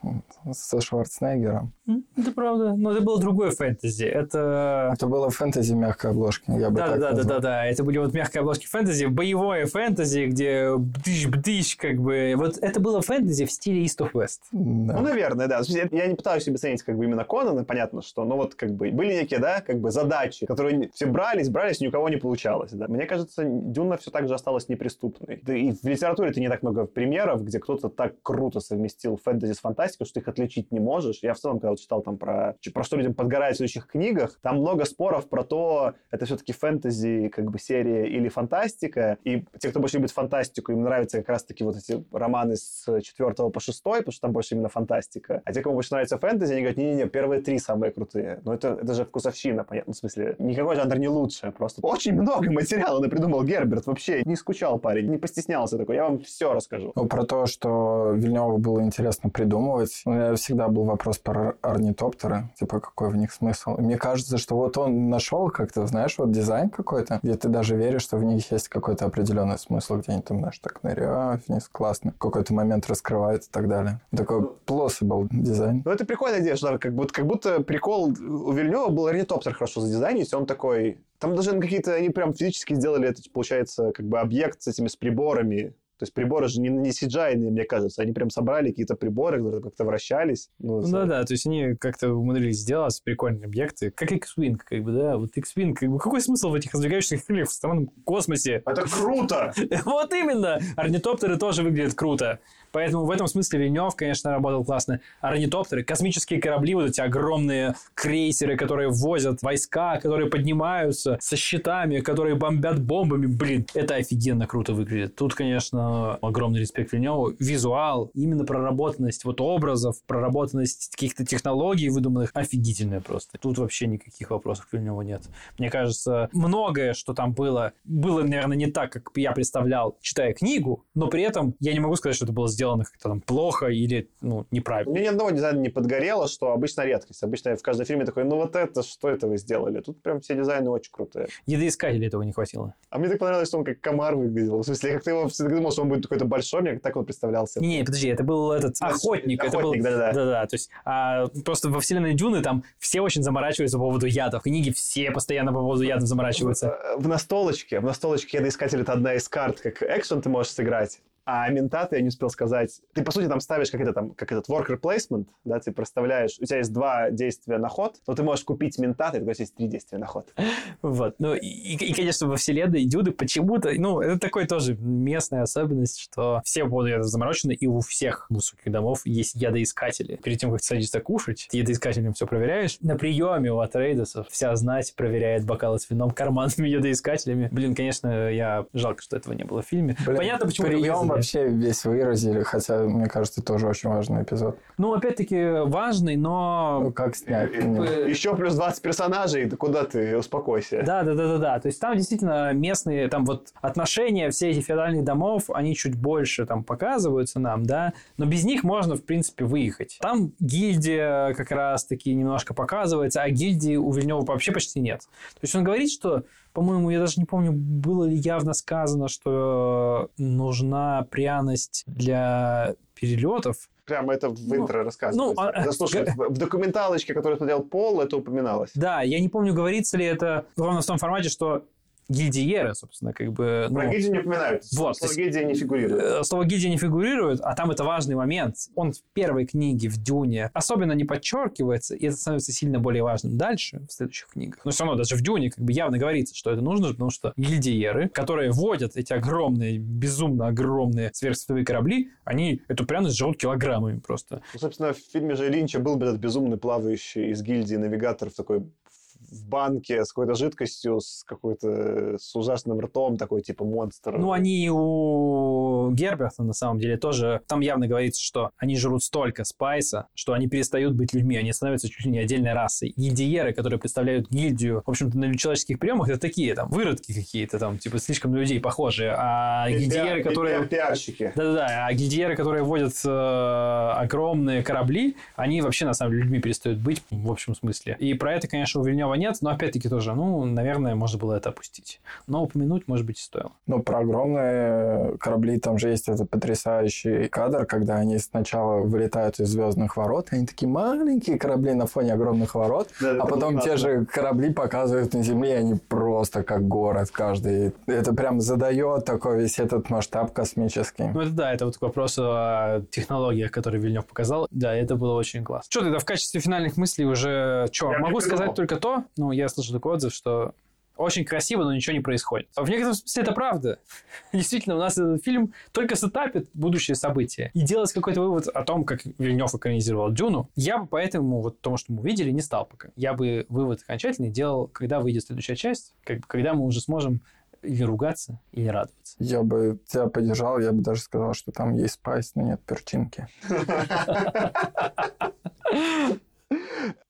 со Шварценеггером. Это правда. Но это было другое фэнтези. Это... Это было фэнтези мягкой обложки. Я бы да, так да, да, назвал. да, да. Это были вот мягкие обложки фэнтези, боевое фэнтези, где бдыщ-бдыщ, как бы. Вот это было фэнтези в стиле East of West. Да. Ну, наверное, да. Я не пытаюсь обесценить как бы именно Конана, понятно, что, ну вот как бы были некие, да, как бы задачи, которые все брались, брались, ни у кого не получалось, да. Мне кажется, Дюна все так же осталась неприступной. Да и в литературе это не так много примеров, где кто-то так круто совместил фэнтези с фантастикой, что ты их отличить не можешь. Я в целом, когда вот читал там про, про что людям подгорает в следующих книгах, там много споров про то, это все-таки фэнтези, как бы серия или фантастика. И те, кто больше любит фантастику, им нравятся как раз-таки вот эти романы с 4 по 6, потому что там больше именно фантастика. А те, кому больше нравится фэнтези, они говорят, не-не-не, первые три самые крутые. Но это, это же вкусовщина, понятно, в смысле. Никакой жанр не лучше, просто очень много материала напридумал Герберт. Вообще не скучал парень, не постеснялся такой. Я вам все расскажу. Ну, про то, что Вильневу было интересно придумывать. У меня всегда был вопрос про орнитоптеры. Типа, какой в них смысл? И мне кажется, что вот он нашел как-то, знаешь, вот дизайн какой-то, где ты даже веришь, что в них есть какой-то определенный смысл, где они там, знаешь, так ныряют вниз, классно. В какой-то момент раскрывают и так далее. Такой plausible дизайн. Ну, это прикольная идея, что как будто, как будто прикол у Вильнева был орнитоптер хорошо задизайнить, он такой... Там даже какие-то, они прям физически сделали это, получается, как бы объект с этими, с приборами, то есть приборы же не, не cgi мне кажется. Они прям собрали какие-то приборы, которые как-то вращались. Ну, Ну да, да, то есть они как-то умудрились сделать прикольные объекты, как X-Wing, как бы, да, вот X-Wing, как бы, какой смысл в этих раздвигающихся крыльях в странном космосе? Это круто! [laughs] Вот именно! Орнитоптеры тоже выглядят круто. Поэтому в этом смысле Вильнев, конечно, работал классно. Орнитоптеры, космические корабли, вот эти огромные крейсеры, которые возят войска, которые поднимаются со щитами, которые бомбят бомбами. Блин, это офигенно круто выглядит. Тут, конечно, огромный респект Вильневу. Визуал, именно проработанность вот образов, проработанность каких-то технологий выдуманных, офигительная просто. Тут вообще никаких вопросов к Вильневу нет. Мне кажется, многое, что там было, было, наверное, не так, как я представлял, читая книгу, но при этом я не могу сказать, что это было сделано как-то там плохо или ну, неправильно. Мне ни одного дизайна не подгорело, что обычно редкость. Обычно в каждом фильме такой, ну вот это, что это вы сделали? Тут прям все дизайны очень крутые. Едоискателей этого не хватило. А мне так понравилось, что он как комар выглядел. В смысле, как ты его всегда думал, что он будет какой-то большой, мне так он представлялся. Не, подожди, это был этот охотник. это был, Охотник, да-да-да. Да-да, то есть а, просто во вселенной Дюны там все очень заморачиваются по поводу ядов. Книги все постоянно по поводу ядов заморачиваются. В настолочке, в настолочке едоискатель это одна из карт, как экшен ты можешь сыграть. А ментаты, я не успел сказать, ты, по сути, там ставишь как это там, как этот worker placement, да, ты проставляешь, у тебя есть два действия на ход, но ты можешь купить ментаты, то есть есть три действия на ход. Вот. Ну, и, и, конечно, во вселенной Дюды почему-то, ну, это такой тоже местная особенность, что все это заморочены, и у всех высоких домов есть ядоискатели. Перед тем, как ты садишься кушать, ты ядоискателем все проверяешь. На приеме у Атрейдесов вся знать проверяет бокалы с вином карманными ядоискателями. Блин, конечно, я жалко, что этого не было в фильме. Блин, Понятно, почему Прием. Вообще весь выразили, хотя, мне кажется, тоже очень важный эпизод. Ну, опять-таки, важный, но Ну, как снять? Еще плюс 20 персонажей, да куда ты, успокойся. Да, да, да, да, да. То есть там действительно местные, там вот отношения все этих феодальных домов, они чуть больше там показываются нам, да, но без них можно, в принципе, выехать. Там гильдия как раз-таки немножко показывается, а гильдии у Вильнева вообще почти нет. То есть он говорит, что, по-моему, я даже не помню, было ли явно сказано, что нужна пряность для перелетов, Прямо это в Ну, интро ну, а- в документалочке, которую смотрел Пол, это упоминалось. Да, я не помню, говорится ли это ровно в том формате, что гильдиеры, собственно, как бы... Про ну, гильдию не упоминают. Вот, Слово гильдия не фигурирует. э, слово гильдия не фигурирует, а там это важный момент. Он в первой книге, в Дюне, особенно не подчеркивается, и это становится сильно более важным дальше, в следующих книгах. Но все равно даже в Дюне как бы явно говорится, что это нужно, потому что гильдиеры, которые водят эти огромные, безумно огромные сверхсветовые корабли, они эту пряность жрут килограммами просто. Ну, собственно, в фильме же Линча был бы этот безумный плавающий из гильдии навигатор в такой в банке с какой-то жидкостью, с какой-то с ужасным ртом, такой типа монстр. Ну, они и у Герберта, на самом деле, тоже... Там явно говорится, что они жрут столько спайса, что они перестают быть людьми, они становятся чуть ли не отдельной расой. Гильдиеры, которые представляют гильдию, в общем-то, на человеческих приемах, это такие, там, выродки какие-то, там, типа, слишком на людей похожие. А Пиар- гильдиеры, которые... пиар- Пиарщики. Да-да-да, а гильдиеры, которые водят э, огромные корабли, они вообще, на самом деле, людьми перестают быть, в общем смысле. И про это, конечно, у Вильнева нет, но, опять-таки, тоже, ну, наверное, можно было это опустить. Но упомянуть, может быть, и стоило. Ну, про огромные корабли там же есть этот потрясающий кадр, когда они сначала вылетают из звездных ворот, и они такие маленькие корабли на фоне огромных ворот, Да, а потом те же корабли показывают на Земле, и они просто как город каждый. Это прям задает такой весь этот масштаб космический. Ну, это да, это вот к вопросу о технологиях, которые Вильнев показал. Да, это было очень классно. Что тогда в качестве финальных мыслей уже... Что, Я могу сказать только то, ну, я слышал такой отзыв, что очень красиво, но ничего не происходит. В некотором смысле это правда. [laughs] Действительно, у нас этот фильм только сетапит будущее события. И делать какой-то вывод о том, как Вильнев экранизировал Дюну, я бы поэтому вот тому, что мы увидели, не стал пока. Я бы вывод окончательный делал, когда выйдет следующая часть, как когда мы уже сможем или ругаться, или радоваться. Я бы тебя поддержал, я бы даже сказал, что там есть спайс, но нет перчинки. [laughs] [laughs]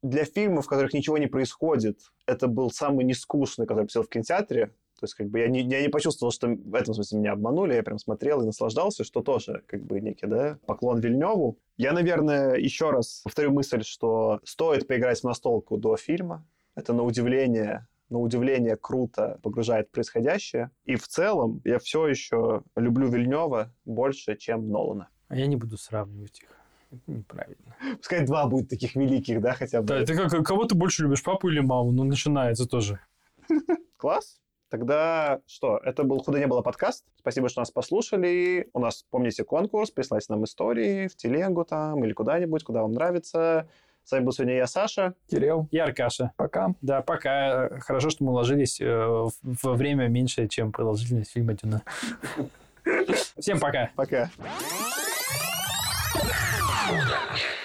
Для фильмов, в которых ничего не происходит, это был самый нескучный, который я посмотрел в кинотеатре. То есть, как бы я не, я не почувствовал, что в этом смысле меня обманули. Я прям смотрел и наслаждался, что тоже, как бы, некий, да, поклон Вильневу. Я, наверное, еще раз повторю мысль, что стоит поиграть в настолку до фильма. Это на удивление на удивление круто погружает в происходящее. И в целом я все еще люблю Вильнева больше, чем Нолана. А я не буду сравнивать их. Это неправильно. Пускай два будет таких великих, да, хотя бы. Да, это как, кого ты больше любишь, папу или маму? Ну, начинается тоже. [laughs] Класс. Тогда что, это был «Худо не было» подкаст. Спасибо, что нас послушали. У нас, помните, конкурс. Присылайте нам истории в телегу там или куда-нибудь, куда вам нравится. С вами был сегодня я, Саша. Кирилл, Я Аркаша. пока. Да, пока. Хорошо, что мы уложились э, в- во время меньше, чем продолжительность фильма «Дюна». [laughs] Всем пока. Пока. そうだ。